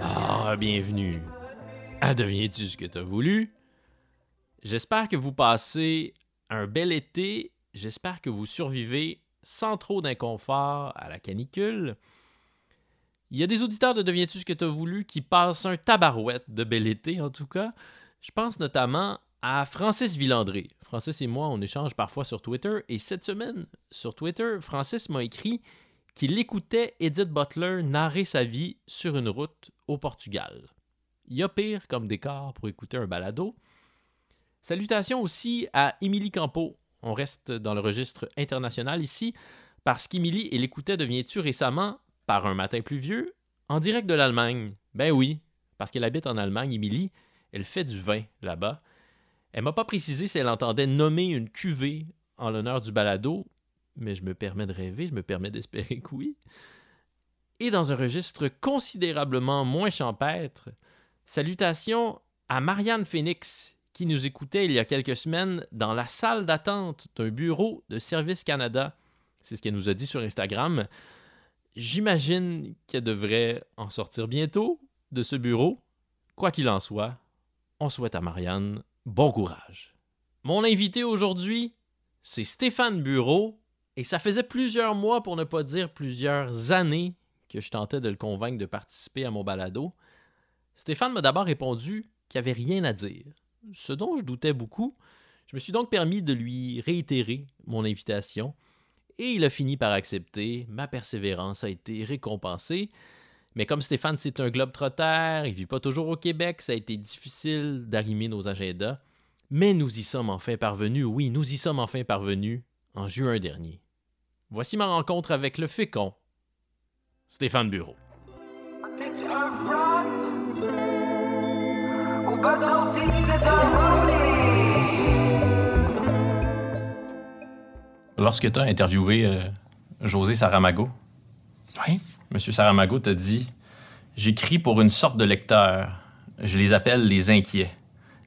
Ah, bienvenue à Deviens-tu ce que t'as voulu? J'espère que vous passez un bel été. J'espère que vous survivez sans trop d'inconfort à la canicule. Il y a des auditeurs de Deviens-tu ce que t'as voulu qui passent un tabarouette de bel été, en tout cas. Je pense notamment à Francis Villandré. Francis et moi, on échange parfois sur Twitter. Et cette semaine, sur Twitter, Francis m'a écrit qu'il écoutait Edith Butler narrer sa vie sur une route au Portugal. Il y a pire comme décor pour écouter un balado. Salutations aussi à Émilie Campo. On reste dans le registre international ici, parce qu'Émilie, elle écoutait Deviens-tu récemment, par un matin pluvieux, en direct de l'Allemagne? Ben oui, parce qu'elle habite en Allemagne, Émilie, elle fait du vin là-bas. Elle m'a pas précisé si elle entendait nommer une cuvée en l'honneur du balado, mais je me permets de rêver, je me permets d'espérer que oui. Et dans un registre considérablement moins champêtre, salutations à Marianne Phoenix, qui nous écoutait il y a quelques semaines dans la salle d'attente d'un bureau de Service Canada. C'est ce qu'elle nous a dit sur Instagram. J'imagine qu'elle devrait en sortir bientôt de ce bureau. Quoi qu'il en soit, on souhaite à Marianne bon courage. Mon invité aujourd'hui, c'est Stéphane Bureau, et ça faisait plusieurs mois, pour ne pas dire plusieurs années, que je tentais de le convaincre de participer à mon balado. Stéphane m'a d'abord répondu qu'il n'y avait rien à dire, ce dont je doutais beaucoup. Je me suis donc permis de lui réitérer mon invitation, et il a fini par accepter. Ma persévérance a été récompensée. Mais comme Stéphane, c'est un globe trotter, il vit pas toujours au Québec, ça a été difficile d'arrimer nos agendas. Mais nous y sommes enfin parvenus, oui, nous y sommes enfin parvenus en juin dernier. Voici ma rencontre avec le fécond Stéphane Bureau. Lorsque tu as interviewé euh, José Saramago, Oui. Monsieur Saramago t'a dit J'écris pour une sorte de lecteur. Je les appelle les inquiets.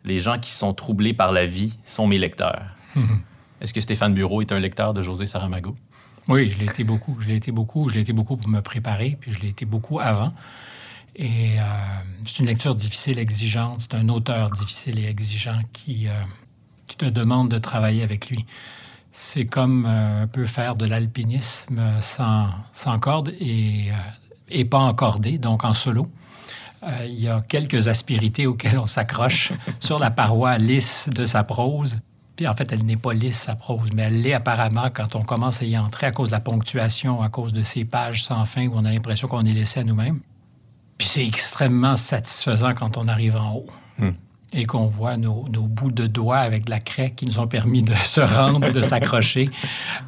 Les gens qui sont troublés par la vie sont mes lecteurs. Est-ce que Stéphane Bureau est un lecteur de José Saramago? Oui, je l'ai été beaucoup. Je l'ai été beaucoup. Je l'ai été beaucoup pour me préparer, puis je l'ai été beaucoup avant. Et euh, c'est une lecture difficile, exigeante. C'est un auteur difficile et exigeant qui, euh, qui te demande de travailler avec lui. C'est comme euh, un peu faire de l'alpinisme sans, sans corde et, euh, et pas encordé, donc en solo. Il y a quelques aspérités auxquelles on s'accroche sur la paroi lisse de sa prose. Puis en fait, elle n'est pas lisse, sa prose, mais elle l'est apparemment quand on commence à y entrer à cause de la ponctuation, à cause de ces pages sans fin où on a l'impression qu'on est laissé à nous-mêmes. Puis c'est extrêmement satisfaisant quand on arrive en haut Hmm. et qu'on voit nos, nos bouts de doigts avec la craie qui nous ont permis de se rendre, de s'accrocher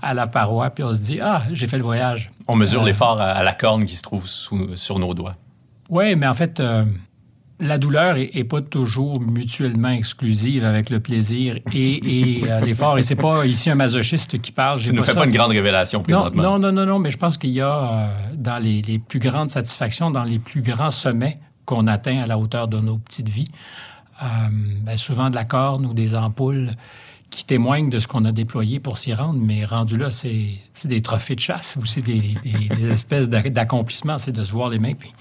à la paroi. Puis on se dit, ah, j'ai fait le voyage. On mesure Euh, l'effort à, à la corne qui se trouve sous- sur nos doigts. Oui, mais en fait, euh, la douleur est, est pas toujours mutuellement exclusive avec le plaisir et, et, euh, l'effort. Et c'est pas ici un masochiste qui parle. Tu ne fais ça. pas une grande révélation Non, présentement. non, non, non, non, mais je pense qu'il y a euh, dans les, les plus grandes satisfactions, dans les plus grands sommets qu'on atteint à la hauteur de nos petites vies, euh, ben, souvent de la corne ou des ampoules qui témoignent de ce qu'on a déployé pour s'y rendre, mais rendu là, c'est des trophées de chasse ou c'est des, des- des espèces d'a- d'accomplissements, c'est de se voir les mains puis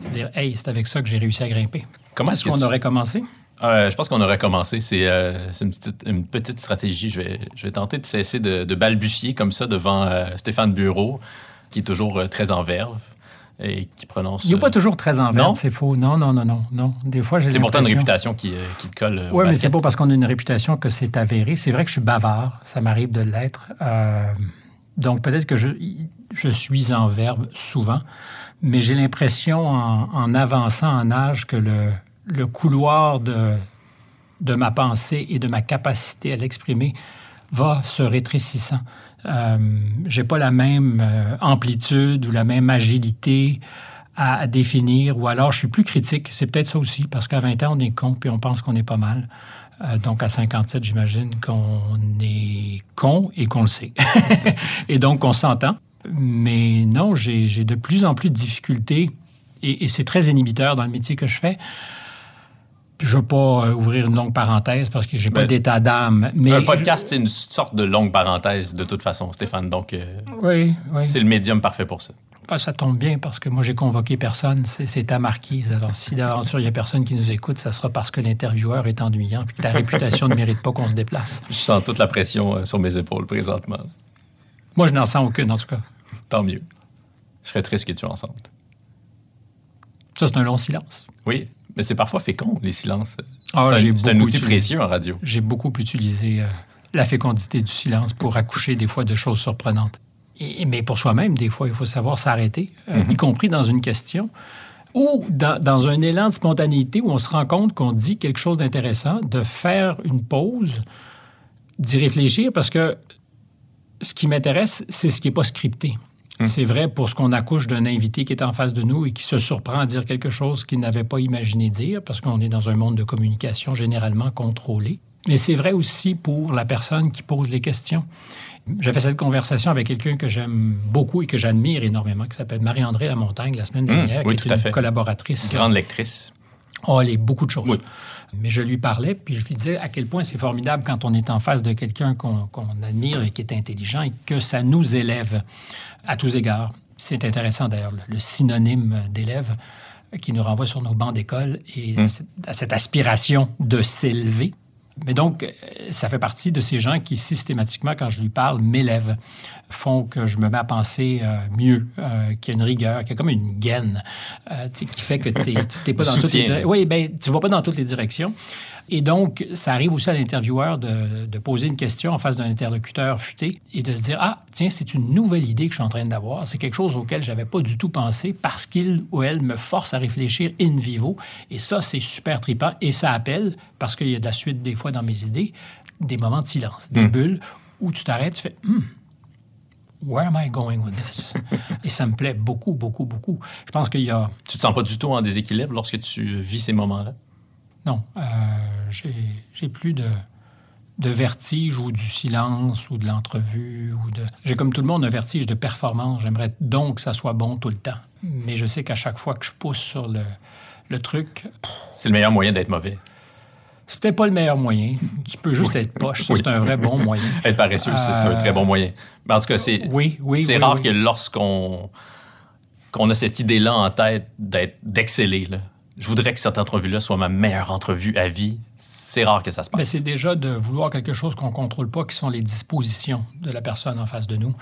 se dire, hey, c'est avec ça que j'ai réussi à grimper. Comment est-ce qu'on tu- aurait commencé? Euh, je pense qu'on aurait commencé. C'est euh, une, petite, une petite stratégie. Je vais, je vais tenter de cesser de, de balbutier comme ça devant euh, Stéphane Bureau, qui est toujours euh, très en verve et qui prononce. Il n'est pas euh, toujours très en non? verbe, c'est faux. Non, non, non, non, non. Des fois, j'ai C'est pourtant une réputation qui, euh, qui le colle. euh, Oui, mais c'est pas parce qu'on a une réputation que c'est avéré. C'est vrai que je suis bavard, ça m'arrive de l'être. Euh, donc peut-être que je, je suis en verbe souvent, mais j'ai l'impression en, en avançant en âge que le, le couloir de, de ma pensée et de ma capacité à l'exprimer va se rétrécissant. Euh, j'ai pas la même euh, amplitude ou la même agilité à, définir, ou alors je suis plus critique. C'est peut-être ça aussi, parce qu'à 20 ans, on est con, puis on pense qu'on est pas mal. Euh, donc, à 57, j'imagine qu'on est con et qu'on le sait. et donc, on s'entend. Mais non, j'ai de plus en plus de difficultés, et c'est très inhibiteur dans le métier que je fais. Je ne veux pas euh, ouvrir une longue parenthèse parce que j'ai pas Ben, d'état d'âme. Mais Un podcast, c'est une sorte de longue parenthèse de toute façon, Stéphane. Donc, euh, Oui, oui. c'est le médium parfait pour ça. Ah, ça tombe bien parce que moi, j'ai convoqué personne. C'est ta marquise. Alors, si d'aventure, il n'y a personne qui nous écoute, ça sera parce que l'intervieweur est ennuyant et que ta réputation ne mérite pas qu'on se déplace. Je sens toute la pression euh, sur mes épaules présentement. Moi, je n'en sens aucune, en tout cas. Tant mieux. Je serais triste que tu en sentes. Ça, c'est un long silence. Oui, mais c'est parfois fécond, les silences. Ah, c'est un, outil précieux en radio. J'ai beaucoup utilisé euh, la fécondité du silence pour accoucher des fois de choses surprenantes. Et, mais pour soi-même, des fois, il faut savoir s'arrêter, euh, mm-hmm. y compris dans une question ou dans, dans, un élan de spontanéité où on se rend compte qu'on dit quelque chose d'intéressant, de faire une pause, d'y réfléchir, parce que ce qui m'intéresse, c'est ce qui n'est pas scripté. Mm. C'est vrai pour ce qu'on accouche d'un invité qui est en face de nous et qui se surprend à dire quelque chose qu'il n'avait pas imaginé dire, parce qu'on est dans un monde de communication généralement contrôlé. Mais c'est vrai aussi pour la personne qui pose les questions. J'ai fait cette conversation avec quelqu'un que j'aime beaucoup et que j'admire énormément, qui s'appelle Marie-André Lamontagne, la semaine mmh, dernière, qui est une collaboratrice. grande lectrice. Oh, est beaucoup de choses. Mais je lui parlais, puis je lui disais à quel point c'est formidable quand on est en face de quelqu'un qu'on admire et qui est intelligent et que ça nous élève à tous égards. C'est intéressant d'ailleurs, le synonyme d'élève qui nous renvoie sur nos bancs d'école et mmh. à cette aspiration de s'élever. Mais donc, euh, ça fait partie de ces gens qui, systématiquement, quand je lui parle, m'élèvent, font que je me mets à penser euh, mieux, euh, qu'il y a une rigueur, qu'il y a comme une gaine qui fait que tu n'es pas dans toutes les directions. Oui, ben, tu vas pas dans toutes les directions. Et donc, ça arrive aussi à l'intervieweur de, poser une question en face d'un interlocuteur futé et de se dire Ah, tiens, c'est une nouvelle idée que je suis en train d'avoir. C'est quelque chose auquel je n'avais pas du tout pensé parce qu'il ou elle me force à réfléchir in vivo. Et ça, c'est super tripant. Et ça appelle, parce qu'il y a de la suite des fois dans mes idées, des moments de silence, des hmm. bulles où tu t'arrêtes, tu fais hmm, Where am I going with this? Et ça me plaît beaucoup, beaucoup, beaucoup. Je pense qu'il y a. Tu te sens pas du tout en déséquilibre lorsque tu vis ces moments-là? Non, euh, j'ai plus de, de vertige ou du silence ou de l'entrevue. ou de. J'ai comme tout le monde un vertige de performance. J'aimerais donc que ça soit bon tout le temps. Mais je sais qu'à chaque fois que je pousse sur le, le truc... C'est le meilleur moyen d'être mauvais. C'est peut-être pas le meilleur moyen. Tu peux juste être poche. Ça, c'est un vrai bon moyen. être paresseux, c'est un très bon moyen. Mais en tout cas, c'est oui, oui, c'est rare que lorsqu'on qu'on a cette idée-là en tête d'exceller, je voudrais que cette entrevue-là soit ma meilleure entrevue à vie. C'est rare que ça se passe. Mais c'est déjà de vouloir quelque chose qu'on ne contrôle pas, qui sont les dispositions de la personne en face de nous.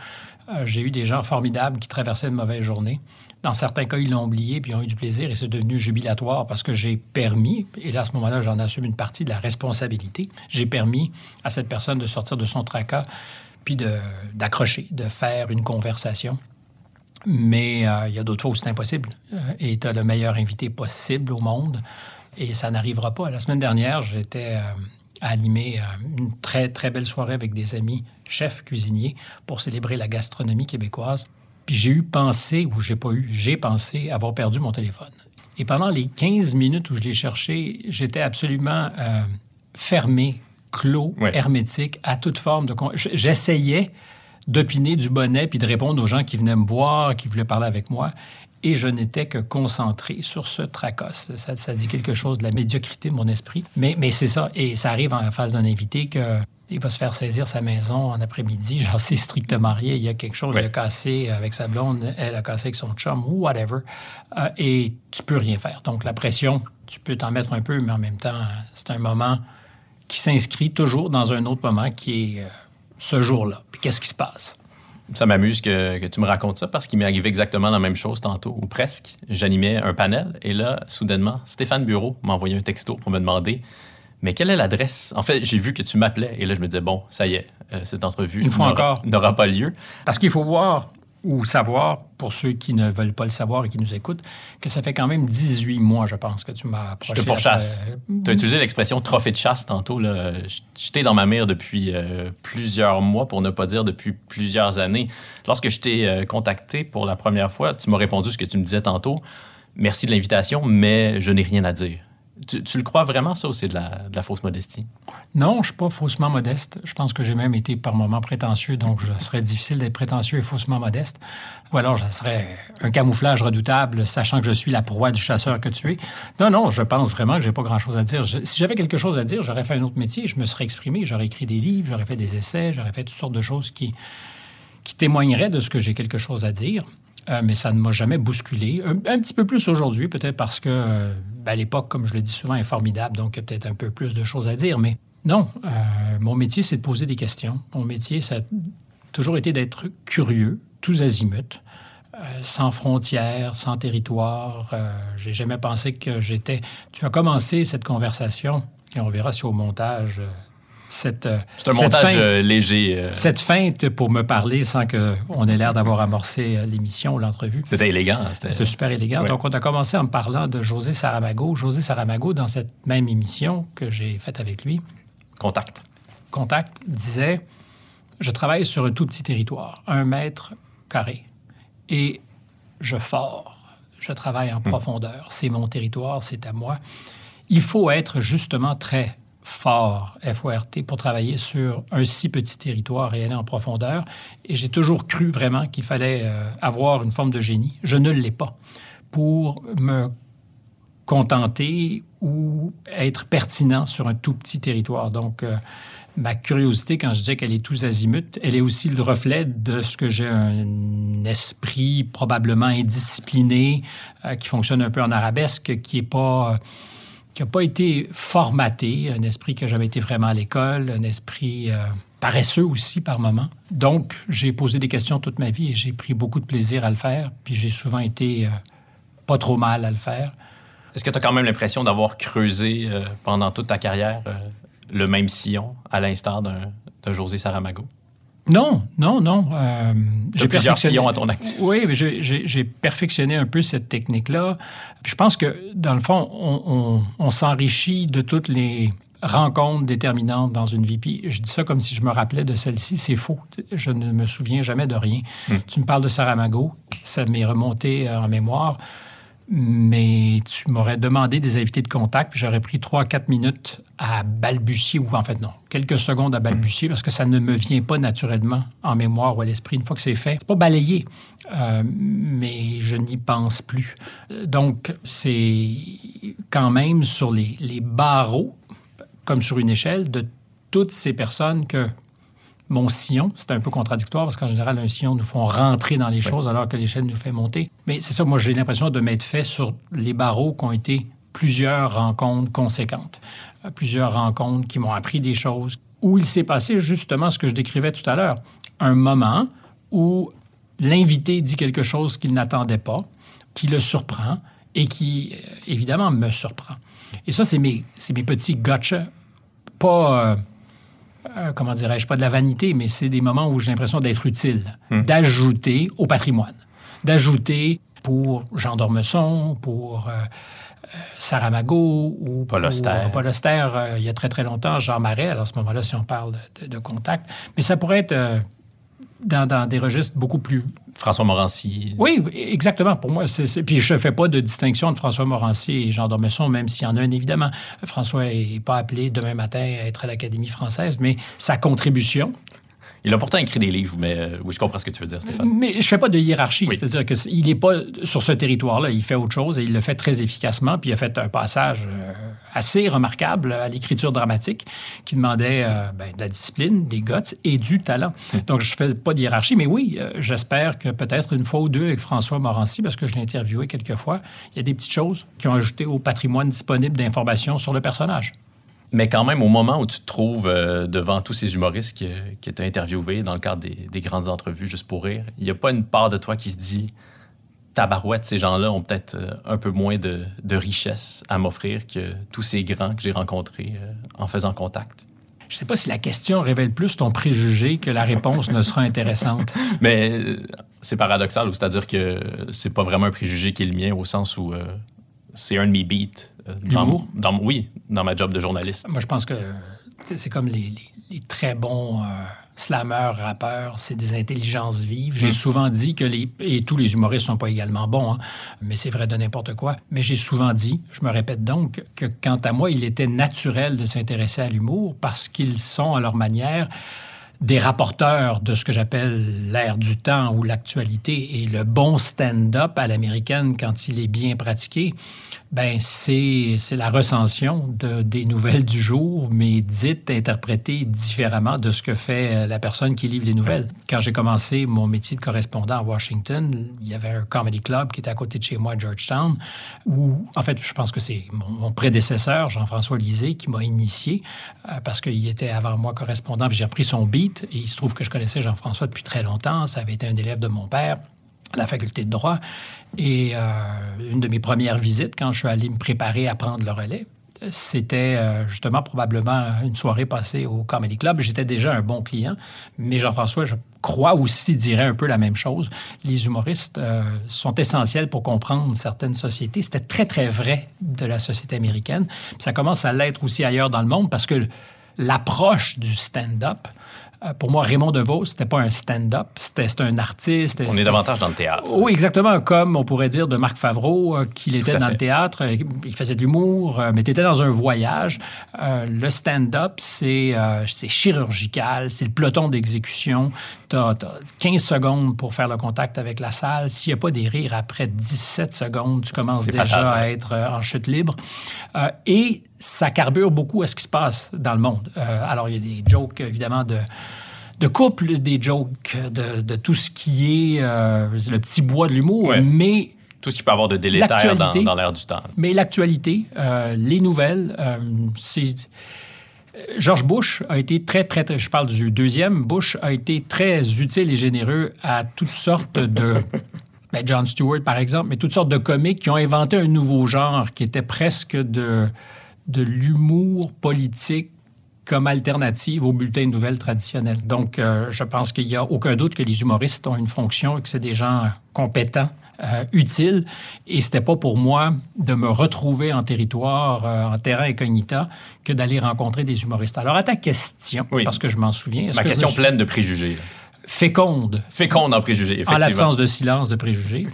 Euh, j'ai eu des gens formidables qui traversaient une mauvaise journée. Dans certains cas, ils l'ont oublié puis ils ont eu du plaisir et c'est devenu jubilatoire parce que j'ai permis, et là, à ce moment-là, j'en assume une partie de la responsabilité, j'ai permis à cette personne de sortir de son tracas puis d'accrocher, de, faire une conversation mais euh, il y a d'autres fois où c'est impossible. Euh, et tu as le meilleur invité possible au monde. Et ça n'arrivera pas. La semaine dernière, j'étais euh, animé une très, très belle soirée avec des amis chefs cuisiniers pour célébrer la gastronomie québécoise. Puis j'ai eu pensé, ou j'ai pas eu, j'ai pensé avoir perdu mon téléphone. Et pendant les 15 minutes où je l'ai cherché, j'étais absolument fermé, clos, hermétique, à toute forme de... J'essayais d'opiner du bonnet puis de répondre aux gens qui venaient me voir, qui voulaient parler avec moi. Et je n'étais que concentré sur ce tracas. Ça, ça, dit quelque chose de la médiocrité de mon esprit. Mais, mais c'est ça. Et ça arrive en face d'un invité que il va se faire saisir sa maison en après-midi. J'en sais strictement rien. Il y a quelque chose, il a cassé avec sa blonde, elle a cassé avec son chum ou whatever. Euh, et tu peux rien faire. Donc la pression, tu peux t'en mettre un peu, mais en même temps, c'est un moment qui s'inscrit toujours dans un autre moment qui est... Euh, ce jour-là? Puis qu'est-ce qui se passe? Ça m'amuse que, tu me racontes ça parce qu'il m'est arrivé exactement la même chose tantôt, ou presque. J'animais un panel et là, soudainement, Stéphane Bureau m'a envoyé un texto pour me demander Mais quelle est l'adresse En fait, j'ai vu que tu m'appelais et là, je me disais Bon, ça y est, euh, cette entrevue n'aura pas lieu. Parce qu'il faut voir ou savoir, pour ceux qui ne veulent pas le savoir et qui nous écoutent, que ça fait quand même 18 mois, je pense, que tu m'as approché. Je te pourchasse. Tu as utilisé l'expression trophée de chasse tantôt. J'étais dans ma mire depuis euh, plusieurs mois, pour ne pas dire depuis plusieurs années. Lorsque je t'ai euh, contacté pour la première fois, tu m'as répondu ce que tu me disais tantôt. Merci de l'invitation, mais je n'ai rien à dire. Tu, le crois vraiment, ça, ou c'est de la, fausse modestie? Non, je ne suis pas faussement modeste. Je pense que j'ai même été par moments prétentieux, donc ce serait difficile d'être prétentieux et faussement modeste. Ou alors, ce serait un camouflage redoutable, sachant que je suis la proie du chasseur que tu es. Non, non, je pense vraiment que j'ai pas grand-chose à dire. si j'avais quelque chose à dire, j'aurais fait un autre métier, je me serais exprimé, j'aurais écrit des livres, j'aurais fait des essais, j'aurais fait toutes sortes de choses qui, qui témoigneraient de ce que j'ai quelque chose à dire. Euh, mais ça ne m'a jamais bousculé. Un, petit peu plus aujourd'hui, peut-être parce que euh, l'époque, comme je le dis souvent, est formidable, donc il y a peut-être un peu plus de choses à dire. Mais non, euh, mon métier, c'est de poser des questions. Mon métier, ça a toujours été d'être curieux, tous azimuts. sans frontières, sans territoire. J'ai jamais pensé que j'étais. Tu as commencé cette conversation, et on verra si au montage cette, euh, C'est un montage euh, léger. Euh. Cette feinte pour me parler sans qu'on ait l'air d'avoir amorcé l'émission ou l'entrevue. C'était élégant. C'était super élégant. Donc, on a commencé en me parlant de José Saramago. José Saramago, dans cette même émission que j'ai faite avec lui. Contact. Contact disait Je travaille sur un tout petit territoire, un mètre carré. Et je fort. Je travaille en hmm. profondeur. C'est mon territoire, c'est à moi. Il faut être justement très fort, FORT, pour travailler sur un si petit territoire et aller en profondeur. Et j'ai toujours cru vraiment qu'il fallait euh, avoir une forme de génie. Je ne l'ai pas pour me contenter ou être pertinent sur un tout petit territoire. Donc, euh, ma curiosité, quand je dis qu'elle est tous azimut, elle est aussi le reflet de ce que j'ai un esprit probablement indiscipliné, euh, qui fonctionne un peu en arabesque, qui n'est pas qui n'a pas été formaté, un esprit qui n'a jamais été vraiment à l'école, un esprit euh, paresseux aussi par moments. Donc, j'ai posé des questions toute ma vie et j'ai pris beaucoup de plaisir à le faire, puis j'ai souvent été euh, pas trop mal à le faire. Est-ce que tu as quand même l'impression d'avoir creusé euh, pendant toute ta carrière le même sillon, à l'instar d'un José Saramago? Non, non, non. Euh, j'ai plusieurs sillons à ton actif. Oui, j'ai perfectionné un peu cette technique-là. Je pense que, dans le fond, on, s'enrichit de toutes les rencontres déterminantes dans une vie. Puis je dis ça comme si je me rappelais de celle-ci. C'est faux. Je ne me souviens jamais de rien. Hmm. Tu me parles de Saramago. Ça m'est remonté en mémoire mais tu m'aurais demandé des invités de contact, puis j'aurais pris 3-4 minutes à balbutier, ou en fait non, quelques secondes à balbutier, parce que ça ne me vient pas naturellement en mémoire ou à l'esprit une fois que c'est fait. C'est pas balayé, euh, mais je n'y pense plus. Donc, c'est quand même sur les barreaux, comme sur une échelle, de toutes ces personnes que mon sillon. C'est un peu contradictoire parce qu'en général, un sillon nous font rentrer dans les choses alors que l'échelle nous fait monter. Mais c'est ça, moi, j'ai l'impression de m'être fait sur les barreaux qui ont été plusieurs rencontres conséquentes, euh, plusieurs rencontres qui m'ont appris des choses, où il s'est passé justement ce que je décrivais tout à l'heure, un moment où l'invité dit quelque chose qu'il n'attendait pas, qui le surprend et qui, euh, évidemment, me surprend. Et ça, c'est mes, mes petits gotcha, pas... Euh, euh, comment dirais-je, pas de la vanité, mais c'est des moments où j'ai l'impression d'être utile, hmm. d'ajouter au patrimoine, d'ajouter pour Jean d'Ormesson, pour euh, euh, Saramago ou Paul Auster. Paul Auster, il y a très très longtemps, Jean Marais, alors à ce moment-là, si on parle de contact. Mais ça pourrait être dans, des registres beaucoup plus... François Morancy. Oui, exactement. Pour moi, c'est... Puis je ne fais pas de distinction de François Morancy et Jean Dormesson, même s'il y en a un, évidemment. François n'est pas appelé demain matin à être à l'Académie française, mais sa contribution, il a pourtant écrit des livres, mais euh, oui, je comprends ce que tu veux dire, Stéphane. Mais je fais pas de hiérarchie, c'est-à-dire qu'il n'est pas sur ce territoire-là, il fait autre chose et il le fait très efficacement, puis il a fait un passage euh, assez remarquable à l'écriture dramatique qui demandait euh, ben, de la discipline, des guts et du talent. Hmm. Donc, je fais pas de hiérarchie, mais oui, j'espère que peut-être une fois ou deux avec François Morancy, parce que je l'ai interviewé quelques fois, il y a des petites choses qui ont ajouté au patrimoine disponible d'informations sur le personnage. Mais quand même, au moment où tu te trouves euh, devant tous ces humoristes qui, qui t'ont interviewé dans le cadre des, grandes entrevues juste pour rire, il n'y a pas une part de toi qui se dit tabarouette, ces gens-là ont peut-être euh, un peu moins de, richesse à m'offrir que tous ces grands que j'ai rencontrés euh, en faisant contact. Je ne sais pas si la question révèle plus ton préjugé que la réponse ne sera intéressante. Mais c'est paradoxal, c'est-à-dire que c'est pas vraiment un préjugé qui est le mien au sens où c'est un de mes beats euh, dans, dans, oui, dans ma job de journaliste. Moi, je pense que c'est comme les, très bons euh, slammeurs, rappeurs, c'est des intelligences vives. J'ai mm. souvent dit que les... Et tous les humoristes sont pas également bons, hein, mais c'est vrai de n'importe quoi. Mais j'ai souvent dit, je me répète donc, que quant à moi, il était naturel de s'intéresser à l'humour parce qu'ils sont, à leur manière, des rapporteurs de ce que j'appelle l'ère du temps ou l'actualité et le bon stand-up à l'américaine quand il est bien pratiqué, ben c'est la recension de, des nouvelles du jour, mais dites, interprétées différemment de ce que fait euh, la personne qui livre les nouvelles. Quand j'ai commencé mon métier de correspondant à Washington, il y avait un comedy club qui était à côté de chez moi à Georgetown, où, en fait, je pense que c'est mon, prédécesseur, Jean-François Lisée, qui m'a initié, euh, parce qu'il était avant moi correspondant, puis j'ai repris son beat, et il se trouve que je connaissais Jean-François depuis très longtemps, ça avait été un élève de mon père à la faculté de droit. Et euh, une de mes premières visites, quand je suis allé me préparer à prendre le relais, c'était euh, justement probablement une soirée passée au Comedy Club. J'étais déjà un bon client, mais Jean-François, je crois aussi, dirait un peu la même chose. Les humoristes euh, sont essentiels pour comprendre certaines sociétés. C'était très, très vrai de la société américaine. ça commence à l'être aussi ailleurs dans le monde parce que l'approche du stand-up, pour moi, Raymond DeVos, c'était pas un stand-up, c'était un artiste. On est davantage dans le théâtre. Oui, exactement, comme on pourrait dire de Marc Favreau, euh, qu'il était dans le théâtre, euh, il faisait de l'humour, mais tu étais dans un voyage. le stand-up, c'est chirurgical, c'est le peloton d'exécution. Tu as, 15 secondes pour faire le contact avec la salle. S'il n'y a pas des rires après 17 secondes, tu commences déjà à être en chute libre. et ça carbure beaucoup à ce qui se passe dans le monde. alors, il y a des jokes, évidemment, de de couple des jokes, de, tout ce qui est euh, le petit bois de l'humour, mais tout ce qui peut avoir de délétère dans, dans l'air du temps. Mais l'actualité, euh, les nouvelles, euh, c'est... George Bush a été très, très, très, je parle du deuxième, Bush a été très utile et généreux à toutes sortes de, ben John Stewart par exemple, mais toutes sortes de comiques qui ont inventé un nouveau genre qui était presque de, de l'humour politique comme alternative aux bulletins de nouvelles traditionnels. Donc, euh, je pense qu'il n'y a aucun doute que les humoristes ont une fonction et que c'est des gens compétents, euh, utiles. Et c'était pas pour moi de me retrouver en territoire, euh, en terrain incognita, que d'aller rencontrer des humoristes. Alors, à ta question, parce que je m'en souviens. Ma question pleine de préjugés. Féconde. Féconde en préjugés, effectivement. En l'absence de silence de préjugés.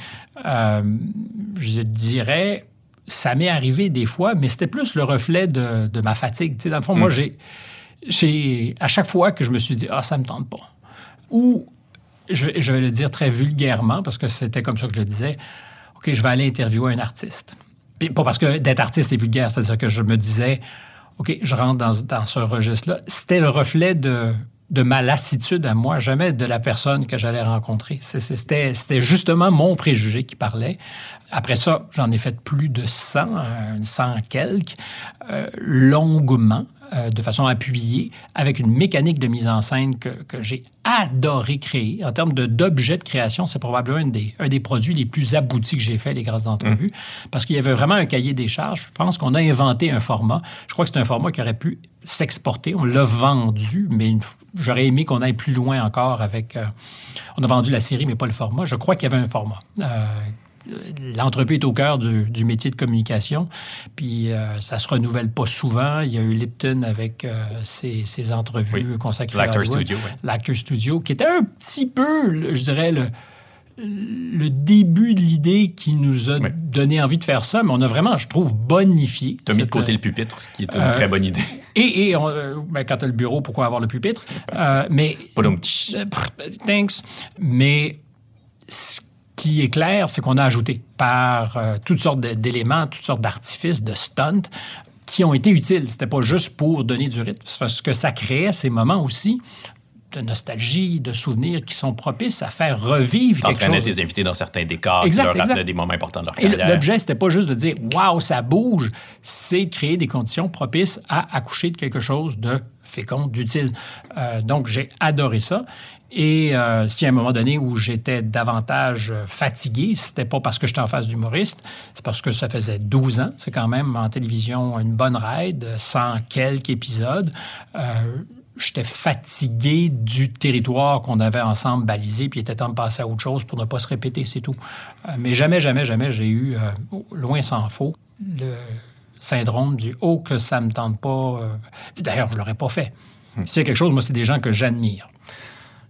je dirais ça m'est arrivé des fois, mais c'était plus le reflet de, ma fatigue. dans le fond, moi, mm. j'ai, à chaque fois que je me suis dit, ah, ça me tente pas, ou je, vais le dire très vulgairement, parce que c'était comme ça que je le disais, OK, je vais aller interviewer un artiste. Pas parce que d'être artiste est vulgaire, c'est-à-dire que je me disais, OK, je rentre dans, ce registre-là. C'était le reflet de, de ma lassitude à moi, jamais de la personne que j'allais rencontrer. C'était justement mon préjugé qui parlait. Après ça, j'en ai fait plus de 100, 100 euh, quelques, euh, longuement, euh, de façon appuyée, avec une mécanique de mise en scène que, j'ai adoré créer. En termes d'objet de, création, c'est probablement un des, un des produits les plus aboutis que j'ai fait, les grâces d'entrevue, mmh. parce qu'il y avait vraiment un cahier des charges. Je pense qu'on a inventé un format. Je crois que c'est un format qui aurait pu s'exporter. On l'a vendu, mais j'aurais aimé qu'on aille plus loin encore avec... on a vendu la série, mais pas le format. Je crois qu'il y avait un format l'entrevue est au cœur du, métier de communication. Puis euh, ça se renouvelle pas souvent. Il y a eu Lipton avec euh, ses, entrevues consacrées à L'acteur Studio. L'acteur Studio, qui était un petit peu, je dirais, le, le début de l'idée qui nous a donné envie de faire ça, mais on a vraiment, je trouve, bonifié. Tu as mis de côté le pupitre, ce qui est une très bonne idée. Et, et ben, quand tu as le bureau, pourquoi avoir le pupitre? mais. Thanks. Mais qui est clair, c'est qu'on a ajouté par euh, toutes sortes d'éléments, toutes sortes d'artifices, de stunts qui ont été utiles. C'était pas juste pour donner du rythme, parce que ça créait ces moments aussi de nostalgie, de souvenirs qui sont propices à faire revivre quelque chose. tes invités dans certains décors, exact, qui leur des moments importants de leur carrière. Et l'objet, c'était pas juste de dire « Waouh, ça bouge », c'est de créer des conditions propices à accoucher de quelque chose de fécond, d'utile. Euh, donc, j'ai adoré ça. Et euh, si à un moment donné où j'étais davantage fatigué, c'était pas parce que j'étais en face d'humoriste, c'est parce que ça faisait 12 ans. C'est quand même en télévision une bonne ride, sans quelques épisodes. Euh, j'étais fatigué du territoire qu'on avait ensemble balisé, puis il était temps de passer à autre chose pour ne pas se répéter, c'est tout. Euh, mais jamais, jamais, jamais j'ai eu, loin s'en faut, le syndrome du « oh, que ça me tente pas D'ailleurs, je l'aurais pas fait. Hmm. S'il y a quelque chose, moi, c'est des gens que j'admire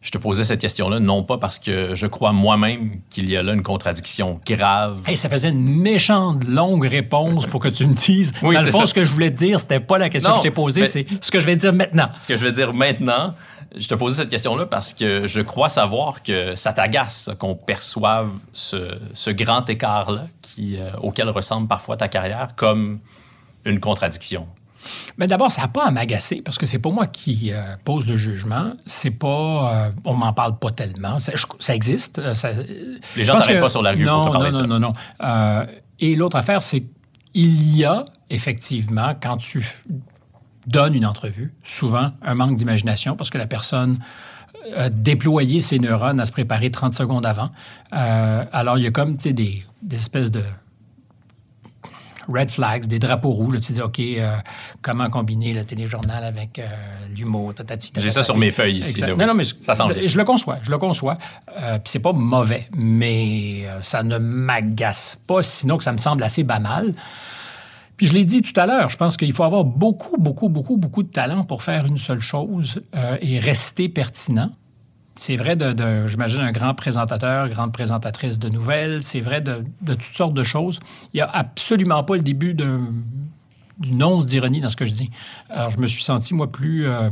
je te posais cette question-là, non pas parce que je crois moi-même qu'il y a là une contradiction grave. Hey, ça faisait une méchante longue réponse pour que tu me dises. oui, Dans le fond, ce que je voulais dire, c'était pas la question que je t'ai posée, c'est ce que je vais dire maintenant. Ce que je vais dire maintenant, Je te posais cette question-là parce que je crois savoir que ça t'agace qu'on perçoive ce, grand écart-là euh, auquel ressemble parfois ta carrière comme une contradiction. Mais d'abord, ça n'a pas à m'agacer parce que c'est pas moi qui euh, pose le jugement. C'est pas, euh, on m'en parle pas tellement. Ça, existe. Les gens t'arrêtent pas sur la rue pour te parler non, de ça. Non, non, non. et l'autre affaire, c'est qu'il y a effectivement, quand tu donne une entrevue, souvent un manque d'imagination parce que la personne a déployé ses neurones à se préparer 30 secondes avant. Euh, alors, il y a comme des, des espèces de red flags, des drapeaux rouges. tu dis, OK, euh, comment combiner le téléjournal avec euh, l'humour? J'ai ça sur mes feuilles ici. non, non, mais ça je le conçois, je le conçois. Puis c'est pas mauvais, mais ça ne m'agace pas, sinon que ça me semble assez banal. Puis je l'ai dit tout à l'heure, je pense qu'il faut avoir beaucoup, beaucoup, beaucoup, beaucoup de talent pour faire une seule chose euh, et rester pertinent. C'est vrai de, j'imagine, un grand présentateur, grande présentatrice de nouvelles. C'est vrai de, toutes sortes de choses. Il n'y a absolument pas le début d'une once d'ironie dans ce que je dis. Alors, je me suis senti, moi, plus... Euh,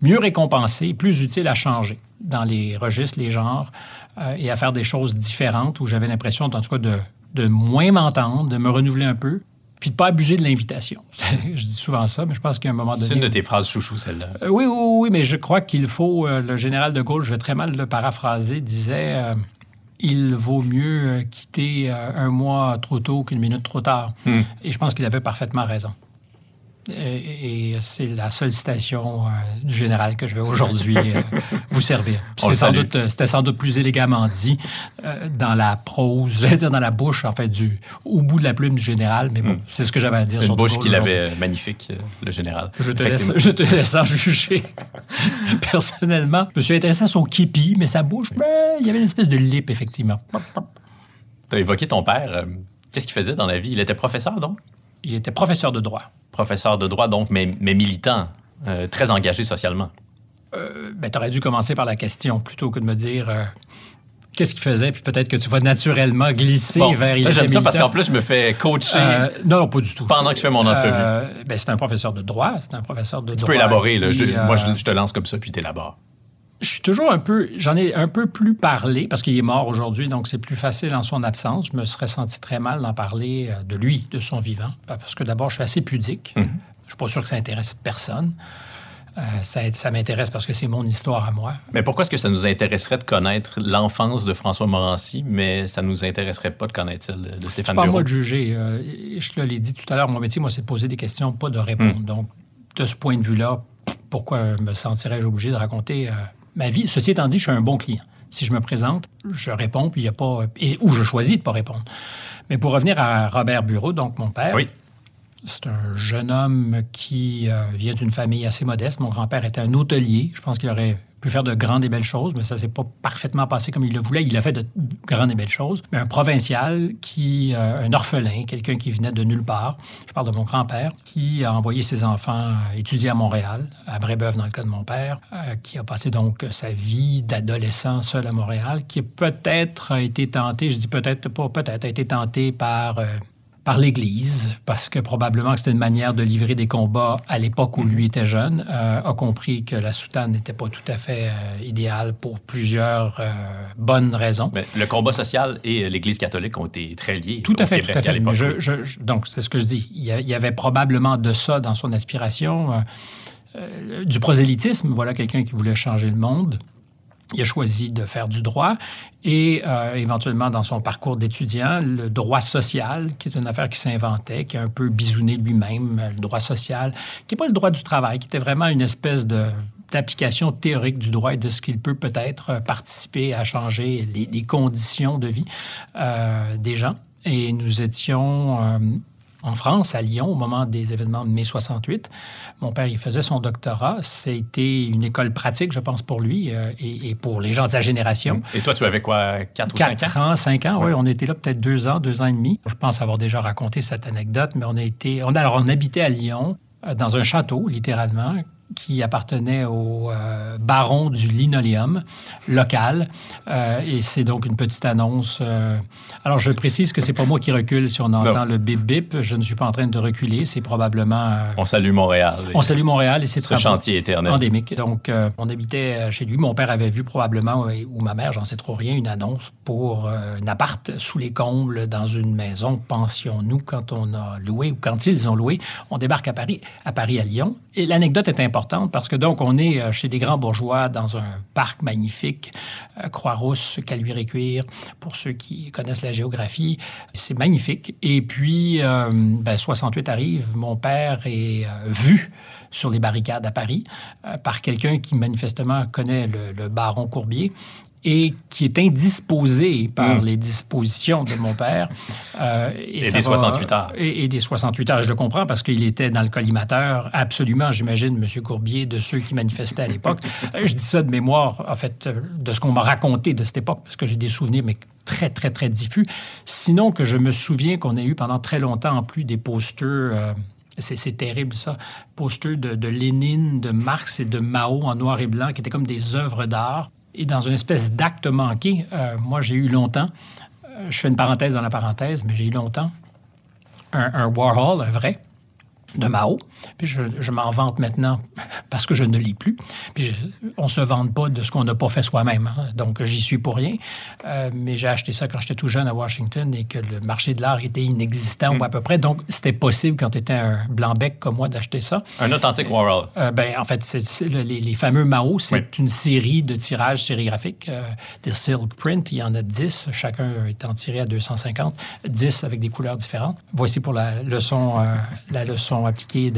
mieux récompensé, plus utile à changer dans les registres, les genres, euh, et à faire des choses différentes où j'avais l'impression, en tout cas, de, de moins m'entendre, de me renouveler un peu, puis de pas abuser de l'invitation. je dis souvent ça, mais je pense qu'à un moment donné... C'est une de tes phrases chouchou, celle-là. Euh, oui, oui, oui, mais je crois qu'il faut... Euh, le général de Gaulle, je vais très mal le paraphraser, disait euh, Il vaut mieux quitter un mois trop tôt qu'une minute trop tard. Hmm. Et je pense qu'il avait parfaitement raison. Et, c'est la seule citation euh, du général que je vais aujourd'hui euh, vous servir. Euh, c'était sans, doute plus élégamment dit dans la prose, j'allais dire dans la bouche, en fait, du, au bout de la plume du général, mais bon, hmm. c'est ce que j'avais à dire. Une bouche qu'il avait magnifique, le général. Je te, laisse, je te laisse en juger. Personnellement, je me suis intéressé à son képi, mais sa bouche, ben, il y avait une espèce de lip, effectivement. Tu as évoqué ton père. Qu'est-ce qu'il faisait dans la vie? Il était professeur, donc? Il était professeur de droit professeur de droit, donc, mais, mais militant, euh, très engagé socialement. Euh, ben, tu aurais dû commencer par la question plutôt que de me dire euh, qu'est-ce qu'il faisait, puis peut-être que tu vas naturellement glisser vers il J'aime ça parce qu'en plus, je me fais coacher. Euh, non, pas du tout. Pendant que je fais mon entrevue. ben, c'est un professeur de droit. C'est un professeur de tu droit. Tu peux élaborer. Là, moi, je, te lance comme ça, puis tu élabores. Je suis toujours un peu, j'en ai un peu plus parlé parce qu'il est mort aujourd'hui, donc c'est plus facile en son absence. Je me serais senti très mal d'en parler euh, de lui, de son vivant, parce que d'abord, je suis assez pudique. Mhm. Je ne suis pas sûr que ça intéresse personne. Euh, ça, m'intéresse parce que c'est mon histoire à moi. Mais pourquoi est-ce que ça nous intéresserait de connaître l'enfance de François Morancy, mais ça ne nous intéresserait pas de connaître celle de Stéphane C'est pas moi de juger. Euh, je te l'ai dit tout à l'heure, mon métier, moi, c'est de poser des questions, pas de répondre. Hmm. Donc, de ce point de vue-là, pourquoi me sentirais-je obligé de raconter ma vie. Ceci étant dit, je suis un bon client. Si je me présente, je réponds, puis il n'y a pas. ou je choisis de ne pas répondre. Mais pour revenir à Robert Bureau, donc mon père. Oui. C'est un jeune homme qui euh, vient d'une famille assez modeste. Mon grand-père était un hôtelier. Je pense qu'il aurait pu faire de grandes et belles choses, mais ça s'est pas parfaitement passé comme il le voulait. Il a fait de grandes et belles choses. Mais un provincial qui, euh, un orphelin, quelqu'un qui venait de nulle part, je parle de mon grand-père, qui a envoyé ses enfants étudier à Montréal, à Brébeuf dans le cas de mon père, euh, qui a passé donc sa vie d'adolescent seul à Montréal, qui peut-être a été tenté, je dis peut-être pas, peut-être a été tenté par par l'Église, parce que probablement que c'était une manière de livrer des combats à l'époque où lui était jeune, euh, a compris que la soutane n'était pas tout à fait euh, idéale pour plusieurs euh, bonnes raisons. Mais le combat social et l'Église catholique ont été très liés. Tout à fait, tout à fait. donc, c'est ce que je dis. Il y, avait probablement de ça dans son aspiration. du prosélytisme, voilà quelqu'un qui voulait changer le monde. Il a choisi de faire du droit et euh, éventuellement dans son parcours d'étudiant, le droit social, qui est une affaire qui s'inventait, qui a un peu bisouné lui-même, le droit social, qui n'est pas le droit du travail, qui était vraiment une espèce de d'application théorique du droit et de ce qu'il peut peut-être participer à changer les, conditions de vie euh, des gens. Et nous étions euh, en France, à Lyon, au moment des événements de mai 68. Mon père, il faisait son doctorat. C'était une école pratique, je pense, pour lui euh, et, pour les gens de sa génération. Et toi, tu avais quoi, 4 ou 5 ans? ans, 5 ans, oui. On était là peut-être deux ans, deux ans et demi. Je pense avoir déjà raconté cette anecdote, mais on a été... On, alors, on habitait à Lyon, euh, dans un château, littéralement, qui appartenait au euh, baron du linoléum local. Euh, et c'est donc une petite annonce. Euh, alors, je précise que c'est pas moi qui recule si on entend le bip-bip. Je ne suis pas en train de reculer. C'est probablement... on salue Montréal. On salue Montréal et c'est Ce chantier éternel. Endémique. Donc, on habitait chez lui. Mon père avait vu probablement, ou ma mère, j'en sais trop rien, une annonce pour un appart sous les combles dans une maison pension-nous quand on a loué ou quand ils ont loué. On débarque à Paris, à Paris, à Lyon. Et l'anecdote est importante parce que donc on est euh, chez des grands bourgeois dans un parc magnifique, euh, Croix-Rousse, Caluire-et-Cuire, pour ceux qui connaissent la géographie. C'est magnifique. Et puis, euh, ben, 68 arrive, mon père est vu sur les barricades à Paris par quelqu'un qui manifestement connaît le baron Courbier et qui est indisposé par hmm. les dispositions de mon père. Euh, et, des 68 heures. Et, des 68 heures, je le comprends, parce qu'il était dans le collimateur, absolument, j'imagine, M. Courbier, de ceux qui manifestaient à l'époque. Euh, je dis ça de mémoire, en fait, euh, de ce qu'on m'a raconté de cette époque, parce que j'ai des souvenirs, mais très, très, très diffus. Sinon que je me souviens qu'on a eu pendant très longtemps, en plus, des posters... c'est terrible ça, posters de, de, Lénine, de Marx et de Mao en noir et blanc, qui étaient comme des œuvres d'art. Et dans une espèce d'acte manqué, euh, moi, j'ai eu longtemps, euh, je fais une parenthèse dans la parenthèse, mais j'ai eu longtemps un, un Warhol, un vrai, de Mao. Puis je, m'en vante maintenant parce que je ne lis plus. Puis on ne se vante pas de ce qu'on n'a pas fait soi-même. Hein. Donc j'y suis pour rien. Euh, mais j'ai acheté ça quand j'étais tout jeune à Washington et que le marché de l'art était inexistant ou à peu près. Donc c'était possible quand tu étais un blanc-bec comme moi d'acheter ça. Un authentique Warhol. Euh, ben, en fait, c'est, les, fameux Mao, c'est une série de tirages sérigraphiques. Euh, des silk print, il y en a 10. Chacun étant tiré à 250. 10 avec des couleurs différentes. Voici pour la leçon, la leçon appliqués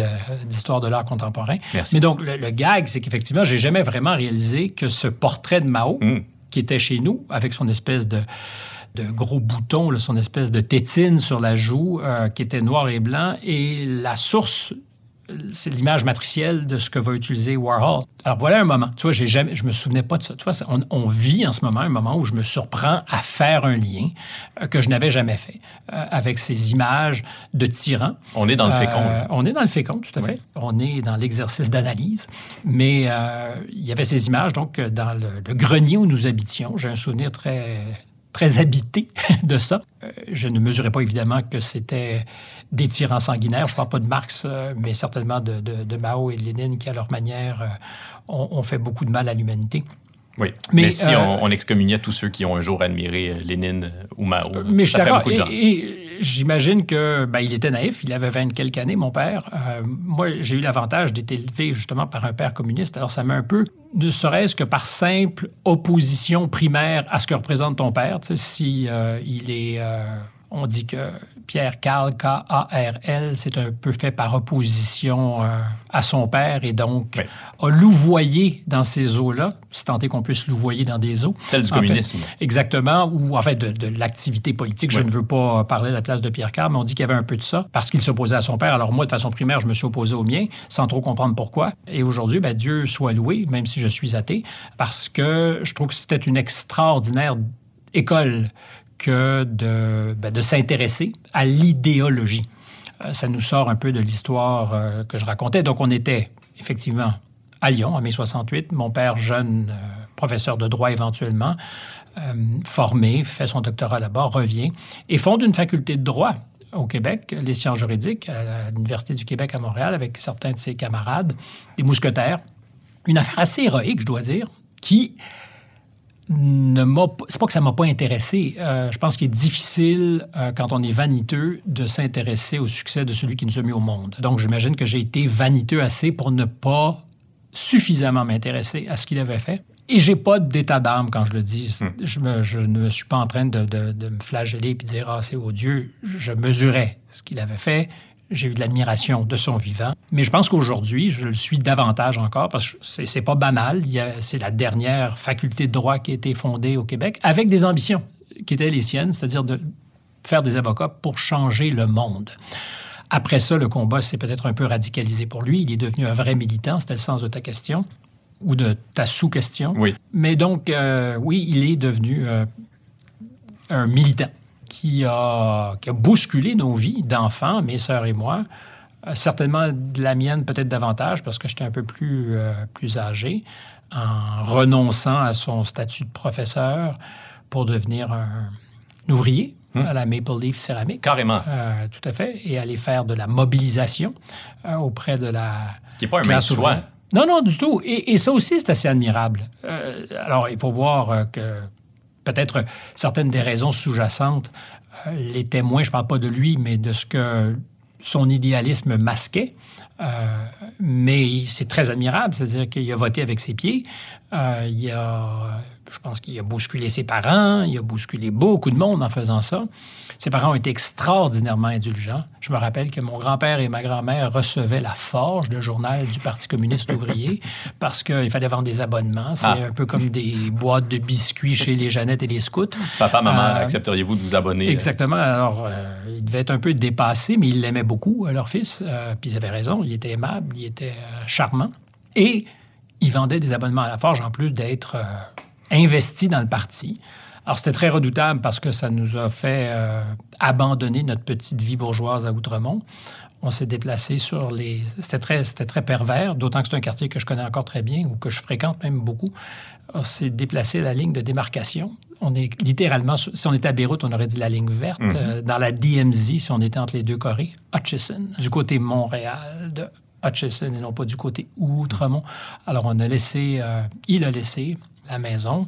d'histoire de, l'art contemporain. Mais donc, le, gag, c'est qu'effectivement, j'ai jamais vraiment réalisé que ce portrait de Mao, hmm. qui était chez nous, avec son espèce de de gros boutons, son espèce de tétine sur la joue euh, qui était noir et blanc, et la source c'est l'image matricielle de ce que va utiliser Warhol. Alors voilà un moment. Tu vois, j'ai jamais, je me souvenais pas de ça. Tu vois, on, vit en ce moment un moment où je me surprends à faire un lien euh, que je n'avais jamais fait euh, avec ces images de tyrans. On est dans le fécond. Euh, on est dans le fécond, tout à fait. On est dans l'exercice d'analyse. Mais il y avait ces images, donc, dans le grenier où nous habitions. J'ai un souvenir très très habité de ça. Euh, je ne mesurais pas évidemment que c'était des tyrans sanguinaires. Je ne parle pas de Marx, euh, mais certainement de, Mao et de Lénine qui, à leur manière, euh, ont, fait beaucoup de mal à l'humanité. Oui, mais, si on, excommuniait tous ceux qui ont un jour admiré Lénine ou Mao, mais ça ferait beaucoup de gens. Et, j'imagine que ben, il était naïf, il avait 20 quelques années, mon père. moi, j'ai eu l'avantage d'être élevé justement par un père communiste, alors ça m'a un peu ne serait-ce que par simple opposition primaire à ce que représente ton père. Si euh, il est, euh, on dit que Pierre Carl, K-A-R-L, c'est un peu fait par opposition euh, à son père et donc a louvoyé dans ces eaux-là, si tant est qu'on puisse louvoyer dans des eaux. Celle du communisme. exactement, ou en fait de, l'activité politique. Je ne veux pas parler de la place de Pierre Carl, mais on dit qu'il y avait un peu de ça parce qu'il s'opposait à son père. Alors moi, de façon primaire, je me suis opposé au mien sans trop comprendre pourquoi. Et aujourd'hui, ben, Dieu soit loué, même si je suis athée, parce que je trouve que c'était une extraordinaire école que de, ben, de s'intéresser à l'idéologie. Euh, ça nous sort un peu de l'histoire euh, que je racontais. Donc, on était effectivement à Lyon en mai 68. Mon père, jeune euh, professeur de droit éventuellement, formé, fait son doctorat là-bas, revient et fonde une faculté de droit au Québec, les sciences juridiques, à l'Université du Québec à Montréal, avec certains de ses camarades, des mousquetaires. Une affaire assez héroïque, je dois dire, qui ne m'a c'est pas que ça m'a pas intéressé. Euh, je pense qu'il est difficile, euh, quand on est vaniteux, de s'intéresser au succès de celui qui nous a mis au monde. Donc, j'imagine que j'ai été vaniteux assez pour ne pas suffisamment m'intéresser à ce qu'il avait fait. Et j'ai pas d'état d'âme quand je le dis. Hmm. Je, me, je, ne suis pas en train de, de, de me flageller et de dire ah c'est odieux. Je mesurais ce qu'il avait fait. J'ai eu de l'admiration de son vivant. Mais je pense qu'aujourd'hui, je le suis davantage encore parce que c'est pas banal. C'est la dernière faculté de droit qui a été fondée au Québec avec des ambitions qui étaient les siennes, c'est-à-dire de faire des avocats pour changer le monde. Après ça, le combat s'est peut-être un peu radicalisé pour lui. Il est devenu un vrai militant, c'était le sens de ta question ou de ta sous-question. Oui. Mais donc, euh, oui, il est devenu euh, un militant qui a, bousculé nos vies d'enfants, mes sœurs et moi, Euh, certainement de la mienne, peut-être davantage, parce que j'étais un peu plus, euh, plus âgé, en renonçant à son statut de professeur pour devenir un, ouvrier Hmm. à la Maple Leaf Céramique. Carrément. Euh, tout à fait. Et aller faire de la mobilisation euh, auprès de la. Ce qui n'est pas un mince choix. Non, non, du tout. Et, et ça aussi, c'est assez admirable. Euh, alors, il faut voir que peut-être certaines des raisons sous-jacentes euh, les témoins, je ne parle pas de lui, mais de ce que son idéalisme masquait. Euh, mais c'est très admirable, c'est-à-dire qu'il a voté avec ses pieds. Euh, il a, je pense qu'il a bousculé ses parents, il a bousculé beaucoup de monde en faisant ça. Ses parents ont été extraordinairement indulgents. Je me rappelle que mon grand-père et ma grand-mère recevaient la Forge, le journal du Parti communiste ouvrier, parce qu'il fallait vendre des abonnements. C'est Ah. un peu comme des boîtes de biscuits chez les Jeannettes et les Scouts. Papa, maman, Euh, accepteriez-vous de vous abonner? euh, Exactement. Alors, euh, il devait être un peu dépassé, mais il l'aimait beaucoup, leur fils. Euh, puis ils avaient raison. Il était aimable, il était charmant. Et il vendait des abonnements à la Forge en plus d'être investi dans le parti. Alors, c'était très redoutable parce que ça nous a fait euh, abandonner notre petite vie bourgeoise à Outremont. On s'est déplacé sur les... C'était très, c'était très pervers, d'autant que c'est un quartier que je connais encore très bien ou que je fréquente même beaucoup. On s'est déplacé à la ligne de démarcation. On est littéralement... Si on était à Beyrouth, on aurait dit la ligne verte. Euh, dans la DMZ, si on était entre les deux Corées, Hutchison, du côté Montréal de Hutchison et non pas du côté Outremont. Alors, on a laissé... euh, il a laissé la maison.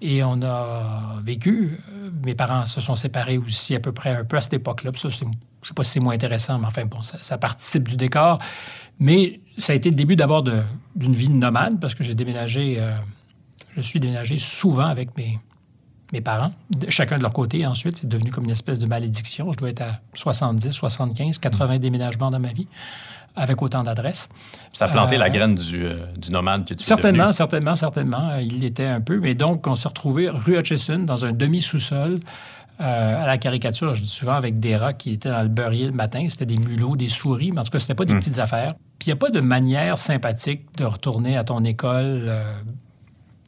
Et on a vécu. Euh, Mes parents se sont séparés aussi à peu près un peu à cette époque-là. Ça, je ne sais pas si c'est moins intéressant, mais enfin, bon, ça, participe du décor. Mais ça a été le début d'abord d'une vie de nomade parce que j'ai déménagé, euh, je suis déménagé souvent avec mes, mes parents, chacun de leur côté. Ensuite, c'est devenu comme une espèce de malédiction. Je dois être à 70, 75, 80 déménagements dans ma vie avec autant d'adresses. Ça a planté Euh, la graine du, euh, du nomade que tu Certainement, certainement, certainement. Euh, Il l'était un peu. Mais donc, on s'est retrouvé rue Hutchison, dans un demi-sous-sol, euh, à la caricature, je dis souvent, avec des rats qui étaient dans le beurrier le matin. C'était des mulots, des souris, mais en tout cas, c'était pas des Hmm. petites affaires. Puis il n'y a pas de manière sympathique de retourner à ton école.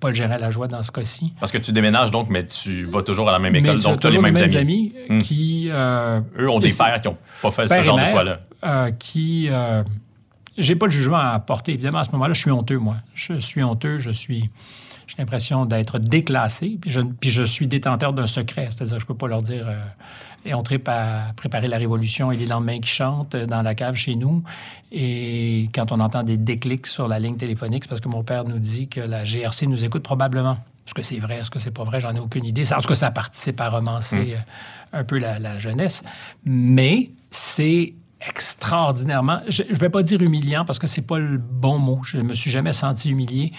Paul Gérard la joie dans ce cas-ci. Parce que tu déménages donc, mais tu vas toujours à la même Mais école, tu donc tu as les mêmes, les amis. amis Hmm. qui... euh, Eux ont des pères qui n'ont pas fait ce et genre de choix-là. euh, qui. euh, j'ai pas de jugement à apporter. Évidemment, à ce moment-là, je suis honteux, moi. Je suis honteux, je suis. J'ai l'impression d'être déclassé, puis je, puis je suis détenteur d'un secret. C'est-à-dire que je peux pas leur dire. euh, et on tripe à préparer la révolution et les lendemains qui chantent euh, dans la cave chez nous. Et quand on entend des déclics sur la ligne téléphonique, c'est parce que mon père nous dit que la GRC nous écoute probablement. Est-ce que c'est vrai? Est-ce que c'est pas vrai? J'en ai aucune idée. En tout cas, ça participe à romancer euh, un peu la, la jeunesse. Mais c'est extraordinairement, je ne vais pas dire humiliant parce que c'est pas le bon mot. Je me suis jamais senti humilié,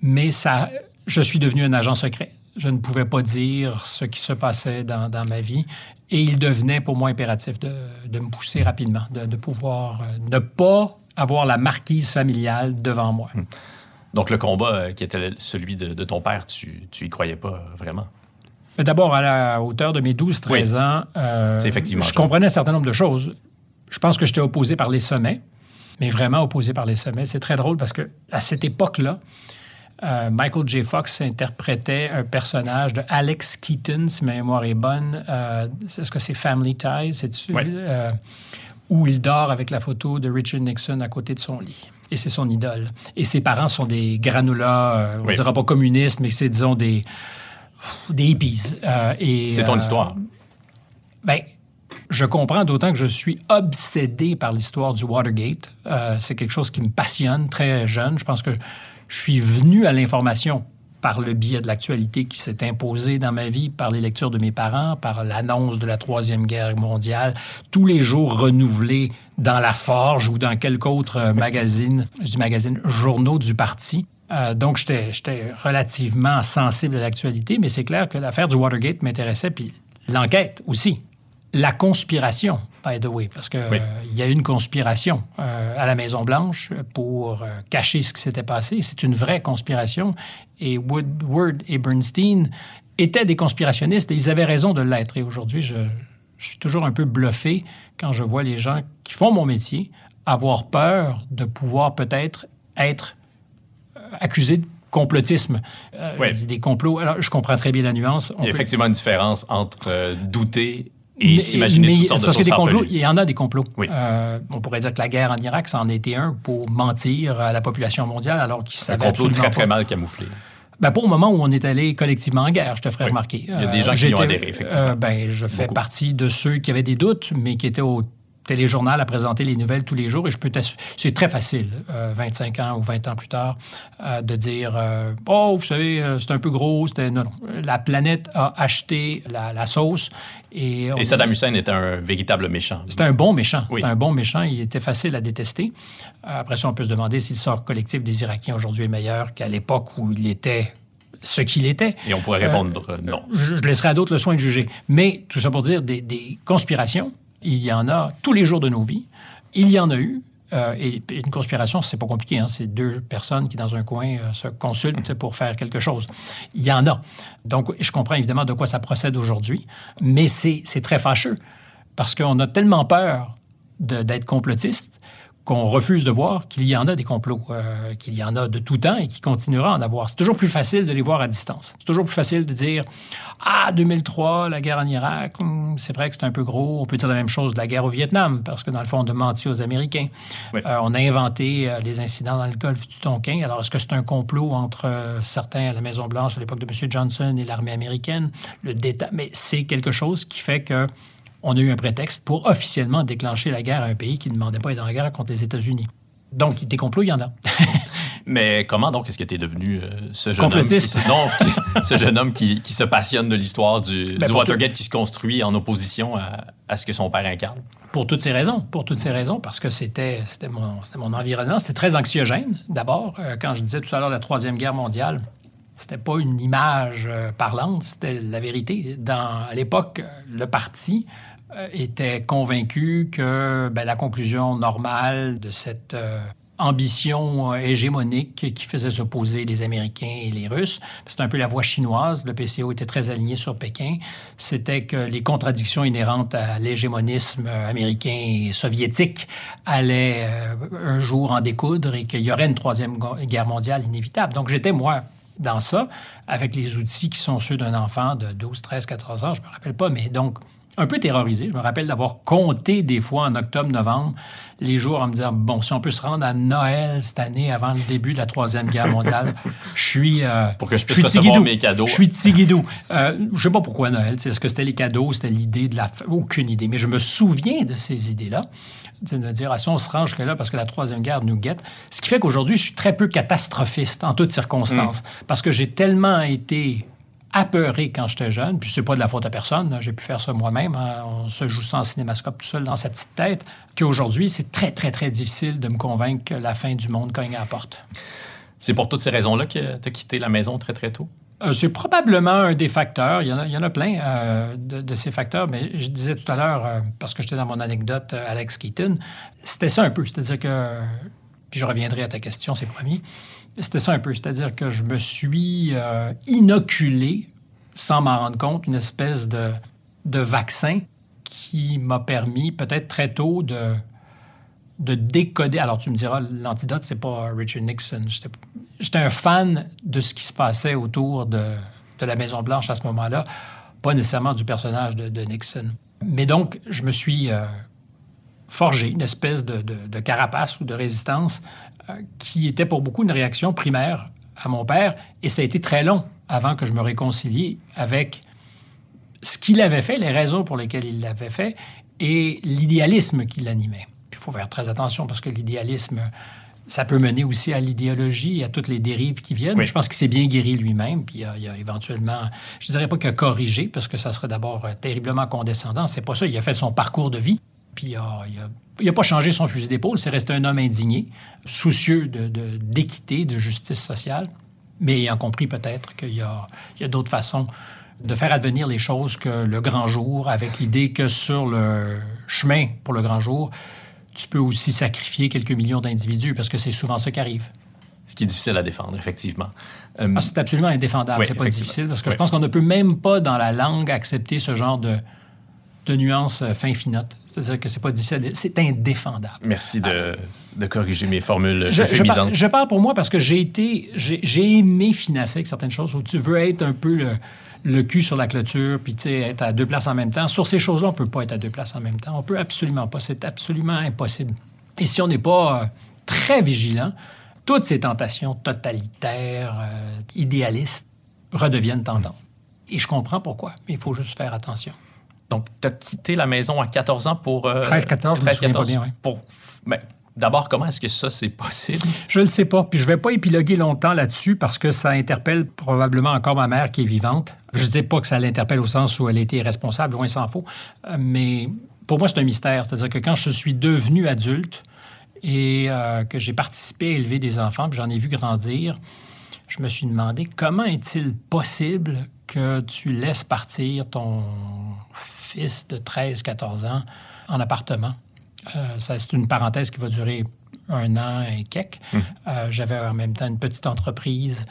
mais ça, je suis devenu un agent secret. Je ne pouvais pas dire ce qui se passait dans, dans ma vie et il devenait pour moi impératif de, de me pousser rapidement, de, de pouvoir euh, ne pas avoir la marquise familiale devant moi. Donc le combat euh, qui était celui de, de ton père, tu, tu y croyais pas vraiment? D'abord, à la hauteur de mes 12-13 Oui. ans, euh, effectivement je comprenais un certain nombre de choses. Je pense que j'étais opposé par les sommets, mais vraiment opposé par les sommets. C'est très drôle parce que à cette époque-là, euh, Michael J. Fox interprétait un personnage de Alex Keaton, si ma mémoire est bonne. Euh, Est-ce que c'est Family Ties? C'est-tu? Oui. Euh, où il dort avec la photo de Richard Nixon à côté de son lit. Et c'est son idole. Et ses parents sont des granulats, euh, on ne Oui. dira pas communistes, mais c'est, disons, des, des hippies. Et, C'est ton histoire. ben, je comprends d'autant que je suis obsédé par l'histoire du Watergate. Euh, c'est quelque chose qui me passionne très jeune. Je pense que je suis venu à l'information par le biais de l'actualité qui s'est imposée dans ma vie, par les lectures de mes parents, par l'annonce de la Troisième Guerre mondiale, tous les jours renouvelés dans La Forge ou dans quelque autre euh, magazine, je dis magazine, journaux du parti. Euh, donc, j'étais j'étais relativement sensible à l'actualité, mais c'est clair que l'affaire du Watergate m'intéressait, puis l'enquête aussi. La conspiration, by the way, parce qu'il Oui. y a eu une conspiration euh, à la Maison-Blanche pour euh, cacher ce qui s'était passé. C'est une vraie conspiration. Et Woodward et Bernstein étaient des conspirationnistes et ils avaient raison de l'être. Et aujourd'hui, je, je suis toujours un peu bluffé quand je vois les gens qui font mon métier avoir peur de pouvoir peut-être être euh, accusés de complotisme. Euh. Je dis des complots. Alors, je comprends très bien la nuance. On Il y a peut- effectivement une différence entre euh, douter et s'imaginer de parce que des complots, il y en a des complots. Oui. Euh, on pourrait dire que la guerre en Irak, ça en était un pour mentir à la population mondiale alors qu'ils Un savaient complot absolument très, pas. très mal camouflé. Ben, pas au moment où on est allé collectivement en guerre, je te ferai Oui. remarquer. Il y a des gens qui y ont adhéré, effectivement. ben, je fais Beaucoup. partie de ceux qui avaient des doutes, mais qui étaient au téléjournal à présenter les nouvelles tous les jours. Et je peux C'est très facile, euh, 25 ans ou 20 ans plus tard, euh, de dire euh, Oh, vous savez, euh, c'est un peu gros. C'était... Non, non. La planète a acheté la, la sauce. Et, Et Saddam Hussein était un véritable méchant. c'était un bon méchant. Oui. C'était un bon méchant. Il était facile à détester. Euh, Après ça, on peut se demander si le sort collectif des Irakiens aujourd'hui est meilleur qu'à l'époque où il était ce qu'il était. Et on pourrait répondre euh, non. Je, je laisserai à d'autres le soin de juger. Mais tout ça pour dire, des, des conspirations, il y en a tous les jours de nos vies. Il y en a eu. Euh, et une conspiration, c'est pas compliqué. hein. C'est deux personnes qui, dans un coin, euh, se consultent pour faire quelque chose. Il y en a. Donc, je comprends évidemment de quoi ça procède aujourd'hui, mais c'est très fâcheux parce qu'on a tellement peur d'être complotiste qu'on refuse de voir qu'il y en a des complots, euh, qu'il y en a de tout temps et qu'il continuera à en avoir. C'est toujours plus facile de les voir à distance. C'est toujours plus facile de dire Ah, 2003, la guerre en Irak, hum, c'est vrai que c'est un peu gros. On peut dire la même chose de la guerre au Vietnam, parce que dans le fond, on a menti aux Américains. Oui. Euh, on a inventé euh, les incidents dans le golfe du Tonkin. Alors, est-ce que c'est un complot entre certains à la Maison-Blanche à l'époque de M. Johnson et l'armée américaine? Le déta... Mais c'est quelque chose qui fait que on a eu un prétexte pour officiellement déclencher la guerre à un pays qui ne demandait pas être en guerre contre les États-Unis. Donc, des complots, il y en a. Mais comment donc est-ce que tu es devenu euh, ce jeune homme qui, donc, ce jeune homme qui, qui se passionne de l'histoire du, Ben, du Watergate qui se construit en opposition à, à ce que son père incarne? Pour toutes ces raisons. Pour toutes ces raisons, parce que c'était mon, mon environnement. C'était très anxiogène, d'abord. Euh, quand je disais tout à l'heure la Troisième Guerre mondiale, c'était pas une image euh, parlante, c'était la vérité. Dans, à l'époque, le parti était convaincu que ben, la conclusion normale de cette euh, ambition euh, hégémonique qui faisait s'opposer les Américains et les Russes, c'était un peu la voie chinoise. Le PCO était très aligné sur Pékin. C'était que les contradictions inhérentes à l'hégémonisme euh, américain et soviétique allaient euh, un jour en découdre et qu'il y aurait une troisième guerre mondiale inévitable. Donc j'étais, moi, dans ça, avec les outils qui sont ceux d'un enfant de 12, 13, 14 ans, je me rappelle pas, mais donc un peu terrorisé. Je me rappelle d'avoir compté des fois en octobre, novembre, les jours en me disant, bon, si on peut se rendre à Noël cette année avant le début de la Troisième Guerre mondiale, je suis... euh, Pour que je puisse suis recevoir mes cadeaux. Je suis Tigidou. Euh, je sais pas pourquoi Noël. Est-ce que c'était les cadeaux, c'était l'idée de la... Aucune idée. Mais je me souviens de ces idées-là. De me dire, ah, si on se range jusque-là parce que la Troisième Guerre nous guette. Ce qui fait qu'aujourd'hui, je suis très peu catastrophiste en toutes circonstances. Parce que j'ai tellement été apeuré quand j'étais jeune, puis c'est pas de la faute à personne, j'ai pu faire ça moi-même, hein, on se joue ça en cinémascope tout seul dans sa petite tête, qu'aujourd'hui, c'est très, très, très difficile de me convaincre que la fin du monde cogne à la porte. C'est pour toutes ces raisons-là que tu as quitté la maison très, très tôt? Euh, c'est probablement un des facteurs. Il y en a, il y en a plein euh, de, de ces facteurs, mais je disais tout à l'heure, euh, parce que j'étais dans mon anecdote, Alex Keaton, c'était ça un peu. C'est-à-dire que, puis je reviendrai à ta question, c'est promis, c'était ça un peu. C'est-à-dire que je me suis euh, inoculé, sans m'en rendre compte, une espèce de, de vaccin qui m'a permis, peut-être très tôt, de, de décoder. Alors, tu me diras, l'antidote, c'est pas Richard Nixon. J'étais- un fan de ce qui se passait autour de, de la Maison-Blanche à ce moment-là, pas nécessairement du personnage de, Nixon. Mais donc, je me suis euh, forgé une espèce de, de- de carapace ou de résistance qui était pour beaucoup une réaction primaire à mon père. Et ça a été très long avant que je me réconcilie avec ce qu'il avait fait, les raisons pour lesquelles il l'avait fait et l'idéalisme qui l'animait. Puis il faut faire très attention parce que l'idéalisme, ça peut mener aussi à l'idéologie et à toutes les dérives qui viennent. Oui. Je pense qu'il s'est bien guéri lui-même, puis il a, il a éventuellement, je ne dirais pas qu'il a corrigé, parce que ça serait d'abord euh, terriblement condescendant. C'est pas ça. Il a fait son parcours de vie, puis il a, il a- il a pas changé son fusil d'épaule. C'est resté un homme indigné, soucieux de- de- d'équité, de, justice sociale, mais ayant compris peut-être qu'il y a, a d'autres façons de faire advenir les choses que le grand jour, avec l'idée que sur le chemin pour le grand jour, tu peux aussi sacrifier quelques millions d'individus, parce que c'est souvent ça qui arrive. Ce qui est difficile à défendre, effectivement. Euh, Ah, c'est absolument indéfendable. Oui, c'est pas difficile, parce que Oui. je pense qu'on ne peut même pas, dans la langue, accepter ce genre de, de nuances euh, fin finottes. C'est-à-dire que c'est pas difficile, c'est indéfendable. merci de, de corriger mes formules Je, je, par- euphémisantes. je parle pour moi parce que j'ai été, j'ai aimé financer avec certaines choses où tu veux être un peu le- le cul sur la clôture, puis être à deux places en même temps. Sur ces choses-là, on ne peut pas être à deux places en même temps. On peut absolument pas. C'est absolument impossible. Et si on n'est pas euh, très vigilant, toutes ces tentations totalitaires, euh, idéalistes, redeviennent tendantes. Et je comprends pourquoi, mais il faut juste faire attention. Donc, tu as quitté la maison à 14 ans pour... 13-14, je me souviens pas bien. Pour... Ben, D'abord, comment est-ce que ça, c'est possible? Je ne le sais pas. Puis je ne vais pas épiloguer longtemps là-dessus parce que ça interpelle probablement encore ma mère qui est vivante. Je ne dis pas que ça l'interpelle au sens où elle était irresponsable, loin s'en faut. Euh, mais pour moi, c'est un mystère. C'est-à-dire que quand je suis devenu adulte et euh, que j'ai participé à élever des enfants, puis j'en ai vu grandir, je me suis demandé comment est-il possible que tu laisses partir ton fils de 13-14 ans en appartement euh, c'est une parenthèse qui va durer un an et quelques. Hum. Euh, j'avais en même temps une petite entreprise.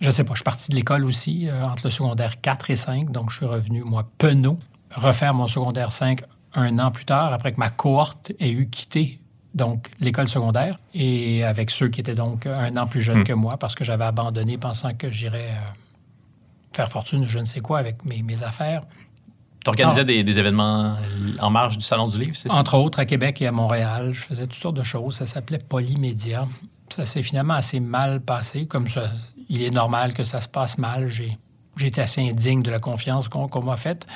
Je sais pas, je suis parti de l'école aussi, euh, entre le secondaire 4 et 5, donc je suis revenu, moi, penaud, refaire mon secondaire 5 un an plus tard, après que ma cohorte ait eu quitté donc l'école secondaire, et avec ceux qui étaient donc un an plus jeunes hum. que moi, parce que j'avais abandonné pensant que j'irais faire fortune, je ne sais quoi, avec mes, mes affaires. Tu organisais ah. des, événements en marge du Salon du Livre, c'est ça? Entre autres, à Québec et à Montréal. Je faisais toutes sortes de choses. Ça s'appelait Polymédia. Ça s'est finalement assez mal passé. Comme ça, il est normal que ça se passe mal. J'ai, été assez indigne de la confiance qu'on, m'a faite.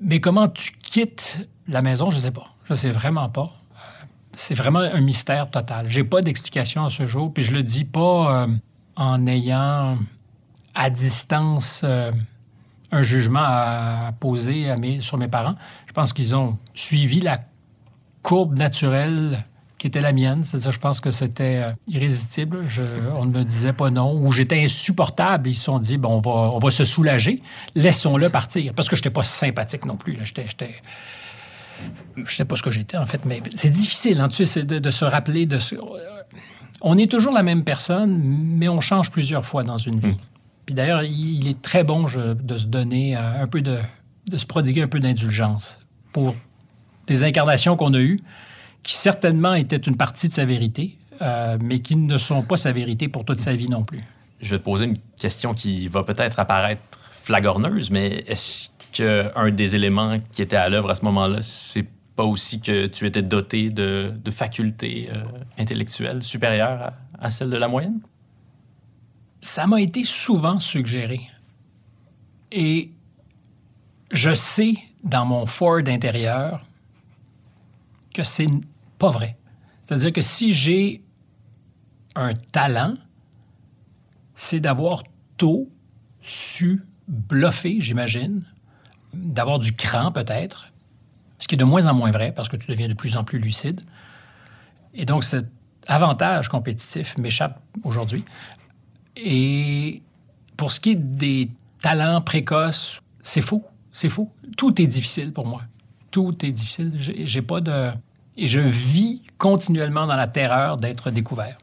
Mais comment tu quittes la maison, je ne sais pas. Je ne sais vraiment pas. Euh, c'est vraiment un mystère total. J'ai pas d'explication à ce jour. Puis je le dis pas euh, en ayant à distance... Euh, un jugement à poser sur mes parents. Je pense qu'ils ont suivi la courbe naturelle qui était la mienne. C'est-à-dire, je pense que c'était euh, irrésistible. on ne me disait pas non. Ou j'étais insupportable. Ils se sont dit, bon, on va, se soulager. Laissons-le partir. Parce que je n'étais pas sympathique non plus. J'étais... Je sais pas ce que j'étais, en fait, mais c'est difficile, hein, de, de, se rappeler de ce... On est toujours la même personne, mais on change plusieurs fois dans une vie. Puis d'ailleurs, il est très bon de se donner euh, un peu de, se prodiguer un peu d'indulgence pour des incarnations qu'on a eues, qui certainement étaient une partie de sa vérité, euh, mais qui ne sont pas sa vérité pour toute sa vie non plus. Je vais te poser une question qui va peut-être apparaître flagorneuse, mais est-ce qu'un des éléments qui était à l'œuvre à ce moment-là, c'est pas aussi que tu étais doté de, facultés euh, intellectuelles supérieures à celles de la moyenne? Ça m'a été souvent suggéré. Et je sais dans mon Ford intérieur que c'est pas vrai. C'est-à-dire que si j'ai un talent, c'est d'avoir tôt su bluffer, j'imagine, d'avoir du cran peut-être, ce qui est de moins en moins vrai parce que tu deviens de plus en plus lucide. Et donc cet avantage compétitif m'échappe aujourd'hui. Et pour ce qui est des talents précoces, c'est faux. C'est faux. Tout est difficile pour moi. Tout est difficile. J'ai pas de. Et je vis continuellement dans la terreur d'être découvert.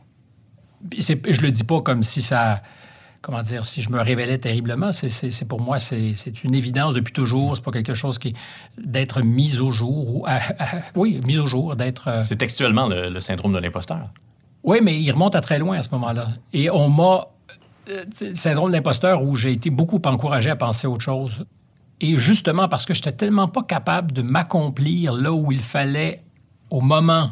Je le dis pas comme si ça. Comment dire, si je me révélais terriblement, c'est pour moi, c'est une évidence depuis toujours. C'est pas quelque chose qui d'être mis au jour ou oui, mis au jour, d'être. Euh, c'est textuellement le, le syndrome de l'imposteur. Oui, mais il remonte à très loin à ce moment-là. Et on m'a euh, syndrome d'imposteur où j'ai été beaucoup encouragé à penser autre chose. Et justement parce que je n'étais tellement pas capable de m'accomplir là où il fallait, au moment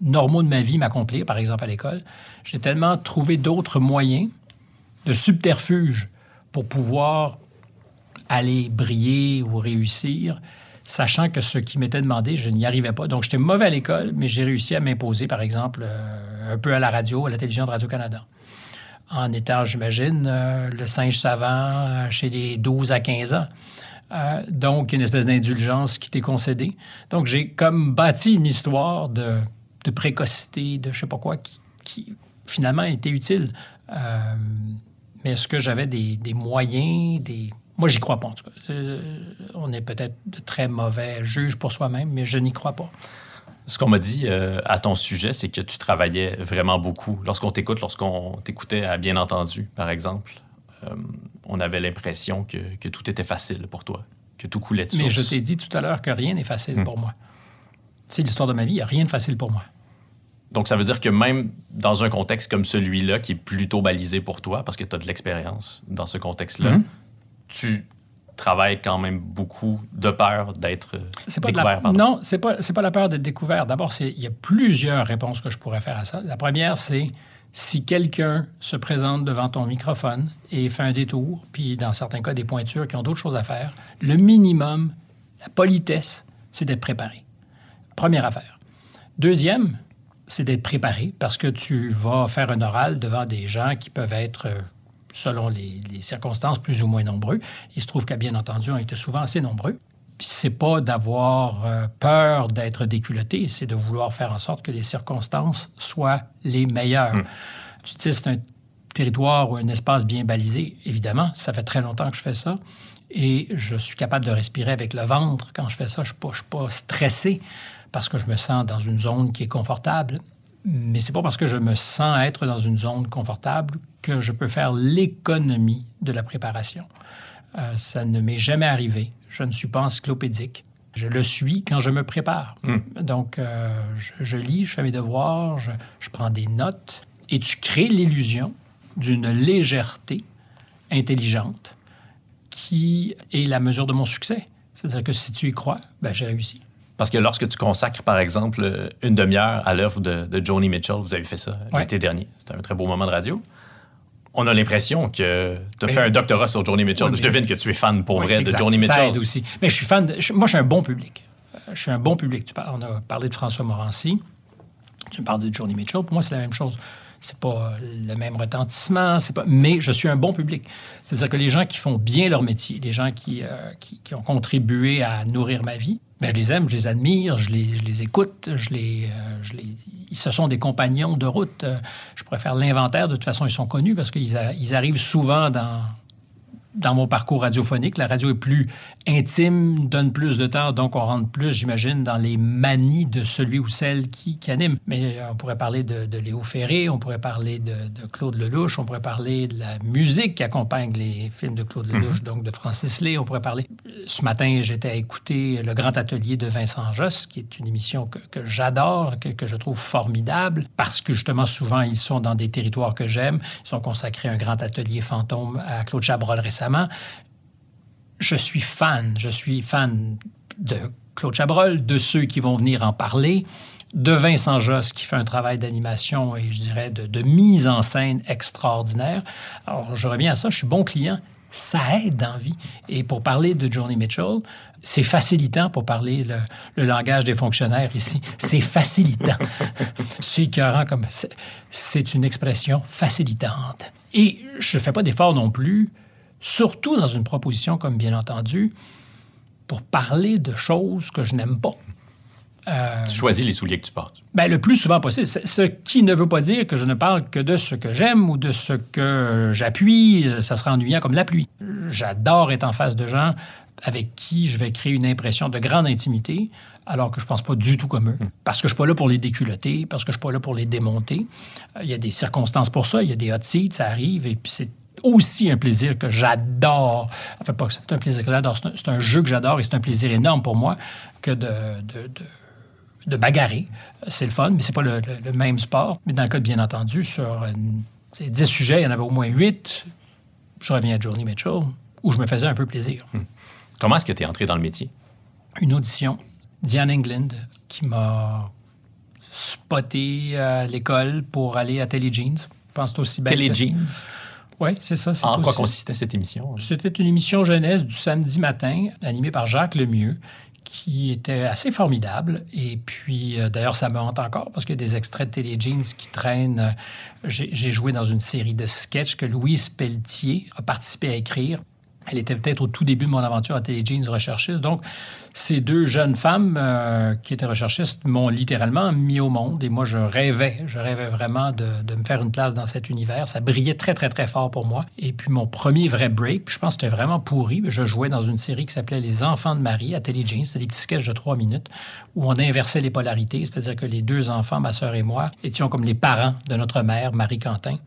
normaux de ma vie, m'accomplir, par exemple à l'école, j'ai tellement trouvé d'autres moyens, de subterfuges pour pouvoir aller briller ou réussir, sachant que ce qui m'était demandé, je n'y arrivais pas. Donc, j'étais mauvais à l'école, mais j'ai réussi à m'imposer, par exemple, euh, un peu à la radio, à la télévision de Radio-Canada en étant, j'imagine, euh, le singe savant euh, chez les 12 à 15 ans. Euh, donc, une espèce d'indulgence qui t'est concédée. Donc, j'ai comme bâti une histoire de, précocité, de je sais pas quoi, qui, finalement était utile. mais est-ce que j'avais des, des, moyens, des... Moi, j'y crois pas, en tout cas. on est peut-être de très mauvais juges pour soi-même, mais je n'y crois pas. Ce qu'on m'a dit euh, à ton sujet, c'est que tu travaillais vraiment beaucoup. Lorsqu'on t'écoute, lorsqu'on t'écoutait à Bien entendu, par exemple, euh, on avait l'impression que, que, tout était facile pour toi, que tout coulait de Mais je t'ai dit tout à l'heure que rien n'est facile hmm. pour moi. C'est l'histoire de ma vie, il n'y a rien de facile pour moi. Donc, ça veut dire que même dans un contexte comme celui-là, qui est plutôt balisé pour toi, parce que tu as de l'expérience dans ce contexte-là, hmm. tu travaille quand même beaucoup de peur d'être pas de découvert. la... Non, c'est pas, c'est pas la peur d'être découvert. D'abord, il y a plusieurs réponses que je pourrais faire à ça. La première, c'est si quelqu'un se présente devant ton microphone et fait un détour, puis dans certains cas, des pointures qui ont d'autres choses à faire, le minimum, la politesse, c'est d'être préparé. Première affaire. Deuxième, c'est d'être préparé parce que tu vas faire un oral devant des gens qui peuvent être, euh, selon les, les circonstances, plus ou moins nombreux. Il se trouve qu'à bien entendu, on était souvent assez nombreux. Puis c'est pas d'avoir euh, peur d'être déculotté, c'est de vouloir faire en sorte que les circonstances soient les meilleures. Tu sais, c'est un territoire ou un espace bien balisé, évidemment. Ça fait très longtemps que je fais ça. Et je suis capable de respirer avec le ventre quand je fais ça. Je ne suis, suis pas stressé parce que je me sens dans une zone qui est confortable. Mais c'est pas parce que je me sens être dans une zone confortable que je peux faire l'économie de la préparation. Euh, ça ne m'est jamais arrivé. Je ne suis pas encyclopédique. Je le suis quand je me prépare. Donc, euh, je, je lis, je fais mes devoirs, je, je prends des notes, et tu crées l'illusion d'une légèreté intelligente qui est la mesure de mon succès. C'est-à-dire que si tu y crois, ben, j'ai réussi. Parce que lorsque tu consacres, par exemple, une demi-heure à l'œuvre de, de Joni Mitchell, vous avez fait ça Ouais. l'été dernier, c'était un très beau moment de radio, on a l'impression que tu as fait un doctorat sur Joni Mitchell. Oui, Je devine que tu es fan pour Oui, vrai exact. de Ça Mitchell. aide aussi. Mais je suis fan. de- je- moi, je suis un bon public. Euh, Je suis un bon public. Tu parles- on a parlé de François Morancy. Tu me parles de Joni Mitchell. Pour moi, c'est la même chose. C'est pas le même retentissement, c'est pas. Mais je suis un bon public. C'est-à-dire que les gens qui font bien leur métier, les gens qui, euh, qui, qui ont contribué à nourrir ma vie, ben, je les aime, je les admire, je les, je les écoute, je les, euh, je les, ce sont des compagnons de route. Euh, Je faire l'inventaire. De toute façon, ils sont connus parce qu'ils ils arrivent souvent dans, dans mon parcours radiophonique. La radio est plus intime, donne plus de temps, donc on rentre plus, j'imagine, dans les manies de celui ou celle qui, qui anime. Mais euh, on pourrait parler de, de Léo Ferré, on pourrait parler de, de Claude Lelouch, on pourrait parler de la musique qui accompagne les films de Claude Lelouch, donc de Francis Lay. On pourrait parler... Ce matin, j'étais à écouter Le Grand Atelier de Vincent Josse, qui est une émission que, que j'adore, que, que je trouve formidable, parce que justement, souvent, ils sont dans des territoires que j'aime. Ils ont consacré un grand atelier fantôme à Claude Chabrol récemment. Je suis fan, je suis fan de Claude Chabrol, de ceux qui vont venir en parler, de Vincent Josse qui fait un travail d'animation et je dirais de, de mise en scène extraordinaire. Alors, je reviens à ça, je suis bon client. Ça aide dans vie. Et pour parler de Joni Mitchell, c'est facilitant pour parler le, le langage des fonctionnaires ici. C'est facilitant. c'est écœurant comme... c'est- C'est une expression facilitante. Et je ne fais pas d'effort non plus, surtout dans une proposition comme bien entendu, pour parler de choses que je n'aime pas. Euh, Tu choisis les souliers que tu portes. ben, le plus souvent possible. Ce- qui ne veut pas dire que je ne parle que de ce que j'aime ou de ce que j'appuie. Euh, Ça sera ennuyant comme la pluie. J'adore être en face de gens avec qui je vais créer une impression de grande intimité, alors que je pense pas du tout comme eux. Parce que je suis pas là pour les déculotter, parce que je suis pas là pour les démonter. Euh, Il y a des circonstances pour ça. Il y a des hot seats, ça arrive, et puis c'est aussi un plaisir que j'adore. Enfin, pas que c'est un plaisir que j'adore, c'est un, jeu que j'adore et c'est un plaisir énorme pour moi que de- de- de de bagarrer. C'est le fun, mais c'est pas le, le- le même sport. Mais dans le cas, bien entendu, sur une- sais, 10 sujets, il y en avait au moins 8. Je reviens à Joni Mitchell, où je me faisais un peu plaisir. Comment est-ce que tu es entré dans le métier? Une audition, Diane England, qui m'a spoté à l'école pour aller à Telly Jeans. Je pense aussi bête. Telly que- Jeans. Oui, c'est ça. En quoi aussi- consistait cette émission? C'était une émission jeunesse du samedi matin, animée par Jacques Lemieux, qui était assez formidable. Et puis, euh, d'ailleurs, ça me hante encore parce qu'il y a des extraits de Télé Jeans qui traînent. Euh, j'ai joué dans une série de sketchs que Louise Pelletier a participé à écrire. Elle était peut-être au tout début de mon aventure à Télé Jeans recherchiste. Donc, ces deux jeunes femmes euh, qui étaient recherchistes m'ont littéralement mis au monde. Et moi, je rêvais, je rêvais vraiment de, de me faire une place dans cet univers. Ça brillait très, très, très fort pour moi. Et puis, mon premier vrai break, je pense que c'était vraiment pourri. Je jouais dans une série qui s'appelait Les Enfants de Marie à Télé Jeans. C'était des petits sketchs de trois minutes où on inversait les polarités. C'est-à-dire que les deux enfants, ma sœur et moi, étions comme les parents de notre mère, Marie Quentin.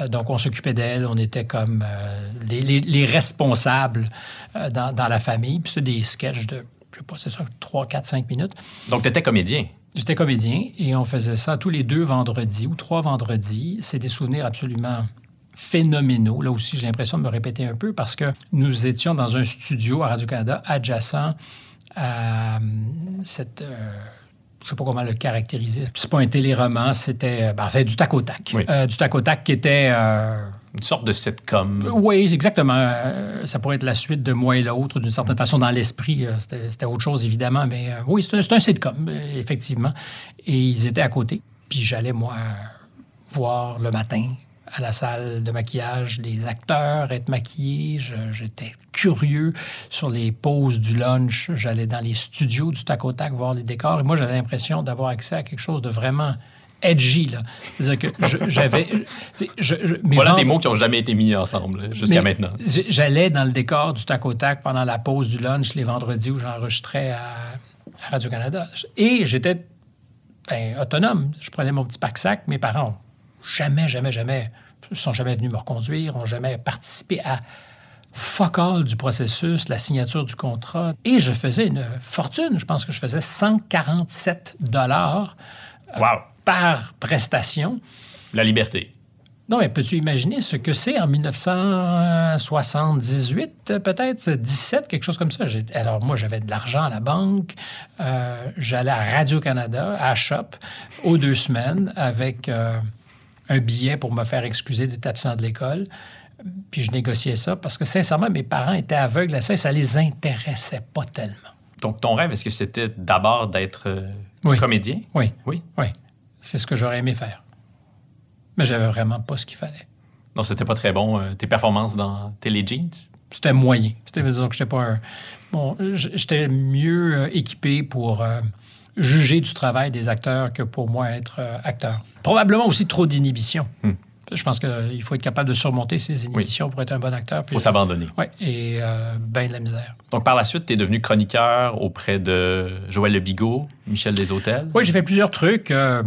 Euh, donc, on s'occupait d'elle, on était comme euh, les, les- les responsables euh, dans, dans la famille. Puis c'est des sketchs de, je sais pas, c'est ça, 3, 4, 5 minutes. Donc, tu étais comédien? J'étais comédien et on faisait ça tous les deux vendredis ou trois vendredis. C'est des souvenirs absolument phénoménaux. Là aussi, j'ai l'impression de me répéter un peu parce que nous étions dans un studio à Radio-Canada adjacent à cette... Euh, je ne sais pas comment le caractériser. C'est pas un téléroman, c'était ben, en fait du tac au tac. du tac au tac qui était une sorte de sitcom. Oui, exactement. ça pourrait être la suite de Moi et l'autre, d'une certaine façon, dans l'esprit. C'était autre chose, évidemment, mais oui, c'est un, un, sitcom, effectivement. Et ils étaient à côté. Puis j'allais, moi, voir le matin à la salle de maquillage les acteurs être maquillés. J'étais curieux sur les pauses du lunch. J'allais dans les studios du tac au tac voir les décors. Et moi, j'avais l'impression d'avoir accès à quelque chose de vraiment edgy. C'est-à-dire que j'avais... voilà des mots qui n'ont jamais été mis ensemble jusqu'à maintenant. J'allais dans le décor du tac au tac pendant la pause du lunch les vendredis où j'enregistrais à, à Radio-Canada. Et j'étais ben, autonome. Je prenais mon petit pack-sac. Mes parents jamais, jamais, jamais, sont jamais venus me reconduire, n'ont jamais participé à fuck all du processus, la signature du contrat. Et je faisais une fortune. Je pense que je faisais 147 dollars euh, par prestation. La liberté. Non, mais peux-tu imaginer ce que c'est en 1978, peut-être, 17, quelque chose comme ça? Alors, moi, j'avais de l'argent à la banque. Euh, j'allais à Radio-Canada, à Shop, aux deux semaines, avec euh, un billet pour me faire excuser d'être absent de l'école. Puis je négociais ça parce que, sincèrement, mes parents étaient aveugles à ça et ça les intéressait pas tellement. Donc, ton rêve, est-ce que c'était d'abord d'être euh, comédien? Oui. Oui? Oui. C'est ce que j'aurais aimé faire. Mais j'avais vraiment pas ce qu'il fallait. Non, c'était pas très bon, euh, tes performances dans Télé Jeans? C'était moyen. C'était, donc, j'étais pas un... Bon, j'étais mieux euh, équipé pour juger du travail des acteurs que pour moi être euh, acteur. Probablement aussi trop d'inhibition. Hmm. Je pense qu'il faut être capable de surmonter ces inhibitions pour être un bon acteur. Il faut s'abandonner. Oui, et euh, ben de la misère. Donc, par la suite, tu es devenu chroniqueur auprès de Joël Le Bigot, Michel Deshôtels. Oui, j'ai fait plusieurs trucs. Euh,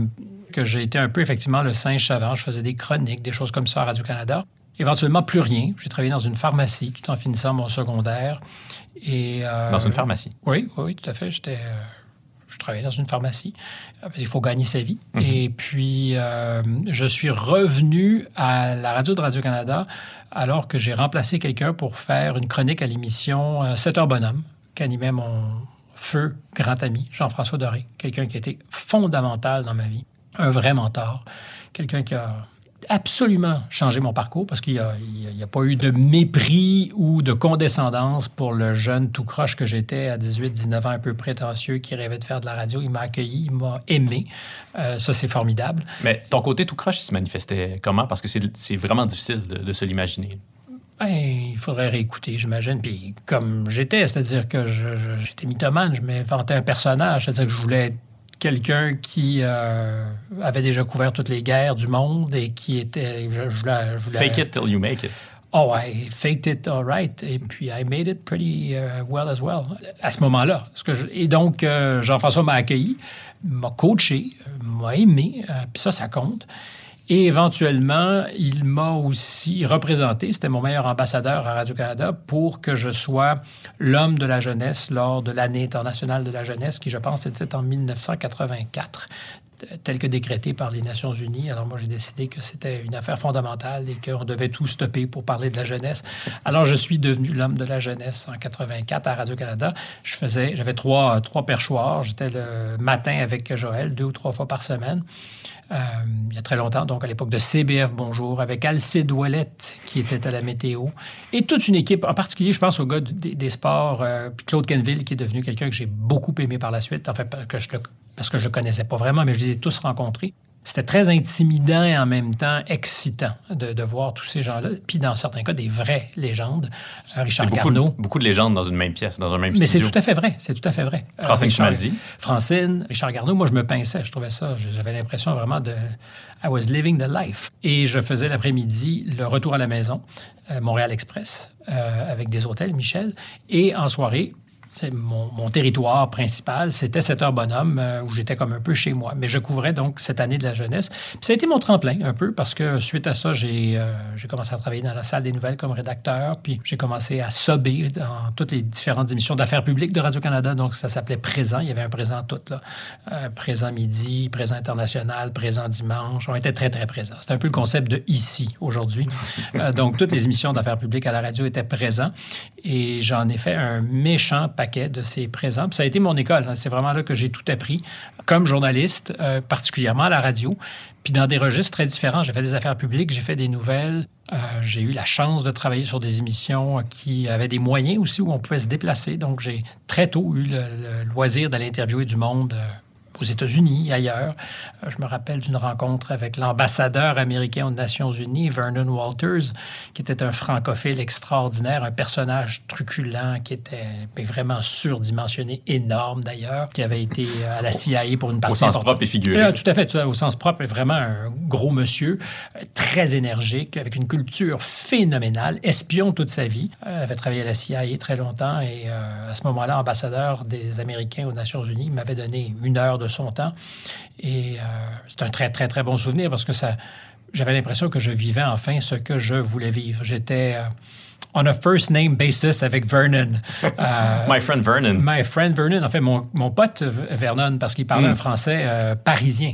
que j'ai été un peu, effectivement, le singe savant. Je faisais des chroniques, des choses comme ça à Radio-Canada. Éventuellement, plus rien. J'ai travaillé dans une pharmacie tout en finissant mon secondaire. Et, dans une pharmacie? Oui, oui, tout à fait. J'étais travaillais dans une pharmacie. Euh, il faut gagner sa vie. Mhm. Et puis, euh, je suis revenu à la radio de Radio-Canada alors que j'ai remplacé quelqu'un pour faire une chronique à l'émission 7 euh, heures bonhomme, qu'animait mon feu grand ami, Jean-François Doré. Quelqu'un qui a été fondamental dans ma vie. Un vrai mentor. Quelqu'un qui a absolument changé mon parcours parce qu'il n'y a, pas eu de mépris ou de condescendance pour le jeune tout croche que j'étais à 18-19 ans, un peu prétentieux, qui rêvait de faire de la radio. Il m'a accueilli, il m'a aimé. Euh, ça, c'est formidable. Mais ton côté tout croche, il se manifestait comment? Parce que c'est vraiment difficile de, se l'imaginer. Ben, il faudrait réécouter, j'imagine. Puis comme j'étais, c'est-à-dire que j'étais mythomane, je m'inventais un personnage, c'est-à-dire que je voulais être quelqu'un qui euh, avait déjà couvert toutes les guerres du monde et qui était. Je, Fake it till you make it. Oh, I faked it all right. Et puis, I made it pretty uh, well as well. À ce moment-là. Et donc, euh, Jean-François m'a accueilli, m'a coaché, m'a aimé. Euh, puis ça, ça compte. Et éventuellement, il m'a aussi représenté, c'était mon meilleur ambassadeur à Radio-Canada, pour que je sois l'homme de la jeunesse lors de l'année internationale de la jeunesse, qui je pense était en 1984 tel que décrété par les Nations Unies. Alors moi, j'ai décidé que c'était une affaire fondamentale et qu'on devait tout stopper pour parler de la jeunesse. Alors je suis devenu l'homme de la jeunesse en 84 à Radio-Canada. Je faisais, j'avais trois, trois perchoirs. J'étais le matin avec Joël, deux ou trois fois par semaine. Euh, il y a très longtemps, donc à l'époque de CBF Bonjour, avec Alcide Ouellette qui était à la météo, et toute une équipe, en particulier, je pense au gars des, sports, euh, puis Claude Kenville, qui est devenu quelqu'un que j'ai beaucoup aimé par la suite, en fait, parce que je ne le connaissais pas vraiment, mais je les ai tous rencontrés. C'était très intimidant et en même temps excitant de, voir tous ces gens-là. Puis dans certains cas, des vraies légendes. Euh, Richard beaucoup, Garneau. Beaucoup de légendes dans une même pièce, dans un même Mais c'est tout à fait vrai. C'est tout à fait vrai. Euh, Francine Schmaldi. Francine, Richard Garneau. Moi, je me pinçais. Je trouvais ça. J'avais l'impression vraiment de. I was living the life. Et je faisais l'après-midi le retour à la maison, euh, Montréal Express, avec des hôtels, Michel. Et en soirée, mon, mon, territoire principal, c'était 7 heures bonhomme, euh, où j'étais comme un peu chez moi. Mais je couvrais donc cette année de la jeunesse. Puis ça a été mon tremplin, un peu, parce que suite à ça, j'ai euh, commencé à travailler dans la salle des nouvelles comme rédacteur, puis j'ai commencé à sober dans toutes les différentes émissions d'affaires publiques de Radio-Canada. Donc, ça s'appelait Présent. Il y avait un présent tout, là. Euh, présent midi, présent international, présent dimanche. On était très, très présents. C'était un peu le concept de ici, aujourd'hui. donc, toutes les émissions d'affaires publiques à la radio étaient présentes. Et j'en ai fait un méchant paquet de ces présents. Puis ça a été mon école. Hein. C'est vraiment là que j'ai tout appris comme journaliste, euh, particulièrement à la radio. Puis dans des registres très différents. J'ai fait des affaires publiques, j'ai fait des nouvelles. Euh, j'ai eu la chance de travailler sur des émissions qui avaient des moyens aussi où on pouvait se déplacer. Donc j'ai très tôt eu le, loisir d'aller interviewer du monde. Euh, aux États-Unis, ailleurs. Euh, je me rappelle d'une rencontre avec l'ambassadeur américain aux Nations Unies, Vernon Walters, qui était un francophile extraordinaire, un personnage truculent qui était vraiment surdimensionné, énorme d'ailleurs, qui avait été à la CIA pour une partie. Au sens propre et figuré. Euh, tout à fait, au sens propre, vraiment un gros monsieur, euh, très énergique, avec une culture phénoménale, espion toute sa vie, avait travaillé à la CIA très longtemps et à ce moment-là, ambassadeur des Américains aux Nations Unies, m'avait donné une heure de son temps. Et euh, c'est un très, très, très bon souvenir parce que ça, j'avais l'impression que je vivais enfin ce que je voulais vivre. J'étais euh, on a first name basis avec Vernon. Euh, my friend Vernon. My friend Vernon. En fait, mon, mon pote Vernon, parce qu'il parlait mm. un français parisien.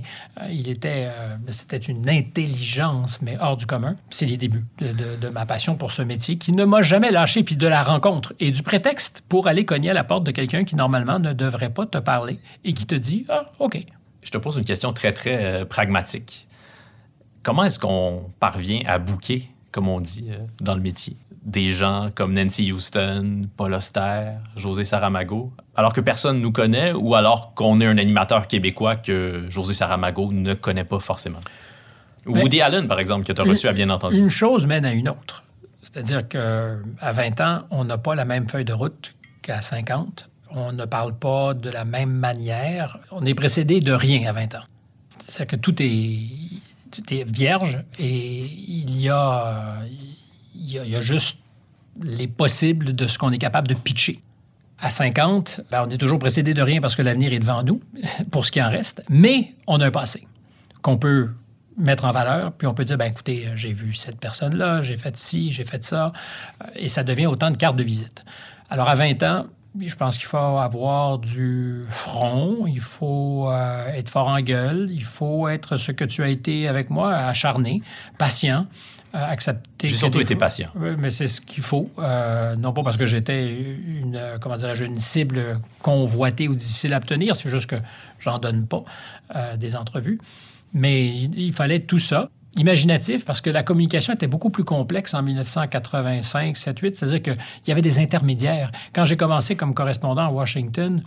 il était, c'était une intelligence, mais hors du commun. C'est les débuts de, de, ma passion pour ce métier qui ne m'a jamais lâché, puis de la rencontre et du prétexte pour aller cogner à la porte de quelqu'un qui normalement ne devrait pas te parler et qui te dit ah ok. Je te pose une question très très pragmatique. Comment est-ce qu'on parvient à bouquer, comme on dit euh, dans le métier, des gens comme Nancy Houston, Paul Auster, José Saramago, alors que personne nous connaît ou alors qu'on est un animateur québécois que José Saramago ne connaît pas forcément? Ben, Woody Allen, par exemple, que tu as reçu à bien entendu. Une chose mène à une autre. C'est-à-dire qu'à 20 ans, on n'a pas la même feuille de route qu'à 50. On ne parle pas de la même manière. On est précédé de rien à 20 ans. C'est-à-dire que tout est vierge et il y a, il y a, juste les possibles de ce qu'on est capable de pitcher. À 50, ben, on est toujours précédé de rien parce que l'avenir est devant nous, pour ce qui en reste, mais on a un passé qu'on peut mettre en valeur, puis on peut dire, ben écoutez, j'ai vu cette personne-là, j'ai fait ci, j'ai fait ça, et ça devient autant de cartes de visite. Alors à 20 ans, je pense qu'il faut avoir du front, il faut euh, être fort en gueule, il faut être ce que tu as été avec moi, acharné, patient, euh, accepter. J'ai surtout été patient. Oui, mais c'est ce qu'il faut. Euh, non pas parce que j'étais une, comment dirais-je, une cible convoitée ou difficile à obtenir, c'est juste que j'en donne pas des entrevues. Mais il fallait tout ça imaginatif parce que la communication était beaucoup plus complexe en 1985, 7, 8. C'est-à-dire qu'il y avait des intermédiaires. Quand j'ai commencé comme correspondant à Washington,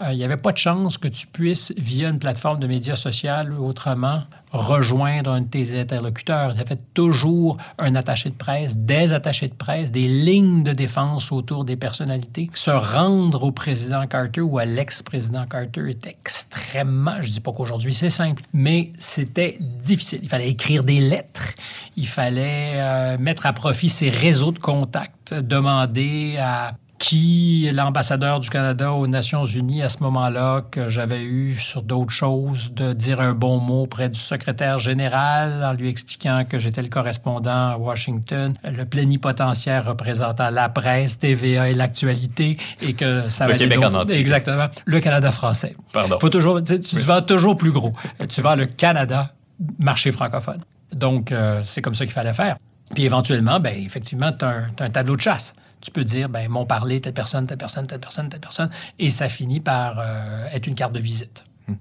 euh, il n'y avait pas de chance que tu puisses, via une plateforme de médias sociaux ou autrement, rejoindre un de tes interlocuteurs. Il y avait toujours un attaché de presse, des attachés de presse, des lignes de défense autour des personnalités. Se rendre au président Carter ou à l'ex-président Carter est extrêmement, je ne dis pas qu'aujourd'hui c'est simple, mais c'était difficile. Il fallait écrire des lettres, il fallait euh, mettre à profit ses réseaux de contacts, demander à qui l'ambassadeur du Canada aux Nations Unies à ce moment-là, que j'avais eu sur d'autres choses, de dire un bon mot près du secrétaire général en lui expliquant que j'étais le correspondant à Washington, le plénipotentiaire représentant la presse, TVA et l'actualité, et que ça Le Québec en entier. Exactement. Le Canada français. Pardon. Faut toujours, tu, tu vas toujours plus gros. Tu vas le Canada, marché francophone. Donc, euh, c'est comme ça qu'il fallait faire. Puis éventuellement, ben effectivement, tu as, un tableau de chasse tu peux dire, ben, m'ont parlé telle personne, telle personne, telle personne, telle personne, et ça finit par euh, être une carte de visite. Hmm.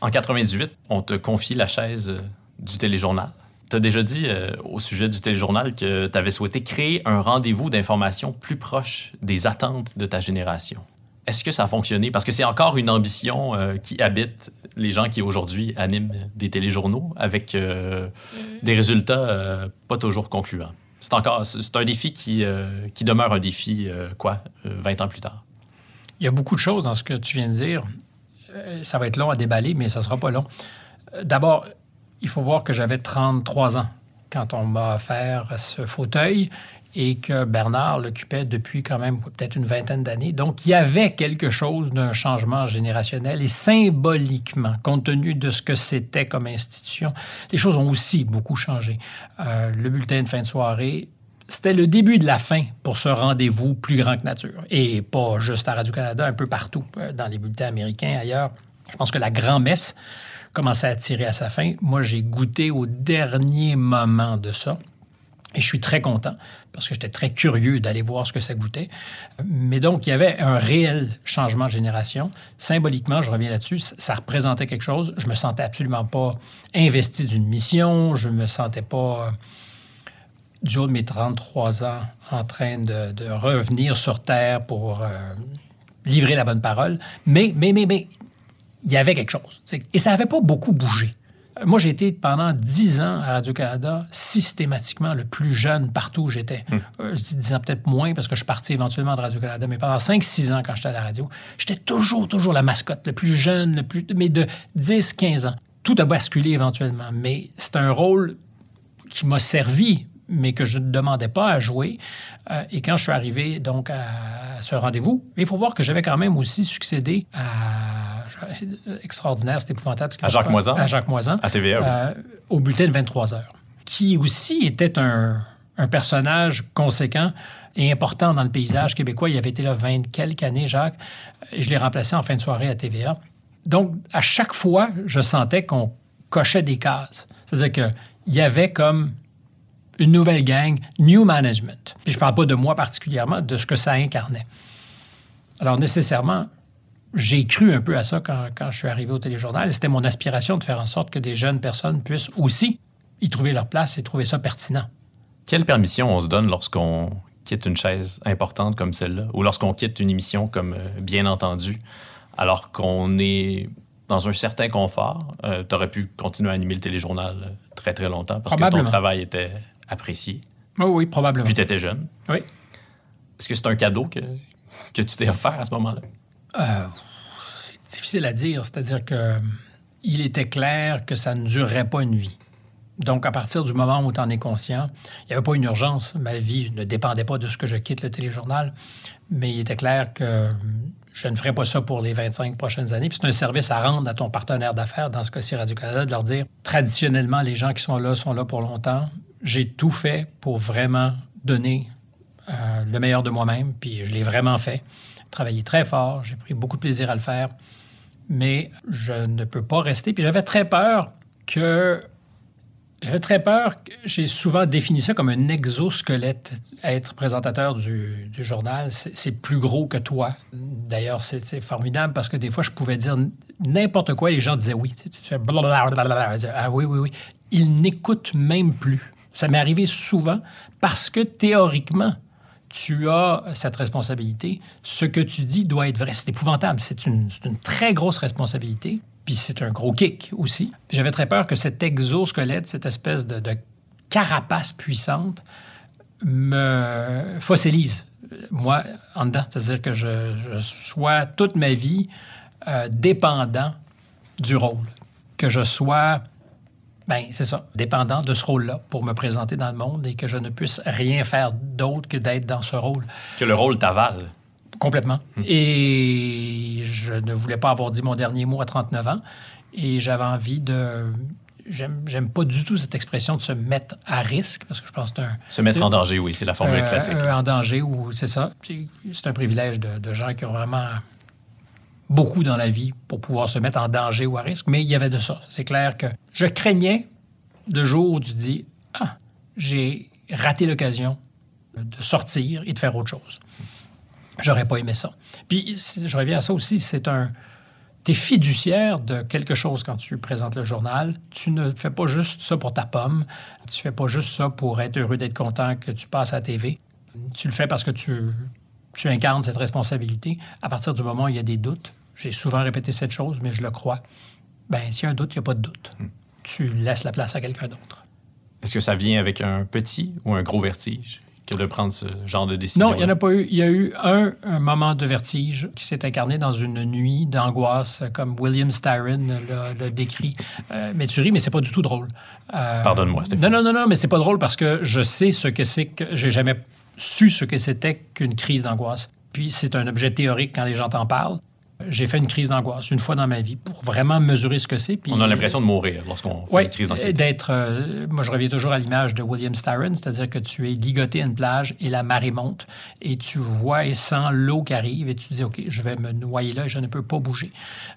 En 98, on te confie la chaise euh, du téléjournal. Tu as déjà dit euh, au sujet du téléjournal que tu avais souhaité créer un rendez-vous d'information plus proche des attentes de ta génération. Est-ce que ça a fonctionné? Parce que c'est encore une ambition qui habite les gens qui aujourd'hui animent des téléjournaux avec mm-hmm. des résultats pas toujours concluants c'est encore c'est un défi qui, euh, demeure un défi, euh, quoi, 20 euh, ans plus tard. Il y a beaucoup de choses dans ce que tu viens de dire. Ça va être long à déballer, mais ça ne sera pas long. D'abord, il faut voir que j'avais 33 ans quand on m'a offert ce fauteuil et que Bernard l'occupait depuis quand même peut-être une vingtaine d'années. Donc, il y avait quelque chose d'un changement générationnel et symboliquement, compte tenu de ce que c'était comme institution, les choses ont aussi beaucoup changé. Euh, le bulletin de fin de soirée, c'était le début de la fin pour ce rendez-vous plus grand que nature. Et pas juste à Radio-Canada, un peu partout, euh, dans les bulletins américains, ailleurs. Je pense que la grand-messe commençait à tirer à sa fin. Moi, j'ai goûté au dernier moment de ça. Et je suis très content parce que j'étais très curieux d'aller voir ce que ça goûtait. Mais donc, il y avait un réel changement de génération. Symboliquement, je reviens là-dessus, ça représentait quelque chose. Je me sentais absolument pas investi d'une mission. Je me sentais pas, euh, du haut de mes 33 ans, en train de, revenir sur Terre pour euh, livrer la bonne parole. Mais, mais, mais, mais, il y avait quelque chose. Et ça n'avait pas beaucoup bougé. Moi, j'ai été pendant dix ans à Radio-Canada, systématiquement le plus jeune partout où j'étais. Euh, je dis dix ans peut-être moins parce que je suis parti éventuellement de Radio-Canada, mais pendant cinq, six ans quand j'étais à la radio, j'étais toujours, toujours la mascotte, le plus jeune, le plus, mais de 10, 15 ans. Tout a basculé éventuellement, mais c'est un rôle qui m'a servi mais que je ne demandais pas à jouer. Euh, et quand je suis arrivé donc à, ce rendez-vous, il faut voir que j'avais quand même aussi succédé à extraordinaire, c'était épouvantable. À Jacques Moisan? À Jacques Moisan. À TVA. Euh, au bulletin de 23 heures, qui aussi était un, un, personnage conséquent et important dans le paysage québécois. Il avait été là 20 quelques années, Jacques. Je l'ai remplacé en fin de soirée à TVA. Donc, à chaque fois, je sentais qu'on cochait des cases. C'est-à-dire qu'il y avait comme une nouvelle gang, new management. Puis je ne parle pas de moi particulièrement, de ce que ça incarnait. Alors nécessairement, j'ai cru un peu à ça quand, quand je suis arrivé au téléjournal. C'était mon aspiration de faire en sorte que des jeunes personnes puissent aussi y trouver leur place et trouver ça pertinent. Quelle permission on se donne lorsqu'on quitte une chaise importante comme celle-là, ou lorsqu'on quitte une émission comme euh, Bien entendu, alors qu'on est dans un certain confort, euh, tu aurais pu continuer à animer le téléjournal euh, très, très longtemps parce que ton travail était apprécié. Oui, oui, probablement. Puis tu étais jeune. Oui. Est-ce que c'est un cadeau que, que tu t'es offert à ce moment-là? Euh, c'est difficile à dire. C'est-à-dire que il était clair que ça ne durerait pas une vie. Donc, à partir du moment où tu en es conscient, il n'y avait pas une urgence. Ma vie ne dépendait pas de ce que je quitte le téléjournal, mais il était clair que je ne ferais pas ça pour les 25 prochaines années. Puis c'est un service à rendre à ton partenaire d'affaires, dans ce cas-ci Radio-Canada, de leur dire traditionnellement, les gens qui sont là sont là pour longtemps j'ai tout fait pour vraiment donner euh, le meilleur de moi-même, puis je l'ai vraiment fait. Travaillé très fort, j'ai pris beaucoup de plaisir à le faire, mais je ne peux pas rester. Puis j'avais très peur que. J'avais très peur, j'ai souvent défini ça comme un exosquelette. Être présentateur du, du journal, c'est plus gros que toi. D'ailleurs, c'est formidable parce que des fois, je pouvais dire n'importe quoi et les gens disaient oui. Tu fais blablabla. Ah oui, oui, oui. Ils n'écoutent même plus. Ça m'est arrivé souvent parce que théoriquement, tu as cette responsabilité. Ce que tu dis doit être vrai. C'est épouvantable. C'est une, une, très grosse responsabilité. Puis c'est un gros kick aussi. J'avais très peur que cet exosquelette, cette espèce de, carapace puissante, me fossilise, moi, en dedans. C'est-à-dire que je, je, sois toute ma vie euh, dépendant du rôle. Que je sois Bien, c'est ça, dépendant de ce rôle-là pour me présenter dans le monde et que je ne puisse rien faire d'autre que d'être dans ce rôle. Que le rôle t'avale. Complètement. Hum. Et je ne voulais pas avoir dit mon dernier mot à 39 ans et j'avais envie de. J'aime pas du tout cette expression de se mettre à risque parce que je pense que c'est un. Se mettre en danger, oui, c'est la formule euh, classique. Euh, en danger, ou c'est ça. C'est un privilège de, de gens qui ont vraiment beaucoup dans la vie pour pouvoir se mettre en danger ou à risque, mais il y avait de ça. C'est clair que je craignais le jour où tu dis Ah, j'ai raté l'occasion de sortir et de faire autre chose. J'aurais pas aimé ça. Puis, je reviens à ça aussi, c'est un. Tu es fiduciaire de quelque chose quand tu présentes le journal. Tu ne fais pas juste ça pour ta pomme. Tu fais pas juste ça pour être heureux d'être content que tu passes à la TV. Tu le fais parce que tu, tu incarnes cette responsabilité. À partir du moment où il y a des doutes, j'ai souvent répété cette chose, mais je le crois. Ben, s'il y a un doute, il n'y a pas de doute. Hmm. Tu laisses la place à quelqu'un d'autre. Est-ce que ça vient avec un petit ou un gros vertige que de prendre ce genre de décision? Non, il n'y en a pas eu. Il y a eu un, moment de vertige qui s'est incarné dans une nuit d'angoisse, comme William Styron l'a décrit. Euh, mais tu ris, mais c'est pas du tout drôle. Euh, Pardonne-moi, Stéphane. Non, non, non, non, mais c'est pas drôle parce que je sais ce que c'est que j'ai jamais su ce que c'était qu'une crise d'angoisse. Puis c'est un objet théorique quand les gens t'en parlent. J'ai fait une crise d'angoisse une fois dans ma vie pour vraiment mesurer ce que c'est. Puis, On a l'impression de mourir lorsqu'on fait Ouais, une crise d'anxiété. d'être. euh, moi, je reviens toujours à l'image de William Styron, c'est-à-dire que tu es ligoté à une plage et la marée monte et tu vois et sens l'eau qui arrive et tu te dis, OK, je vais me noyer là et je ne peux pas bouger.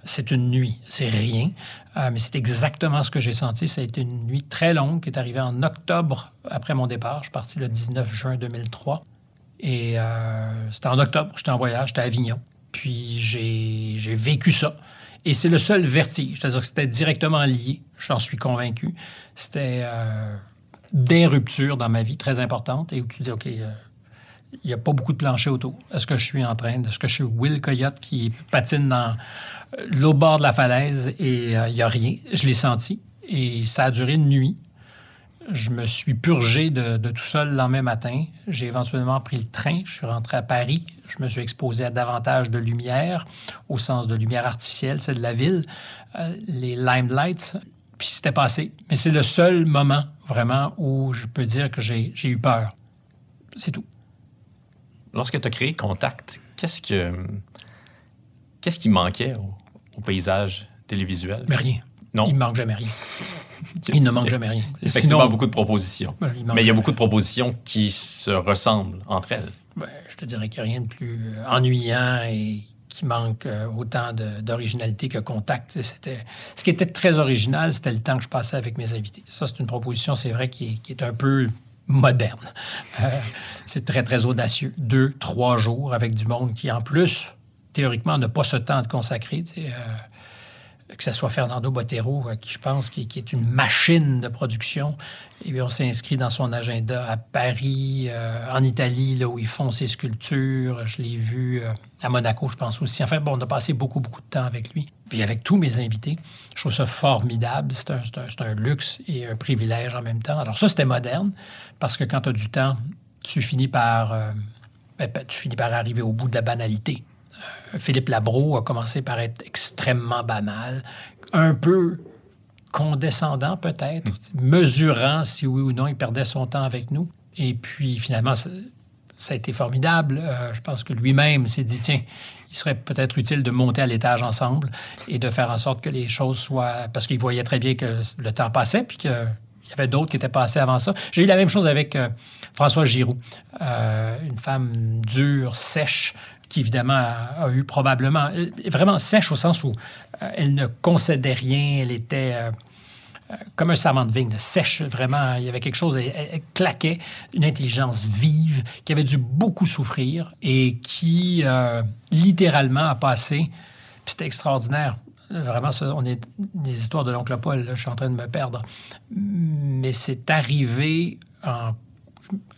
C'est une nuit, c'est rien, euh, mais c'est exactement ce que j'ai senti. Ça a été une nuit très longue qui est arrivée en octobre après mon départ. Je suis parti le 19 juin 2003 et euh, c'était en octobre. J'étais en voyage, j'étais à Avignon. Puis j'ai vécu ça. Et c'est le seul vertige. C'est-à-dire que c'était directement lié, j'en suis convaincu. C'était euh, des ruptures dans ma vie très importantes et où tu dis, OK, euh, il n'y a pas beaucoup de planchers autour. Est-ce que je suis en train, de- est-ce que je suis Will Coyote qui patine dans euh, l'autre bord de la falaise et il n'y a rien? Je l'ai senti. Et ça a duré une nuit. Je me suis purgé de, de tout ça le lendemain matin. J'ai éventuellement pris le train. Je suis rentré à Paris. Je me suis exposé à davantage de lumière, au sens de lumière artificielle, c'est de la ville, euh, les limelights. Puis c'était passé. Mais c'est le seul moment, vraiment, où je peux dire que j'ai eu peur. C'est tout. Lorsque tu as créé Contact, qu'est-ce que qu'est-ce qui manquait au, au paysage télévisuel? Mais rien. Non. Il ne manque jamais rien. Il ne manque jamais rien. Effectivement, Sinon, beaucoup de propositions. ben, il Mais il y a beaucoup de propositions qui se ressemblent entre elles. Ben, je te dirais qu'il n'y a rien de plus euh, ennuyant et qui manque euh, autant d'originalité que contact. C'était, ce qui était très original, c'était le temps que je passais avec mes invités. Ça, c'est une proposition, c'est vrai, qui est, qui est un peu moderne. Euh, c'est très, très audacieux. Deux, trois jours avec du monde qui, en plus, théoriquement, n'a pas ce temps de consacrer. tu sais, euh, que ce soit Fernando Bottero, à qui je pense qui, est une machine de production. Et bien, on s'est inscrit dans son agenda à Paris, euh, en Italie, là où ils font ses sculptures. Je l'ai vu euh, à Monaco, je pense aussi. Enfin, bon, on a passé beaucoup, beaucoup de temps avec lui. Puis avec tous mes invités. Je trouve ça formidable. C'est un, un- un luxe et un privilège en même temps. Alors ça, c'était moderne, parce que quand tu as du temps, tu finis par... euh, ben, ben, tu finis par arriver au bout de la banalité. Philippe Labro a commencé par être extrêmement banal, un peu condescendant peut-être, mesurant si oui ou non il perdait son temps avec nous. Et puis finalement, ça, ça a été formidable. Euh, je pense que lui-même s'est dit, tiens, il serait peut-être utile de monter à l'étage ensemble et de faire en sorte que les choses soient... Parce qu'il voyait très bien que le temps passait, puis que il y avait d'autres qui étaient passés avant ça. J'ai eu la même chose avec euh, François Giroud, euh, une femme dure, sèche, qui évidemment a, eu probablement, euh, vraiment sèche au sens où euh, elle ne concédait rien, elle était euh, comme un savant de vigne, sèche, vraiment, il y avait quelque chose, elle, claquait, une intelligence vive, qui avait dû beaucoup souffrir et qui littéralement a passé, c'était extraordinaire. Vraiment, on est des histoires de l'oncle Paul, je suis en train de me perdre. Mais c'est arrivé en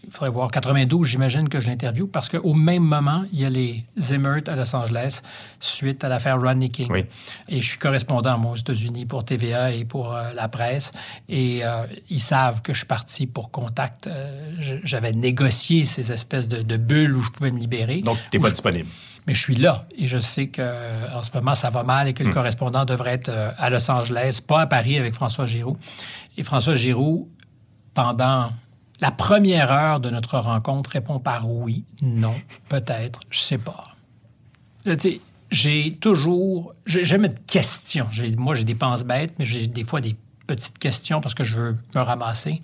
il faudrait voir, 92, j'imagine que je l'interviewe, parce qu'au même moment, il y a les émeutes à Los Angeles suite à l'affaire Rodney King. Oui. Et je suis correspondant, moi, aux États-Unis pour TVA et pour euh, la presse. Et euh, ils savent que je suis parti pour Contact. Euh, J'avais négocié ces espèces de, de bulles où je pouvais me libérer. Donc, tu n'es pas je- disponible. mais je suis là et je sais qu'en ce moment, ça va mal et que le correspondant devrait être à Los Angeles, pas à Paris avec François Giroud. Et François Giroud, pendant la première heure de notre rencontre, répond par oui, non, peut-être, je sais pas. J'ai toujours. J'ai jamais de questions. Moi, j'ai des penses bêtes, mais j'ai des fois des petites questions parce que je veux me ramasser.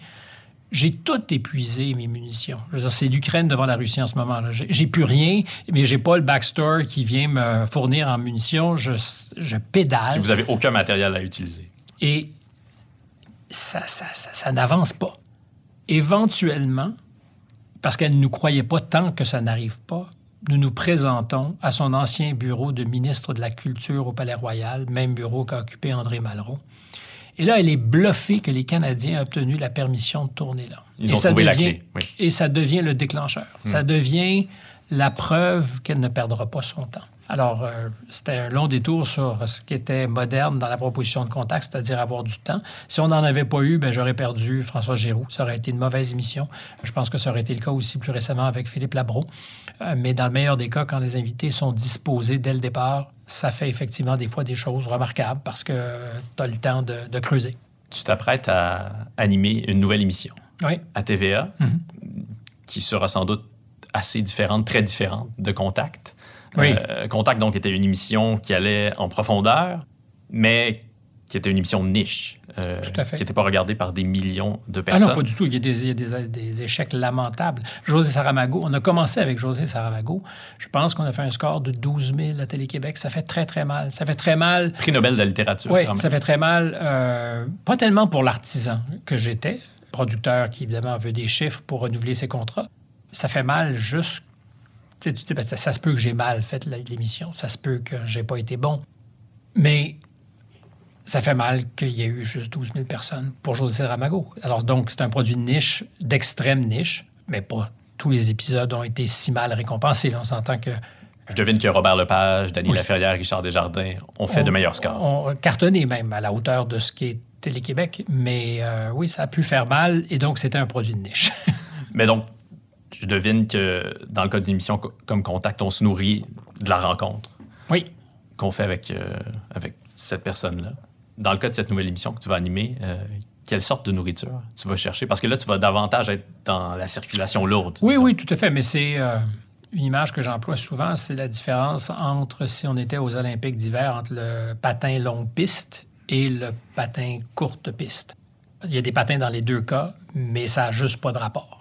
J'ai tout épuisé mes munitions. Je veux dire, c'est l'Ukraine devant la Russie en ce moment. là. J'ai plus rien, mais j'ai pas le backstore qui vient me fournir en munitions. Je, je pédale vous n'avez aucun matériel à utiliser. et ça, ça, ça- ça n'avance pas. Éventuellement, parce qu'elle ne nous croyait pas tant que ça n'arrive pas, nous nous présentons à son ancien bureau de ministre de la Culture au Palais Royal, même bureau qu'a occupé André Malraux. Et là, elle est bluffée que les Canadiens ont obtenu la permission de tourner là. Ils et ont ça trouvé la devient- clé, oui. Et ça devient le déclencheur. Ça devient la preuve qu'elle ne perdra pas son temps. Alors, euh, c'était un long détour sur ce qui était moderne dans la proposition de contact, c'est-à-dire avoir du temps. Si on n'en avait pas eu, ben, j'aurais perdu François Giroud. Ça aurait été une mauvaise émission. Je pense que ça aurait été le cas aussi plus récemment avec Philippe Labro. Euh, mais dans le meilleur des cas, quand les invités sont disposés dès le départ, ça fait effectivement des fois des choses remarquables parce que tu as le temps de, de creuser. Tu t'apprêtes à animer une nouvelle émission Oui. à TVA Mhm. qui sera sans doute assez différentes, très différentes de Contact. Oui. Euh, Contact, donc, était une émission qui allait en profondeur, mais qui était une émission niche, euh, Tout à fait. qui n'était pas regardée par des millions de Ah personnes. non, pas du tout. Il y a des, il y a des- des échecs lamentables. José Saramago, on a commencé avec José Saramago. Je pense qu'on a fait un score de 12 000 à Télé-Québec. Ça fait très, très mal. Ça fait très mal. Prix Nobel de la littérature, Oui, ça fait très mal. euh, pas tellement pour l'artisan que j'étais, producteur qui, évidemment, veut des chiffres pour renouveler ses contrats. Ça fait mal juste. Tu dis, ben, ça, ça se peut que j'ai mal fait l'émission. Ça se peut que j'ai pas été bon. Mais ça fait mal qu'il y ait eu juste 12 000 personnes pour José Ramago. Alors, donc, c'est un produit de niche, d'extrême niche, mais pas tous les épisodes ont été si mal récompensés. Là, on s'entend que Je devine que Robert Lepage, Dany Oui. Laferrière, Richard Desjardins ont fait on- de meilleurs scores. On cartonné même à la hauteur de ce qu'est Télé-Québec. Mais euh, oui, ça a pu faire mal et donc c'était un produit de niche. Mais donc, je devine que dans le cas d'une émission co- comme Contact, on se nourrit de la rencontre oui. qu'on fait avec, euh, avec cette personne-là. Dans le cas de cette nouvelle émission que tu vas animer, euh, quelle sorte de nourriture tu vas chercher? Parce que là, tu vas davantage être dans la circulation lourde. Oui, disons. oui, tout à fait. Mais c'est euh, une image que j'emploie souvent, c'est la différence entre si on était aux Olympiques d'hiver, entre le patin longue piste et le patin courte piste. Il y a des patins dans les deux cas, mais ça n'a juste pas de rapport.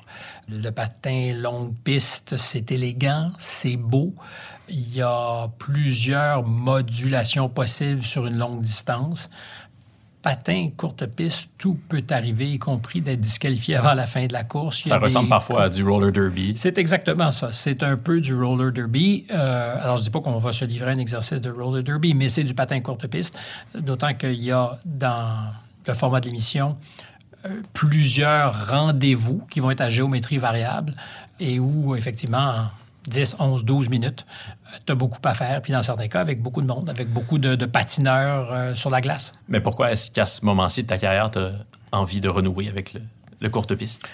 Le patin longue piste, c'est élégant, c'est beau. Il y a plusieurs modulations possibles sur une longue distance. Patin courte piste, tout peut arriver, y compris d'être disqualifié avant la fin de la course. Ça ressemble des- parfois à du roller derby. c'est exactement ça. C'est un peu du roller derby. Euh, alors, je ne dis pas qu'on va se livrer à un exercice de roller derby, mais c'est du patin courte piste. D'autant qu'il y a dans le format de l'émission plusieurs rendez-vous qui vont être à géométrie variable et où, effectivement, en 10, 11, 12 minutes, tu as beaucoup à faire. Puis, dans certains cas, avec beaucoup de monde, avec beaucoup de, de patineurs euh, sur la glace. Mais pourquoi est-ce qu'à ce moment-ci de ta carrière, tu as envie de renouer avec le, le courte piste?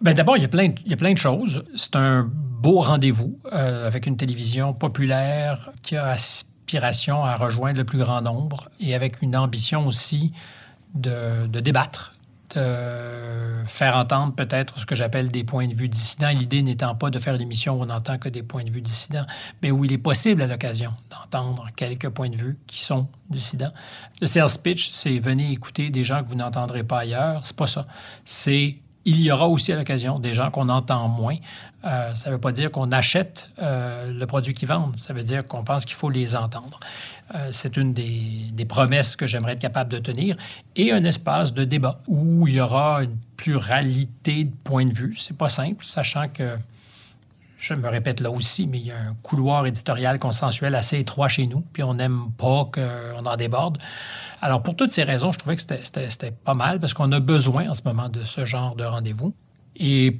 Ben D'abord, il, y a plein de- il y a plein de choses. C'est un beau rendez-vous euh, avec une télévision populaire qui a aspiration à rejoindre le plus grand nombre et avec une ambition aussi de, de débattre, de faire entendre peut-être ce que j'appelle des points de vue dissidents. L'idée n'étant pas de faire une émission où on n'entend que des points de vue dissidents, mais où il est possible à l'occasion d'entendre quelques points de vue qui sont dissidents. Le sales pitch, c'est venez écouter des gens que vous n'entendrez pas ailleurs. C'est pas ça. C'est il y aura aussi à l'occasion des gens qu'on entend moins. Euh, ça ne veut pas dire qu'on achète euh, le produit qu'ils vendent. Ça veut dire qu'on pense qu'il faut les entendre. Euh, c'est une des, promesses que j'aimerais être capable de tenir. Et un espace de débat où il y aura une pluralité de points de vue. C'est pas simple, sachant que je me répète là aussi, mais il y a un couloir éditorial consensuel assez étroit chez nous, puis on n'aime pas qu'on en déborde. Alors, pour toutes ces raisons, je trouvais que c'était pas mal, parce qu'on a besoin en ce moment de ce genre de rendez-vous. Et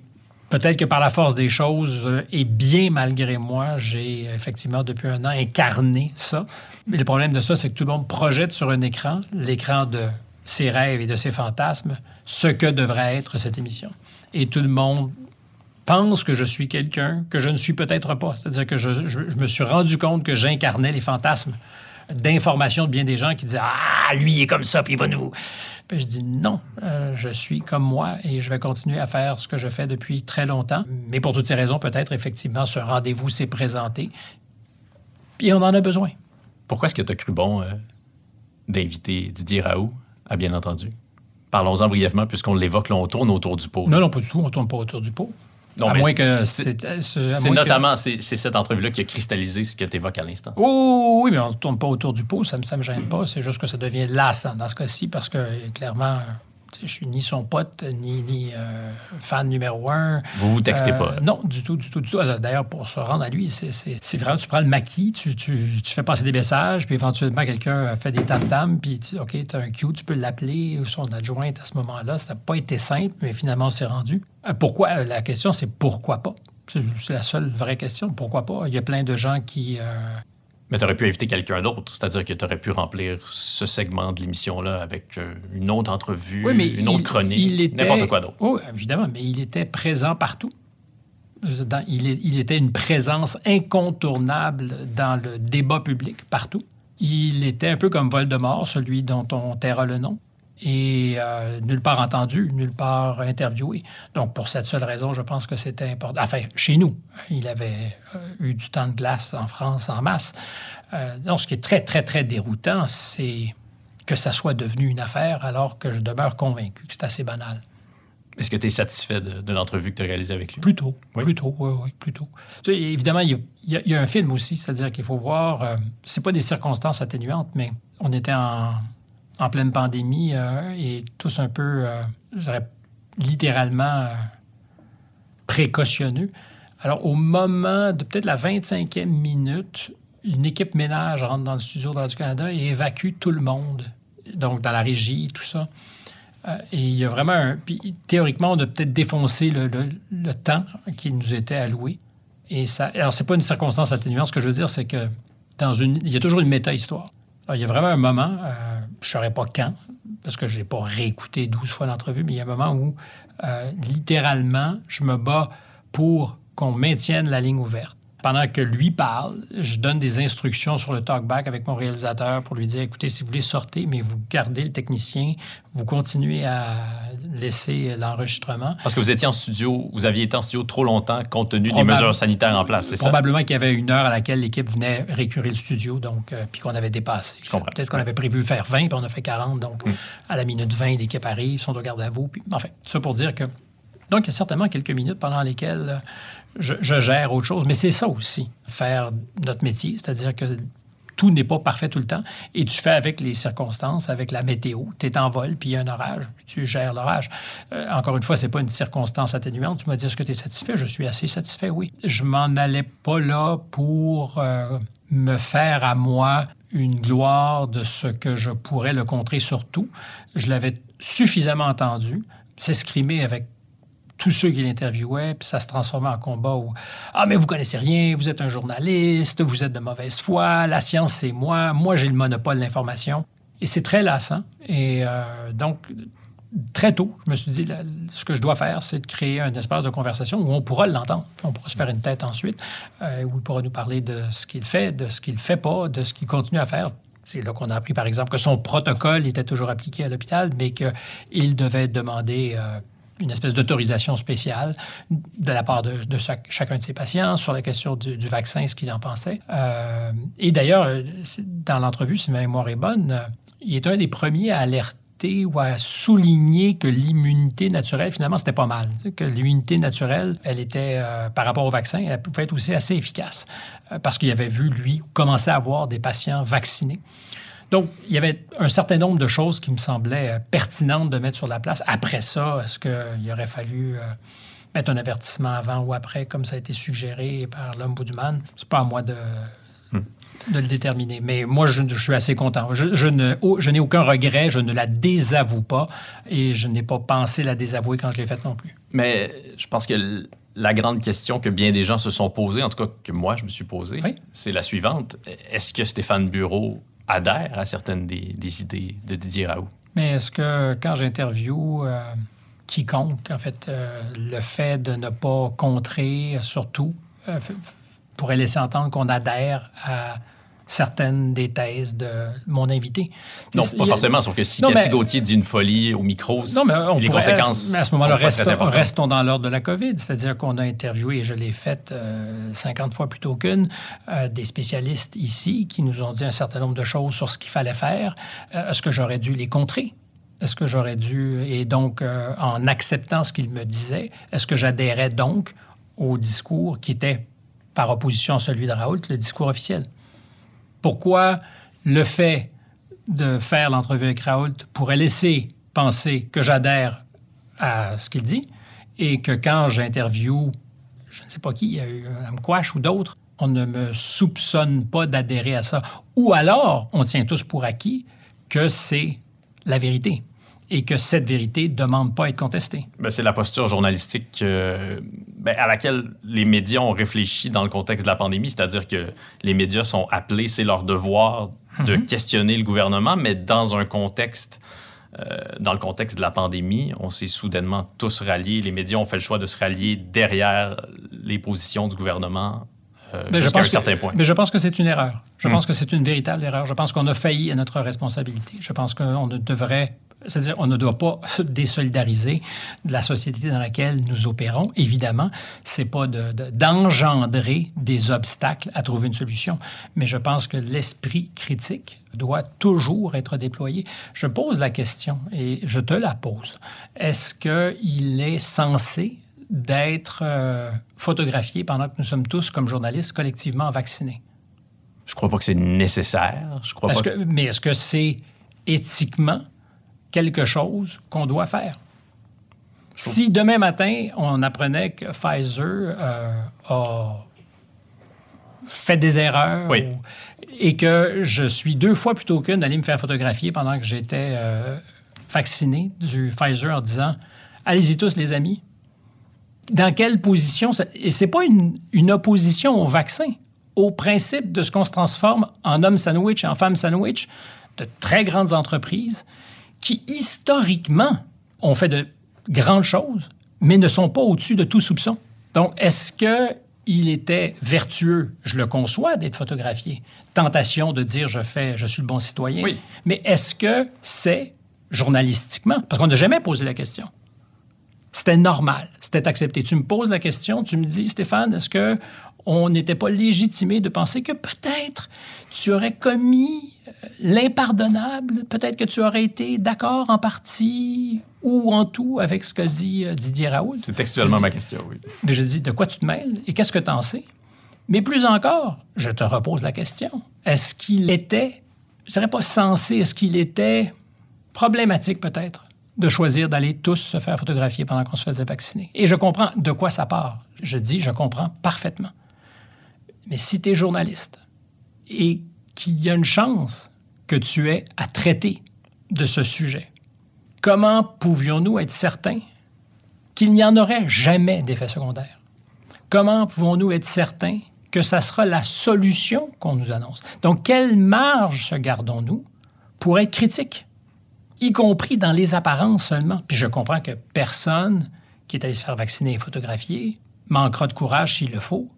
peut-être que par la force des choses, euh, et bien malgré moi, j'ai effectivement depuis un an incarné ça. Mais le problème de ça, c'est que tout le monde projette sur un écran, l'écran de ses rêves et de ses fantasmes, ce que devrait être cette émission. Et tout le monde pense que je suis quelqu'un que je ne suis peut-être pas. C'est-à-dire que je, me suis rendu compte que j'incarnais les fantasmes d'information de bien des gens qui disaient Ah, lui, il est comme ça, puis il va nous. Puis je dis non, euh, je suis comme moi et je vais continuer à faire ce que je fais depuis très longtemps. Mais pour toutes ces raisons, peut-être, effectivement, ce rendez-vous s'est présenté. Puis on en a besoin. Pourquoi est-ce que tu as cru bon euh, d'inviter Didier Raoult, à bien entendu? Parlons-en brièvement, puisqu'on l'évoque, là, on tourne autour du pot. Non, non, pas du tout, on ne tourne pas autour du pot. Non, à mais moins c'est- que c'est- que- notamment c'est, cette entrevue-là qui a cristallisé ce que tu évoques à l'instant. Oh, oui, mais on ne tourne pas autour du pot, ça ne me gêne pas. C'est juste que ça devient lassant dans ce cas-ci parce que clairement, je suis ni son pote, ni, ni euh, fan numéro un. Vous vous textez Euh, pas? Non, du tout, du tout, du tout. Alors, D'ailleurs, pour se rendre à lui, c'est- vraiment, tu prends le maquis, tu, tu, tu fais passer des messages, puis éventuellement, quelqu'un fait des tam-tams, puis tu OK, tu as un Q, tu peux l'appeler, ou son adjointe à ce moment-là. Ça n'a pas été simple, mais finalement, c'est rendu. Euh, Pourquoi? Euh, La question, c'est pourquoi pas? C'est c'est la seule vraie question. Pourquoi pas? Il y a plein de gens qui... euh, Mais tu aurais pu inviter quelqu'un d'autre, c'est-à-dire que tu aurais pu remplir ce segment de l'émission-là avec euh, une autre entrevue, Oui, mais une autre chronique, il était- n'importe quoi d'autre. Oui, évidemment, mais il était présent partout. Dans- il, est- il était une présence incontournable dans le débat public partout. Il était un peu comme Voldemort, celui dont on taira le nom. Et euh, nulle part entendu, nulle part interviewé. Donc, pour cette seule raison, je pense que c'était important. Enfin, chez nous, il avait euh, eu du temps de glace en France en masse. Euh, donc, ce qui est très, très, très déroutant, c'est que ça soit devenu une affaire alors que je demeure convaincu que c'est assez banal. Est-ce que tu es satisfait de, l'entrevue que tu as réalisée avec lui? Plutôt, oui. plutôt, oui, oui, plutôt. évidemment, il y, a, un film aussi, c'est-à-dire qu'il faut voir, euh, c'est pas des circonstances atténuantes, mais on était en, en pleine pandémie euh, et tous un peu, euh, je dirais, littéralement précautionneux. Alors, au moment de peut-être la 25e minute, une équipe ménage rentre dans le studio de canada et évacue tout le monde, donc dans la régie, tout ça. Euh, et il y a vraiment un. Puis, théoriquement, on a peut-être défoncé le, temps qui nous était alloué. Et ça. Alors, c'est pas une circonstance atténuante. Ce que je veux dire, c'est que dans une. Il y a toujours une méta-histoire. il y a vraiment un moment, euh, je ne saurais pas quand, parce que je n'ai pas réécouté 12 fois l'entrevue, mais il y a un moment où, euh, littéralement, je me bats pour qu'on maintienne la ligne ouverte pendant que lui parle, je donne des instructions sur le talkback avec mon réalisateur pour lui dire écoutez, si vous voulez sortir, mais vous gardez le technicien, vous continuez à laisser l'enregistrement. Parce que vous étiez en studio, vous aviez été en studio trop longtemps compte tenu des mesures sanitaires en place, c'est ça? Probablement qu'il y avait une heure à laquelle l'équipe venait récurer le studio, donc euh, puis qu'on avait dépassé. Je comprends. Peut-être qu'on avait prévu faire 20, puis on a fait 40, donc mm. à la minute 20, l'équipe arrive, sont au garde à vous. Puis, enfin, ça pour dire que donc, il y a certainement quelques minutes pendant lesquelles je, gère autre chose. Mais c'est ça aussi, faire notre métier, c'est-à-dire que tout n'est pas parfait tout le temps et tu fais avec les circonstances, avec la météo. Tu es en vol, puis il y a un orage, tu gères l'orage. Euh, encore une fois, c'est pas une circonstance atténuante. Tu m'as dit est-ce que tu es satisfait? Je suis assez satisfait, oui. Je m'en allais pas là pour euh, me faire à moi une gloire de ce que je pourrais le contrer sur tout. Je l'avais suffisamment entendu s'escrimer avec tous ceux qui l'interviewaient, puis ça se transformait en combat où Ah, mais vous connaissez rien, vous êtes un journaliste, vous êtes de mauvaise foi, la science, c'est moi, moi, j'ai le monopole de l'information. Et c'est très lassant. Et euh, donc, très tôt, je me suis dit, ce que je dois faire, c'est de créer un espace de conversation où on pourra l'entendre, on pourra se faire une tête ensuite, euh, où il pourra nous parler de ce qu'il fait, de ce qu'il ne fait pas, de ce qu'il continue à faire. C'est là qu'on a appris, par exemple, que son protocole était toujours appliqué à l'hôpital, mais qu'il devait demander euh, une espèce d'autorisation spéciale de la part de, chacun de ses patients sur la question du, vaccin, ce qu'il en pensait. Euh, et d'ailleurs, dans l'entrevue, si ma mémoire est bonne, euh, il est un des premiers à alerter ou à souligner que l'immunité naturelle, finalement, c'était pas mal. Que l'immunité naturelle, elle était, euh, par rapport au vaccin, elle pouvait être aussi assez efficace. parce qu'il avait vu, lui, commencer à avoir des patients vaccinés. Donc, il y avait un certain nombre de choses qui me semblaient euh, pertinentes de mettre sur la place. Après ça, est-ce qu'il aurait fallu euh, mettre un avertissement avant ou après, comme ça a été suggéré par l'Ombudsman? C'est pas à moi de, hmm. de le déterminer. Mais moi, je, suis assez content. Je, je n'ai aucun regret, je ne la désavoue pas et je n'ai pas pensé la désavouer quand je l'ai faite non plus. Mais je pense que la grande question que bien des gens se sont posées, en tout cas que moi je me suis posée, c'est la suivante. Est-ce que Stéphane Bureau adhère à certaines des, idées de Didier Raoult. Mais est-ce que quand j'interviewe euh, quiconque, en fait, euh, le fait de ne pas contrer, surtout, euh, pourrait laisser entendre qu'on adhère à certaines des thèses de mon invité. Non, pas forcément, sauf que si Cathy Gauthier dit une folie au micro, non, mais on les conséquences. Mais à ce moment-là, restons, restons, dans l'ordre de la COVID, c'est-à-dire qu'on a interviewé, et je l'ai fait 50 euh, fois plutôt qu'une, euh, des spécialistes ici qui nous ont dit un certain nombre de choses sur ce qu'il fallait faire. Euh, est-ce que j'aurais dû les contrer? Est-ce que j'aurais dû, et donc en acceptant ce qu'ils me disaient, est-ce que j'adhérais donc au discours qui était par opposition à celui de Raoult, le discours officiel? Pourquoi le fait de faire l'entrevue avec Raoult pourrait laisser penser que j'adhère à ce qu'il dit et que quand j'interviewe, je ne sais pas qui, il y a eu Amquash ou d'autres, on ne me soupçonne pas d'adhérer à ça. Ou alors, on tient tous pour acquis que c'est la vérité et que cette vérité ne demande pas à être contestée. Ben, c'est la posture journalistique euh, ben, à laquelle les médias ont réfléchi dans le contexte de la pandémie, c'est-à-dire que les médias sont appelés, c'est leur devoir de mhm. questionner le gouvernement, mais dans un contexte, euh, dans le contexte de la pandémie, on s'est soudainement tous ralliés, les médias ont fait le choix de se rallier derrière les positions du gouvernement euh, jusqu'à un certain point. Mais je pense que c'est une erreur. Je hmm. pense que c'est une véritable erreur. Je pense qu'on a failli à notre responsabilité. Je pense qu'on ne devrait C'est-à-dire, on ne doit pas se désolidariser de la société dans laquelle nous opérons. Évidemment, c'est pas d'engendrer de, des obstacles à trouver une solution, mais je pense que l'esprit critique doit toujours être déployé. Je pose la question et je te la pose. Est-ce qu'il est censé d'être euh, photographié pendant que nous sommes tous, comme journalistes, collectivement vaccinés? Je crois pas que c'est nécessaire. Je crois pas... que, mais est-ce que c'est éthiquement quelque chose qu'on doit faire? Si demain matin, on apprenait que Pfizer euh, a fait des erreurs et que je suis deux fois plutôt qu'une d'aller me faire photographier pendant que j'étais euh, vacciné du Pfizer en disant Allez-y tous, les amis. Dans quelle position? Ça... Et c'est pas une, une opposition au vaccin au principe de ce qu'on se transforme en homme sandwich et en femme sandwich de très grandes entreprises qui, historiquement, ont fait de grandes choses, mais ne sont pas au-dessus de tout soupçon. Donc, est-ce qu'il était vertueux, je le conçois, d'être photographié? Tentation de dire je fais, je suis le bon citoyen. Oui. Mais est-ce que c'est journalistiquement? Parce qu'on n'a jamais posé la question. C'était normal, c'était accepté. Tu me poses la question, tu me dis, Stéphane, est-ce que on n'était pas légitimé de penser que peut-être tu aurais commis l'impardonnable, peut-être que tu aurais été d'accord en partie ou en tout avec ce que dit euh, Didier Raoult? C'est textuellement ma question, oui. Mais je dis, de quoi tu te mêles et qu'est-ce que tu en sais? Mais plus encore, je te repose la question. Est-ce qu'il était, je dirais pas censé, est-ce qu'il était problématique peut-être de choisir d'aller tous se faire photographier pendant qu'on se faisait vacciner? Et je comprends de quoi ça part. Je dis, je comprends parfaitement. Mais si tu es journaliste et qu'il y a une chance que tu aies à traiter de ce sujet, comment pouvions-nous être certains qu'il n'y en aurait jamais d'effet secondaire? Comment pouvons-nous être certains que ça sera la solution qu'on nous annonce? Donc, quelle marge se gardons-nous pour être critiques, y compris dans les apparences seulement? Puis je comprends que personne qui est allé se faire vacciner et photographier manquera de courage s'il le faut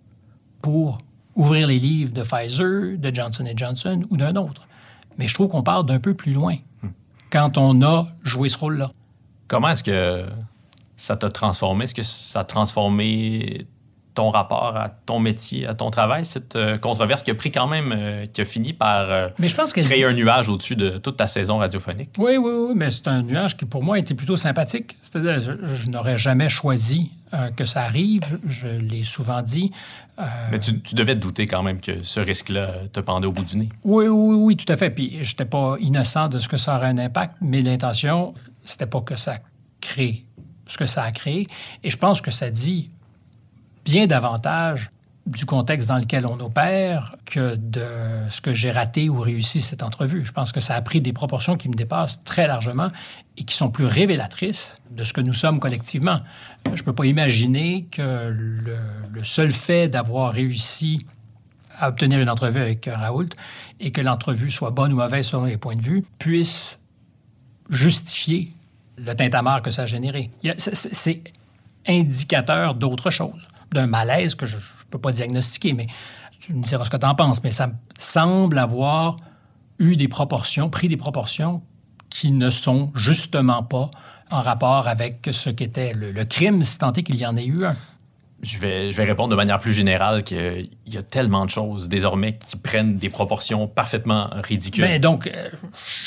pour ouvrir les livres de Pfizer, de Johnson Johnson ou d'un autre. Mais je trouve qu'on part d'un peu plus loin quand on a joué ce rôle-là. Comment est-ce que ça t'a transformé? Est-ce que ça a transformé ton rapport à ton métier, à ton travail, cette euh, controverse qui a pris quand même, euh, qui a fini par euh, mais je pense créer un nuage au-dessus de toute ta saison radiophonique? Oui, oui, oui, mais c'est un nuage qui pour moi était plutôt sympathique. C'est-à-dire, je, n'aurais jamais choisi que ça arrive, je l'ai souvent dit. mais tu, devais te douter quand même que ce risque-là te pendait au bout du nez. Oui, oui, oui, tout à fait. Puis je n'étais pas innocent de ce que ça aurait un impact, mais l'intention, c'était pas que ça crée ce que ça a créé. Et je pense que ça dit bien davantage du contexte dans lequel on opère que de ce que j'ai raté ou réussi cette entrevue. Je pense que ça a pris des proportions qui me dépassent très largement et qui sont plus révélatrices de ce que nous sommes collectivement. Je ne peux pas imaginer que le, seul fait d'avoir réussi à obtenir une entrevue avec Raoult et que l'entrevue soit bonne ou mauvaise selon les points de vue puisse justifier le tintamarre que ça a généré. C'est indicateur d'autre chose d'un malaise que je peux pas diagnostiquer, mais tu me diras ce que tu en penses, mais ça semble avoir eu des proportions, pris des proportions qui ne sont justement pas en rapport avec ce qu'était le, le crime, si tant est qu'il y en ait eu un je vais, je vais répondre de manière plus générale qu'il y a tellement de choses désormais qui prennent des proportions parfaitement ridicules. Mais donc, euh,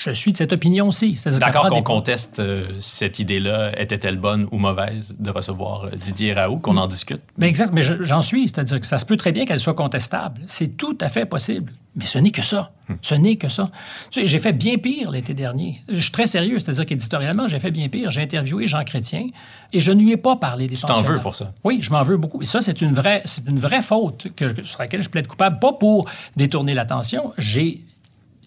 je suis de cette opinion aussi. D'accord qu'on conteste euh, cette idée-là, était-elle bonne ou mauvaise de recevoir euh, Didier Raoult, qu'on en discute? Mais exact, mais j'en suis. C'est-à-dire que ça se peut très bien qu'elle soit contestable. C'est tout à fait possible. Mais ce n'est que ça. Hmm. Ce n'est que ça. Tu sais, j'ai fait bien pire l'été dernier. Je suis très sérieux, c'est-à-dire qu'éditorialement, j'ai fait bien pire. J'ai interviewé Jean Chrétien et je ne lui ai pas parlé des Tu t'en veux pour ça? Oui, je m'en veux beaucoup. Et ça, c'est une vraie, c'est une vraie faute que, sur laquelle je plaide coupable, pas pour détourner l'attention. J'ai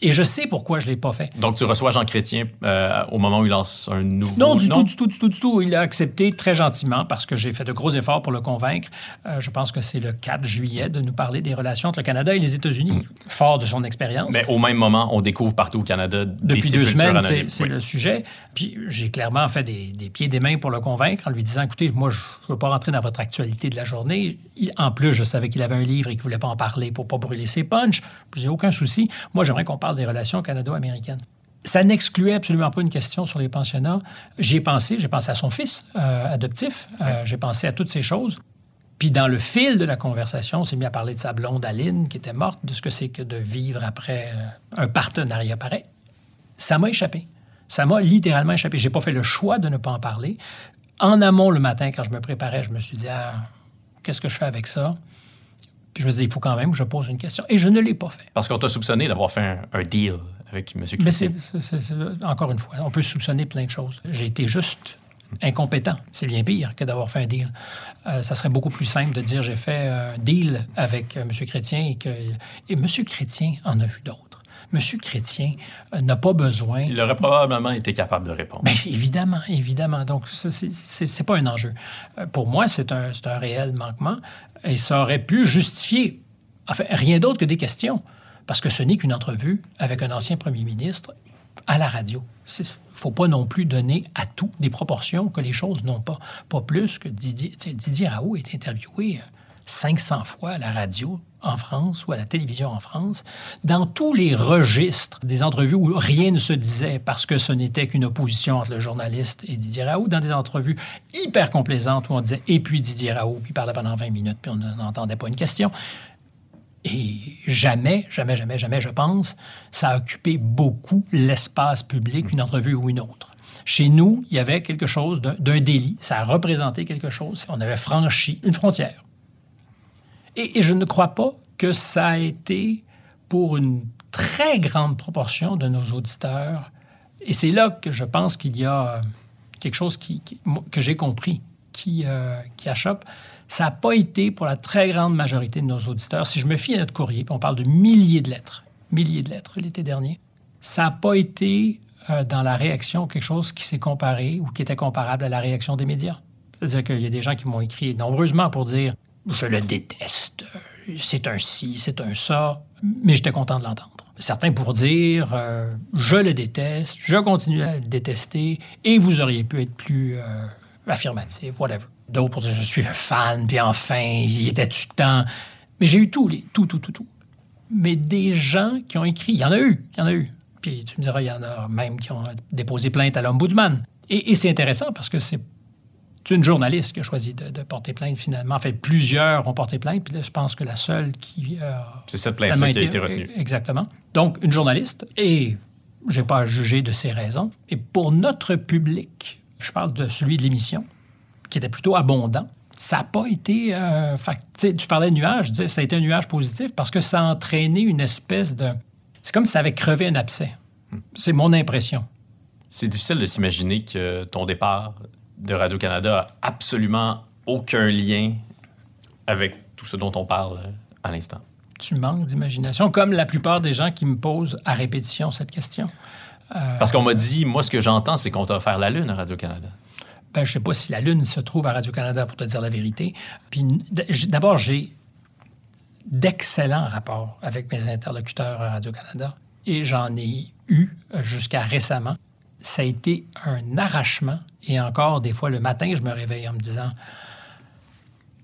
et je sais pourquoi je ne l'ai pas fait. Donc, tu reçois Jean Chrétien euh, au moment où il lance un nouveau... Non, du tout, du tout, du tout, du tout. Il a accepté très gentiment parce que j'ai fait de gros efforts pour le convaincre. Euh, je pense que c'est le 4 juillet de nous parler des relations entre le Canada et les États-Unis, mm. fort de son expérience. Mais au même moment, on découvre partout au Canada Depuis deux semaines, c'est le sujet. Puis j'ai clairement fait des, pieds et des mains pour le convaincre en lui disant, écoutez, moi, je ne veux pas rentrer dans votre actualité de la journée. en plus, je savais qu'il avait un livre et qu'il ne voulait pas en parler pour ne pas brûler ses punches. J'ai aucun souci. Moi, j'aimerais qu'on parle des relations canado-américaines. Ça n'excluait absolument pas une question sur les pensionnats. J'y ai pensé, j'ai pensé à son fils euh, adoptif, euh, j'ai pensé à toutes ces choses. Puis dans le fil de la conversation, on s'est mis à parler de sa blonde Aline qui était morte, de ce que c'est que de vivre après euh, un partenariat pareil. Ça m'a échappé. Ça m'a littéralement échappé. J'ai pas fait le choix de ne pas en parler. En amont, le matin, quand je me préparais, je me suis dit, ah, qu'est-ce que je fais avec ça? Puis je me dit, il faut quand même que je pose une question. Et je ne l'ai pas fait. Parce qu'on t'a soupçonné d'avoir fait un, un deal avec M. Mais Chrétien. c'est, c'est- c'est- encore une fois, on peut soupçonner plein de choses. J'ai été juste incompétent. C'est bien pire que d'avoir fait un deal. Euh, ça serait beaucoup plus simple de dire j'ai fait un deal avec euh, M. Chrétien et que et M. Chrétien en a vu d'autres. M. Chrétien euh, n'a pas besoin. Il aurait probablement été capable de répondre. Bien, évidemment, évidemment. Donc, c'est c'est pas un enjeu. Euh, Pour moi, c'est un, un réel manquement et ça aurait pu justifier, enfin, rien d'autre que des questions, parce que ce n'est qu'une entrevue avec un ancien premier ministre à la radio. Il ne faut pas non plus donner à tout des proportions que les choses n'ont pas. Pas plus que Didier, Didier Raoult est interviewé euh, 500 fois à la radio en France ou à la télévision en France, dans tous les registres des entrevues où rien ne se disait parce que ce n'était qu'une opposition entre le journaliste et Didier Raoult, dans des entrevues hyper complaisantes où on disait « et puis Didier Raoult », puis il parlait pendant 20 minutes, puis on n'entendait pas une question. Et jamais, jamais, jamais, jamais, je pense, ça a occupé beaucoup l'espace public, une entrevue ou une autre. Chez nous, il y avait quelque chose d'un délit. Ça a représenté quelque chose. On avait franchi une frontière. Et, je ne crois pas que ça a été pour une très grande proportion de nos auditeurs. Et c'est là que je pense qu'il y a euh, quelque chose que j'ai compris qui, euh, qui. Ça n'a pas été pour la très grande majorité de nos auditeurs. Si je me fie à notre courrier, on parle de milliers de lettres, milliers de lettres l'été dernier, ça n'a pas été euh, dans la réaction quelque chose qui s'est comparé ou qui était comparable à la réaction des médias. C'est-à-dire qu'il y a des gens qui m'ont écrit nombreusement pour dire je le déteste, c'est un ci, c'est un ça, mais j'étais content de l'entendre. Certains pour dire euh, je le déteste, je continue à le détester et vous auriez pu être plus euh, affirmatif, whatever. D'autres pour dire je suis fan, puis enfin, il était-tu temps? Mais j'ai eu tout, tout, tout, tout, tout. Mais des gens qui ont écrit, il y en a eu, il y en a eu. Puis tu me diras, il y en a même qui ont déposé plainte à l'ombudsman. Et, et c'est intéressant parce que c'est c'est une journaliste qui a choisi de, de porter plainte finalement. En fait, plusieurs ont porté plainte, puis là, je pense que la seule qui euh, C'est cette plainte-là qui a été retenue. Exactement. Donc, une journaliste, et je n'ai pas à juger de ses raisons. Et pour notre public, je parle de celui de l'émission, qui était plutôt abondant, ça n'a pas été... euh, fait tu parlais de nuage, je disais, ça a été un nuage positif parce que ça a entraîné une espèce de... C'est comme si ça avait crevé un abcès. C'est mon impression. C'est difficile de s'imaginer que ton départ de Radio-Canada a absolument aucun lien avec tout ce dont on parle euh, à l'instant. Tu manques d'imagination, comme la plupart des gens qui me posent à répétition cette question. Parce qu'on m'a dit, moi, ce que j'entends, c'est qu'on t'a offert la Lune à Radio-Canada. Ben, je ne sais pas si la Lune se trouve à Radio-Canada, pour te dire la vérité. Puis d'abord, j'ai d'excellents rapports avec mes interlocuteurs à Radio-Canada et j'en ai eu euh, jusqu'à récemment. Ça a été un arrachement et encore des fois le matin, je me réveille en me disant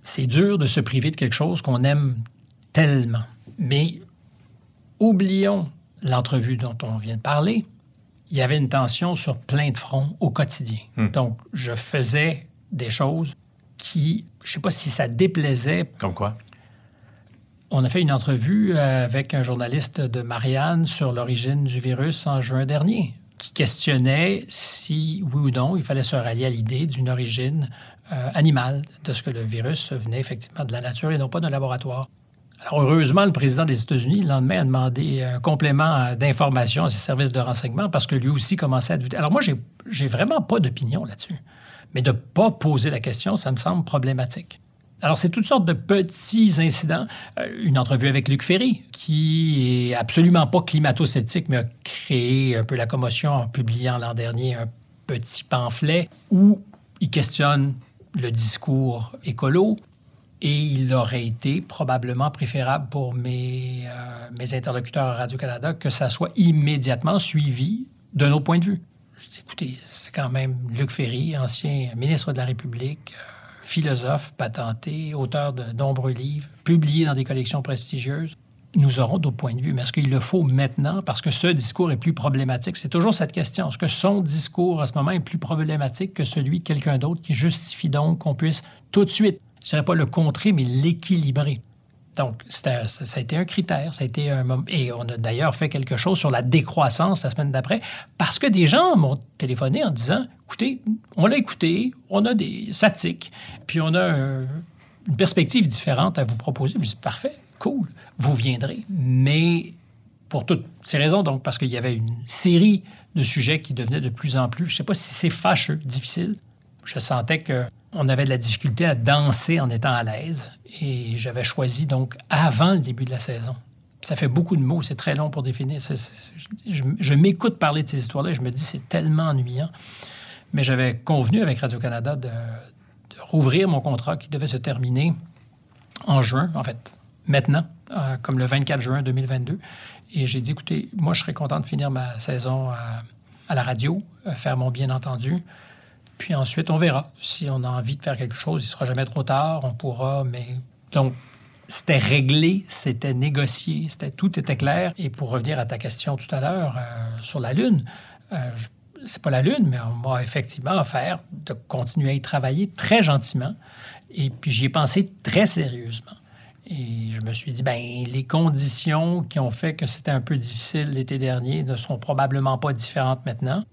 c'est dur de se priver de quelque chose qu'on aime tellement. Mais oublions l'entrevue dont on vient de parler. Il y avait une tension sur plein de fronts au quotidien. Donc, je faisais des choses qui, je ne sais pas si ça déplaisait Comme quoi? on a fait une entrevue euh, avec un journaliste de Marianne sur l'origine du virus en juin dernier, qui questionnait si, oui ou non, il fallait se rallier à l'idée d'une origine euh, animale, de ce que le virus venait effectivement de la nature et non pas d'un laboratoire. Alors, heureusement, le président des États-Unis, le lendemain, a demandé un complément euh, d'information à ses services de renseignement parce que lui aussi commençait à douter. Alors, moi, j'ai vraiment pas d'opinion là-dessus. Mais de ne pas poser la question, ça me semble problématique. Alors, c'est toutes sortes de petits incidents. Euh, une entrevue avec Luc Ferry, qui est absolument pas climato-sceptique, mais a créé un peu la commotion en publiant l'an dernier un petit pamphlet où il questionne le discours écolo. Et il aurait été probablement préférable pour mes, euh, interlocuteurs à Radio-Canada que ça soit immédiatement suivi d'un autre point de vue. Je dis, écoutez, c'est quand même Luc Ferry, ancien ministre de la République, euh, philosophe patenté, auteur de nombreux livres, publié dans des collections prestigieuses. nous aurons d'autres points de vue. Mais est-ce qu'il le faut maintenant? Parce que ce discours est plus problématique? C'est toujours cette question. Est-ce que son discours à ce moment est plus problématique que celui de quelqu'un d'autre qui justifie donc qu'on puisse tout de suite, je ne dirais pas le contrer, mais l'équilibrer? Donc, ça, a été un critère, ça a été un Et on a d'ailleurs fait quelque chose sur la décroissance la semaine d'après, parce que des gens m'ont téléphoné en disant écoutez, on l'a écouté, on a des statiques, puis on a une perspective différente à vous proposer. Je dis parfait, cool, vous viendrez. Mais pour toutes ces raisons, donc parce qu'il y avait une série de sujets qui devenaient de plus en plus, je ne sais pas si c'est fâcheux, difficile. Je sentais qu'on avait de la difficulté à danser en étant à l'aise. Et j'avais choisi donc avant le début de la saison. Ça fait beaucoup de mots, c'est très long pour définir. je, m'écoute parler de ces histoires-là et je me dis c'est tellement ennuyant. Mais j'avais convenu avec Radio-Canada de, rouvrir mon contrat qui devait se terminer en juin, en fait, maintenant, euh, comme le 24 juin 2022. Et j'ai dit, écoutez, moi, je serais content de finir ma saison à, la radio, euh, faire mon bien entendu, puis ensuite, on verra. Si on a envie de faire quelque chose, il ne sera jamais trop tard, on pourra, mais... Donc, c'était réglé, c'était négocié, c'était tout était clair. Et pour revenir à ta question tout à l'heure euh, sur la Lune, euh, c'est pas la Lune, mais on m'a effectivement offert de continuer à y travailler très gentiment. Et puis j'y ai pensé très sérieusement. Et je me suis dit, ben les conditions qui ont fait que c'était un peu difficile l'été dernier ne seront probablement pas différentes maintenant.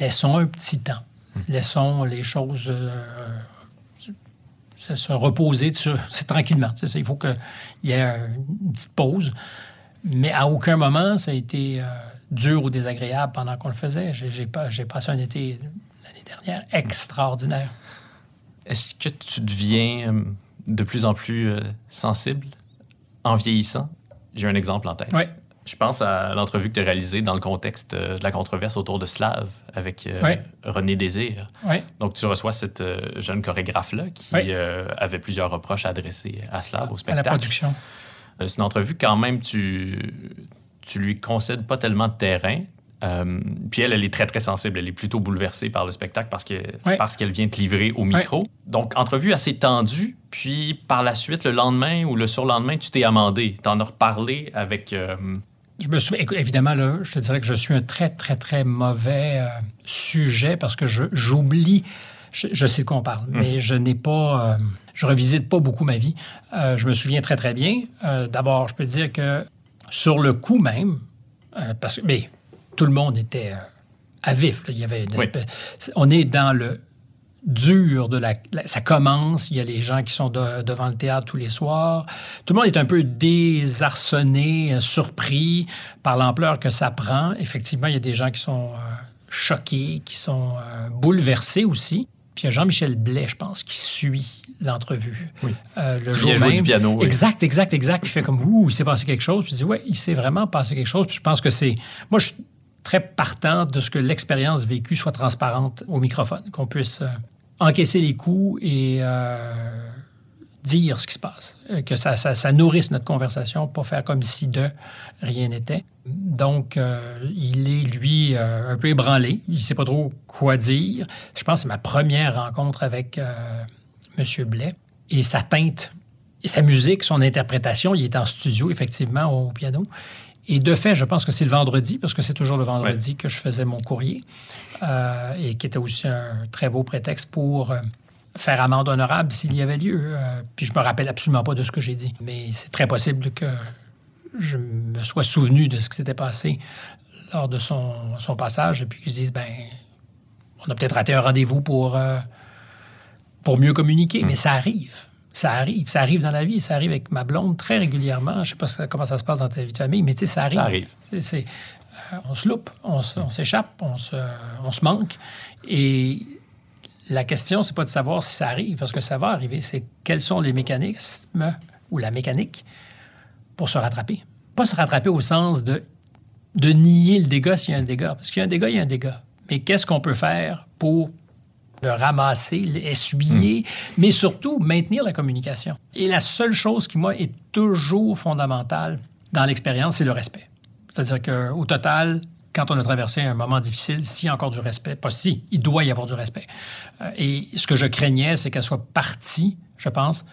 Laissons un petit temps. Laissons les choses euh, se reposer c'est tranquillement. Il faut qu'il y ait une petite pause. Mais à aucun moment, ça a été euh, dur ou désagréable pendant qu'on le faisait. J'ai passé un été l'année dernière extraordinaire. Est-ce que tu deviens euh, de plus en plus sensible en vieillissant? J'ai un exemple en tête. Oui. Je pense à l'entrevue que tu as réalisée dans le contexte euh, de la controverse autour de Slav avec euh, René Désir. Donc, tu reçois cette euh, jeune chorégraphe-là qui avait plusieurs reproches à adresser à Slav, au spectacle. À la production. C'est une entrevue, quand même, tu, tu lui concèdes pas tellement de terrain. puis elle, elle est très, très sensible. Elle est plutôt bouleversée par le spectacle parce qu'elle parce qu'elle vient te livrer au micro. Donc, entrevue assez tendue. Puis, par la suite, le lendemain ou le surlendemain, tu t'es amendé. Tu en as reparlé avec je me souviens, évidemment, là, je te dirais que je suis un très, très, très mauvais euh, sujet parce que j'oublie, je, sais de quoi on parle, mmh. mais je n'ai pas, euh, je revisite pas beaucoup ma vie. Euh, je me souviens très, très bien. D'abord, je peux dire que sur le coup même, parce que, mais tout le monde était à vif. il y avait une espèce, On est dans le dur de la, Ça commence, il y a les gens qui sont devant le théâtre tous les soirs. Tout le monde est un peu désarçonné, euh, surpris par l'ampleur que ça prend. Effectivement, il y a des gens qui sont euh, choqués, qui sont euh, bouleversés aussi. Puis il y a Jean-Michel Blais, je pense, qui suit l'entrevue. Oui. le jour même. du piano. Exact, exact, exact. Il fait comme, ouh, il s'est passé quelque chose. Puis je dis, ouais, il s'est vraiment passé quelque chose. Puis je pense que c'est... Moi, je suis très partant de ce que l'expérience vécue soit transparente au microphone, qu'on puisse encaisser les coups et euh, dire ce qui se passe, euh, que ça, nourrisse notre conversation, pas faire comme si de rien n'était. Donc, euh, il est, lui, un peu ébranlé. Il ne sait pas trop quoi dire. Je pense que c'est ma première rencontre avec M. Blais. Et sa teinte, sa musique, son interprétation, il est en studio, effectivement, au piano. Et de fait, je pense que c'est le vendredi, parce que c'est toujours le vendredi que je faisais mon courrier, euh, et qui était aussi un très beau prétexte pour euh, faire amende honorable s'il y avait lieu. Euh, puis je me rappelle absolument pas de ce que j'ai dit, mais c'est très possible que je me sois souvenu de ce qui s'était passé lors de son, son, passage, et puis que je dise, ben, on a peut-être raté un rendez-vous pour, pour mieux communiquer, mais ça arrive. Ça arrive. Ça arrive dans la vie. Ça arrive avec ma blonde très régulièrement. Je ne sais pas comment ça se passe dans ta vie de famille, mais tu sais, ça arrive. Ça arrive. Euh, on se loupe, on, s'échappe, on se, on se manque. Et la question, c'est pas de savoir si ça arrive, parce que ça va arriver. C'est quels sont les mécanismes ou la mécanique pour se rattraper. Pas se rattraper au sens de, de nier le dégât s'il y a un dégât. Parce qu'il y a un dégât, il y a un dégât. Mais qu'est-ce qu'on peut faire pour le ramasser, l'essuyer, hmm. mais surtout maintenir la communication. Et la seule chose qui, moi, est toujours fondamentale dans l'expérience, c'est le respect. C'est-à-dire qu'au total, quand on a traversé un moment difficile, s'il y a encore du respect, pas si, il doit y avoir du respect. Euh, et ce que je craignais, c'est qu'elle soit partie, je pense,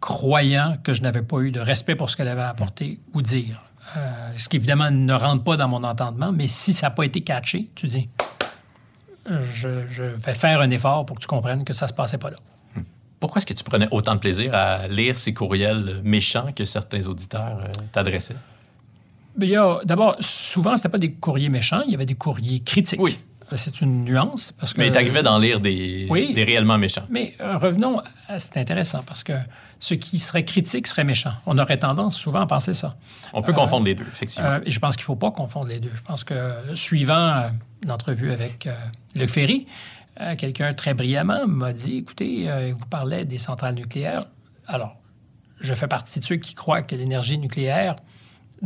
croyant que je n'avais pas eu de respect pour ce qu'elle avait apporté ou dire. Euh, ce qui évidemment ne rentre pas dans mon entendement, mais si ça n'a pas été catché, tu dis, je, je, vais faire un effort pour que tu comprennes que ça ne se passait pas là. Pourquoi est-ce que tu prenais autant de plaisir à lire ces courriels méchants que certains auditeurs euh, t'adressaient? D'abord, souvent, ce n'était pas des courriers méchants, il y avait des courriers critiques. Oui. C'est une nuance. Parce que, mais il t'arrivait d'en lire des, des réellement méchants. Mais euh, revenons, c'est intéressant parce que ce qui serait critique serait méchant. On aurait tendance souvent à penser ça. On peut confondre les deux, effectivement. Euh, et je pense qu'il ne faut pas confondre les deux. Je pense que, suivant l'entrevue avec Luc Ferry, euh, quelqu'un très brillamment m'a dit, écoutez, euh, vous parlez des centrales nucléaires. Alors, je fais partie de ceux qui croient que l'énergie nucléaire,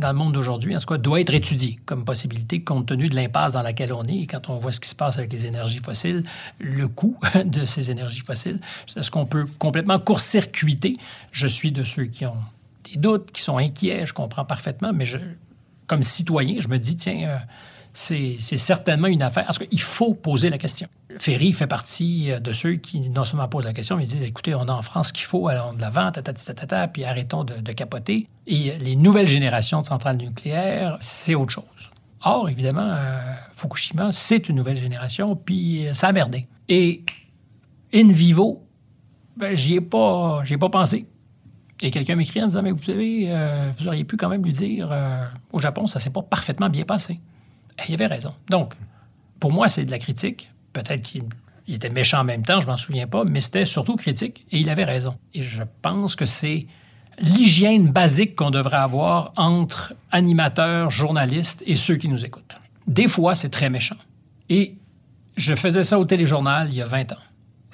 dans le monde d'aujourd'hui, en tout cas, doit être étudiée comme possibilité compte tenu de l'impasse dans laquelle on est. Et quand on voit ce qui se passe avec les énergies fossiles, le coût de ces énergies fossiles, est-ce qu'on peut complètement court-circuiter? Je suis de ceux qui ont des doutes, qui sont inquiets, je comprends parfaitement, mais comme citoyen, je me dis, tiens, euh, c'est certainement une affaire. Parce qu'il faut poser la question. Ferry fait partie euh, de ceux qui non seulement posent la question, mais disent écoutez, on a en France ce qu'il faut, allons de l'avant, ta, puis arrêtons de, capoter. Et les nouvelles générations de centrales nucléaires, c'est autre chose. Or, évidemment, euh, Fukushima, c'est une nouvelle génération, puis euh, ça a merdé. Et in vivo, ben, j'y ai pas, pas pensé. Et quelqu'un m'écrit en disant Mais vous savez, vous auriez pu quand même lui dire au Japon, ça s'est pas parfaitement bien passé. Et il avait raison. Donc, pour moi, c'est de la critique peut-être qu'il était méchant en même temps, je m'en souviens pas, mais c'était surtout critique et il avait raison. Et je pense que c'est l'hygiène basique qu'on devrait avoir entre animateurs, journalistes et ceux qui nous écoutent. Des fois, c'est très méchant. Et je faisais ça au téléjournal il y a 20 ans.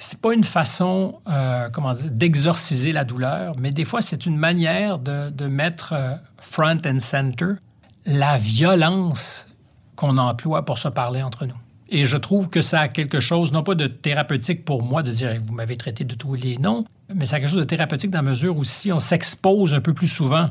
C'est pas une façon, euh, comment dire, d'exorciser la douleur, mais des fois, c'est une manière de, mettre euh, front and center la violence qu'on emploie pour se parler entre nous. Et je trouve que ça a quelque chose, non pas de thérapeutique pour moi, de dire vous m'avez traité de tous les noms, mais ça a quelque chose de thérapeutique dans la mesure où si on s'expose un peu plus souvent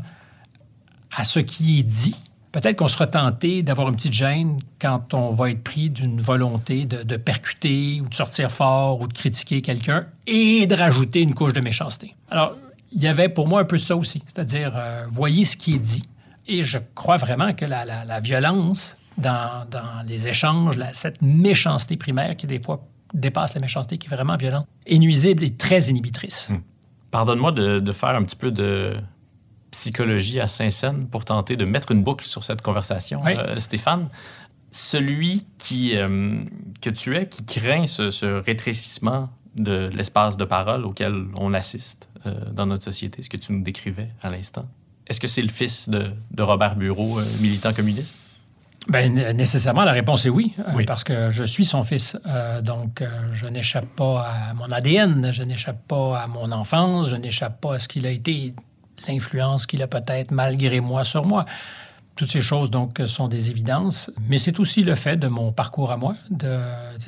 à ce qui est dit, peut-être qu'on sera tenté d'avoir une petite gêne quand on va être pris d'une volonté de, percuter ou de sortir fort ou de critiquer quelqu'un et de rajouter une couche de méchanceté. Alors, il y avait pour moi un peu ça aussi, c'est-à-dire, euh, voyez ce qui est dit. Et je crois vraiment que la, la violence dans, les échanges, cette méchanceté primaire qui, des fois, dépasse la méchanceté qui est vraiment violente, est nuisible et très inhibitrice. Hmm. Pardonne-moi de, faire un petit peu de psychologie à Saint-Saëns pour tenter de mettre une boucle sur cette conversation, euh, Stéphane. Celui qui, euh, que tu es, qui craint ce, rétrécissement de l'espace de parole auquel on assiste euh, dans notre société, ce que tu nous décrivais à l'instant, est-ce que c'est le fils de, de Robert Bureau, militant communiste? Bien, nécessairement, la réponse est oui, euh, parce que je suis son fils. Euh, donc, euh, je n'échappe pas à mon ADN, je n'échappe pas à mon enfance, je n'échappe pas à ce qu'il a été, l'influence qu'il a peut-être malgré moi sur moi. Toutes ces choses, donc, sont des évidences. Mais c'est aussi le fait de mon parcours à moi. De,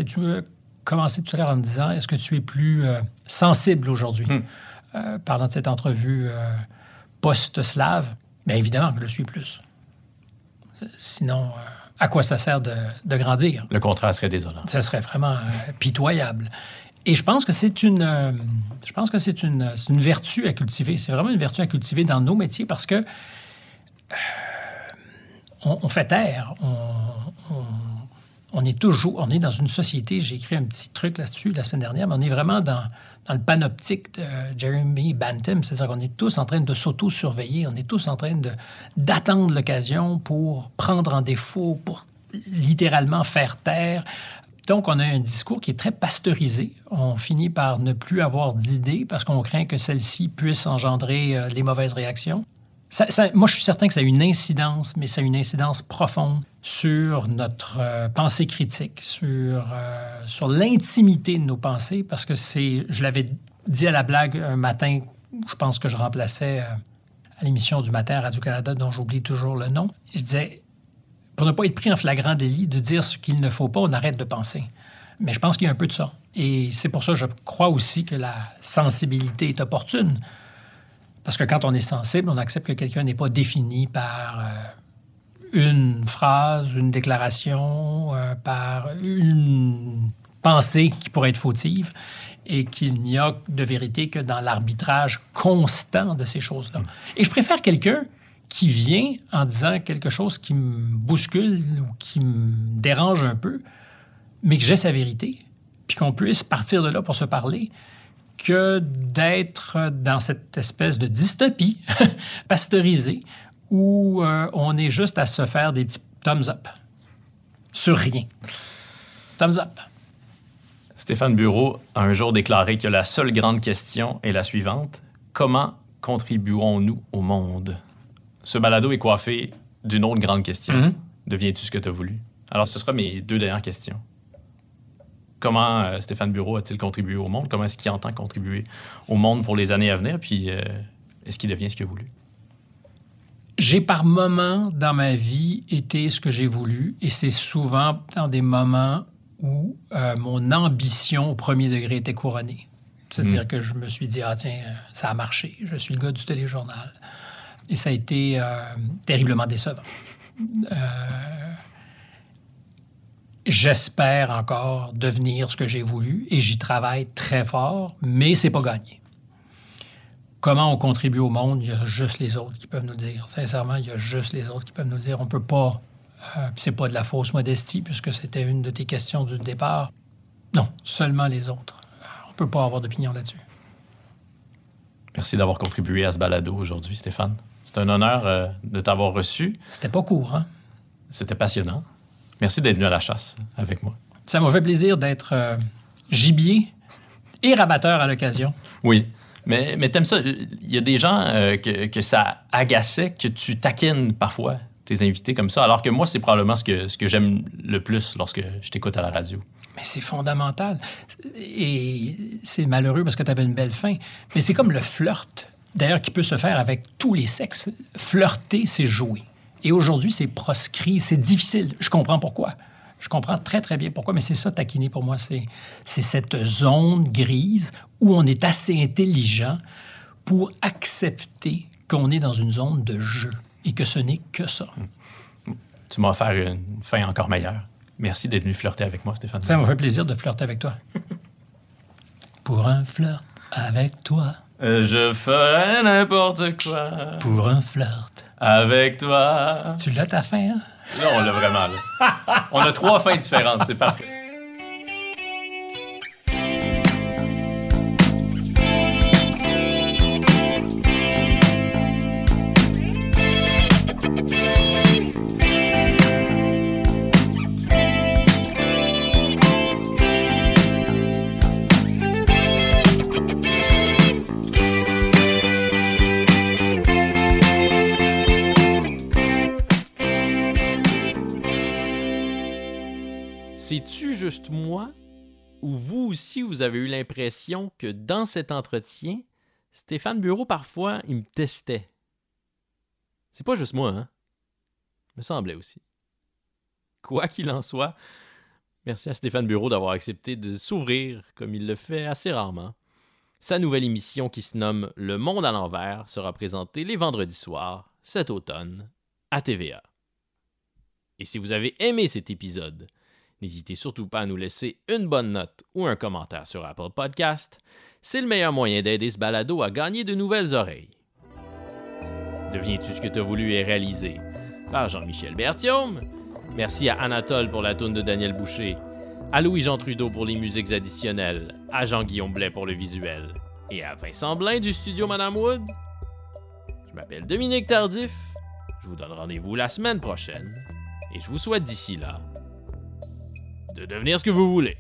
tu, veux commencer tout à l'heure en me disant, est-ce que tu es plus sensible aujourd'hui? Hmm. parlant de cette entrevue post-slave, bien évidemment que je le suis plus. Sinon, euh, à quoi ça sert de, grandir? Le contraire serait désolant. Ça serait vraiment euh, pitoyable. Et je pense que c'est une, euh, je pense que c'est une, une, vertu à cultiver. C'est vraiment une vertu à cultiver dans nos métiers parce que on, fait taire, on, est toujours, on est dans une société. J'ai écrit un petit truc là-dessus la semaine dernière, mais on est vraiment dans, dans le panoptique de Jeremy Bantam, c'est-à-dire qu'on est tous en train de s'auto-surveiller, on est tous en train d'attendre l'occasion pour prendre en défaut, pour littéralement faire taire. Donc, on a un discours qui est très pasteurisé. On finit par ne plus avoir d'idées parce qu'on craint que celles-ci puissent engendrer euh, les mauvaises réactions. Moi, je suis certain que ça a une incidence, mais ça a une incidence profonde sur notre euh, pensée critique, sur, euh, sur l'intimité de nos pensées, parce que c'est, je l'avais dit à la blague un matin, je pense que je remplaçais euh, à l'émission du matin Radio-Canada, dont j'oublie toujours le nom, je disais, pour ne pas être pris en flagrant délit de dire ce qu'il ne faut pas, on arrête de penser. Mais je pense qu'il y a un peu de ça. Et c'est pour ça que je crois aussi que la sensibilité est opportune. Parce que quand on est sensible, on accepte que quelqu'un n'est pas défini par une phrase, une déclaration, euh, par une pensée qui pourrait être fautive. et qu'il n'y a de vérité que dans l'arbitrage constant de ces choses-là. Et je préfère quelqu'un qui vient en disant quelque chose qui me bouscule ou qui me dérange un peu, mais que j'ai sa vérité, puis qu'on puisse partir de là pour se parler, que d'être dans cette espèce de dystopie pasteurisée où euh, on est juste à se faire des petits thumbs up sur rien. Thumbs up. Stéphane Bureau a un jour déclaré que la seule grande question est la suivante. Comment contribuons-nous au monde? Ce balado est coiffé d'une autre grande question. Mhm. Deviens-tu ce que tu as voulu? Alors, ce sera mes deux dernières questions. Comment euh, Stéphane Bureau a-t-il contribué au monde? Comment est-ce qu'il entend contribuer au monde pour les années à venir? Puis, euh, est-ce qu'il devient ce qu'il a voulu? J'ai par moments dans ma vie été ce que j'ai voulu et c'est souvent dans des moments où euh, mon ambition au premier degré était couronnée. C'est-à-dire que je me suis dit, ah tiens, ça a marché, je suis le gars du téléjournal. Et ça a été euh, terriblement décevant. Euh, J'espère encore devenir ce que j'ai voulu et j'y travaille très fort, mais c'est pas gagné. Comment on contribue au monde, il y a juste les autres qui peuvent nous le dire. Sincèrement, il y a juste les autres qui peuvent nous le dire. On peut pas. euh, c'est pas de la fausse modestie, puisque c'était une de tes questions du départ. Non, seulement les autres. Euh, On peut pas avoir d'opinion là-dessus. Merci d'avoir contribué à ce balado aujourd'hui, Stéphane. C'est un honneur euh, de t'avoir reçu. C'était pas court, hein? C'était passionnant. Merci d'être venu à la chasse avec moi. Ça m'a fait plaisir d'être euh, gibier et rabatteur à l'occasion. Oui. Mais, mais t'aimes ça. Il y a des gens euh, que, que ça agaçait, que tu taquines parfois tes invités comme ça, alors que moi, c'est probablement ce que, ce que j'aime le plus lorsque je t'écoute à la radio. Mais c'est fondamental. Et c'est malheureux parce que tu avais une belle fin. Mais c'est comme le flirt, d'ailleurs, qui peut se faire avec tous les sexes. Flirter, c'est jouer. Et aujourd'hui, c'est proscrit, c'est difficile. Je comprends pourquoi. Je comprends très, très bien pourquoi, mais c'est ça, taquiner pour moi. C'est c'est cette zone grise où on est assez intelligent pour accepter qu'on est dans une zone de jeu et que ce n'est que ça. Tu m'as offert une fin encore meilleure. Merci d'être venu flirter avec moi, Stéphane. Ça m'a fait plaisir de flirter avec toi. Pour un flirt avec toi. Euh, je ferai n'importe quoi Pour un flirt. Avec toi. Tu l'as ta fin, hein? Là, on l'a vraiment. là. on a trois fins différentes, c'est parfait. Moi ou vous aussi vous avez eu l'impression que dans cet entretien, Stéphane Bureau parfois il me testait. C'est pas juste moi, hein? Me semblait aussi. Quoi qu'il en soit, merci à Stéphane Bureau d'avoir accepté de s'ouvrir comme il le fait assez rarement. Sa nouvelle émission qui se nomme Le Monde à l'envers sera présentée les vendredis soirs cet automne à TVA. Et si vous avez aimé cet épisode, N'hésitez surtout pas à nous laisser une bonne note ou un commentaire sur Apple Podcast. C'est le meilleur moyen d'aider ce balado à gagner de nouvelles oreilles. Deviens-tu ce que tu as voulu et réalisé? Par Jean-Michel Berthiaume. Merci à Anatole pour la tourne de Daniel Boucher, à Louis-Jean Trudeau pour les musiques additionnelles, à Jean-Guillaume Blais pour le visuel et à Vincent Blain du studio Madame Wood. Je m'appelle Dominique Tardif. Je vous donne rendez-vous la semaine prochaine et je vous souhaite d'ici là de devenir ce que vous voulez.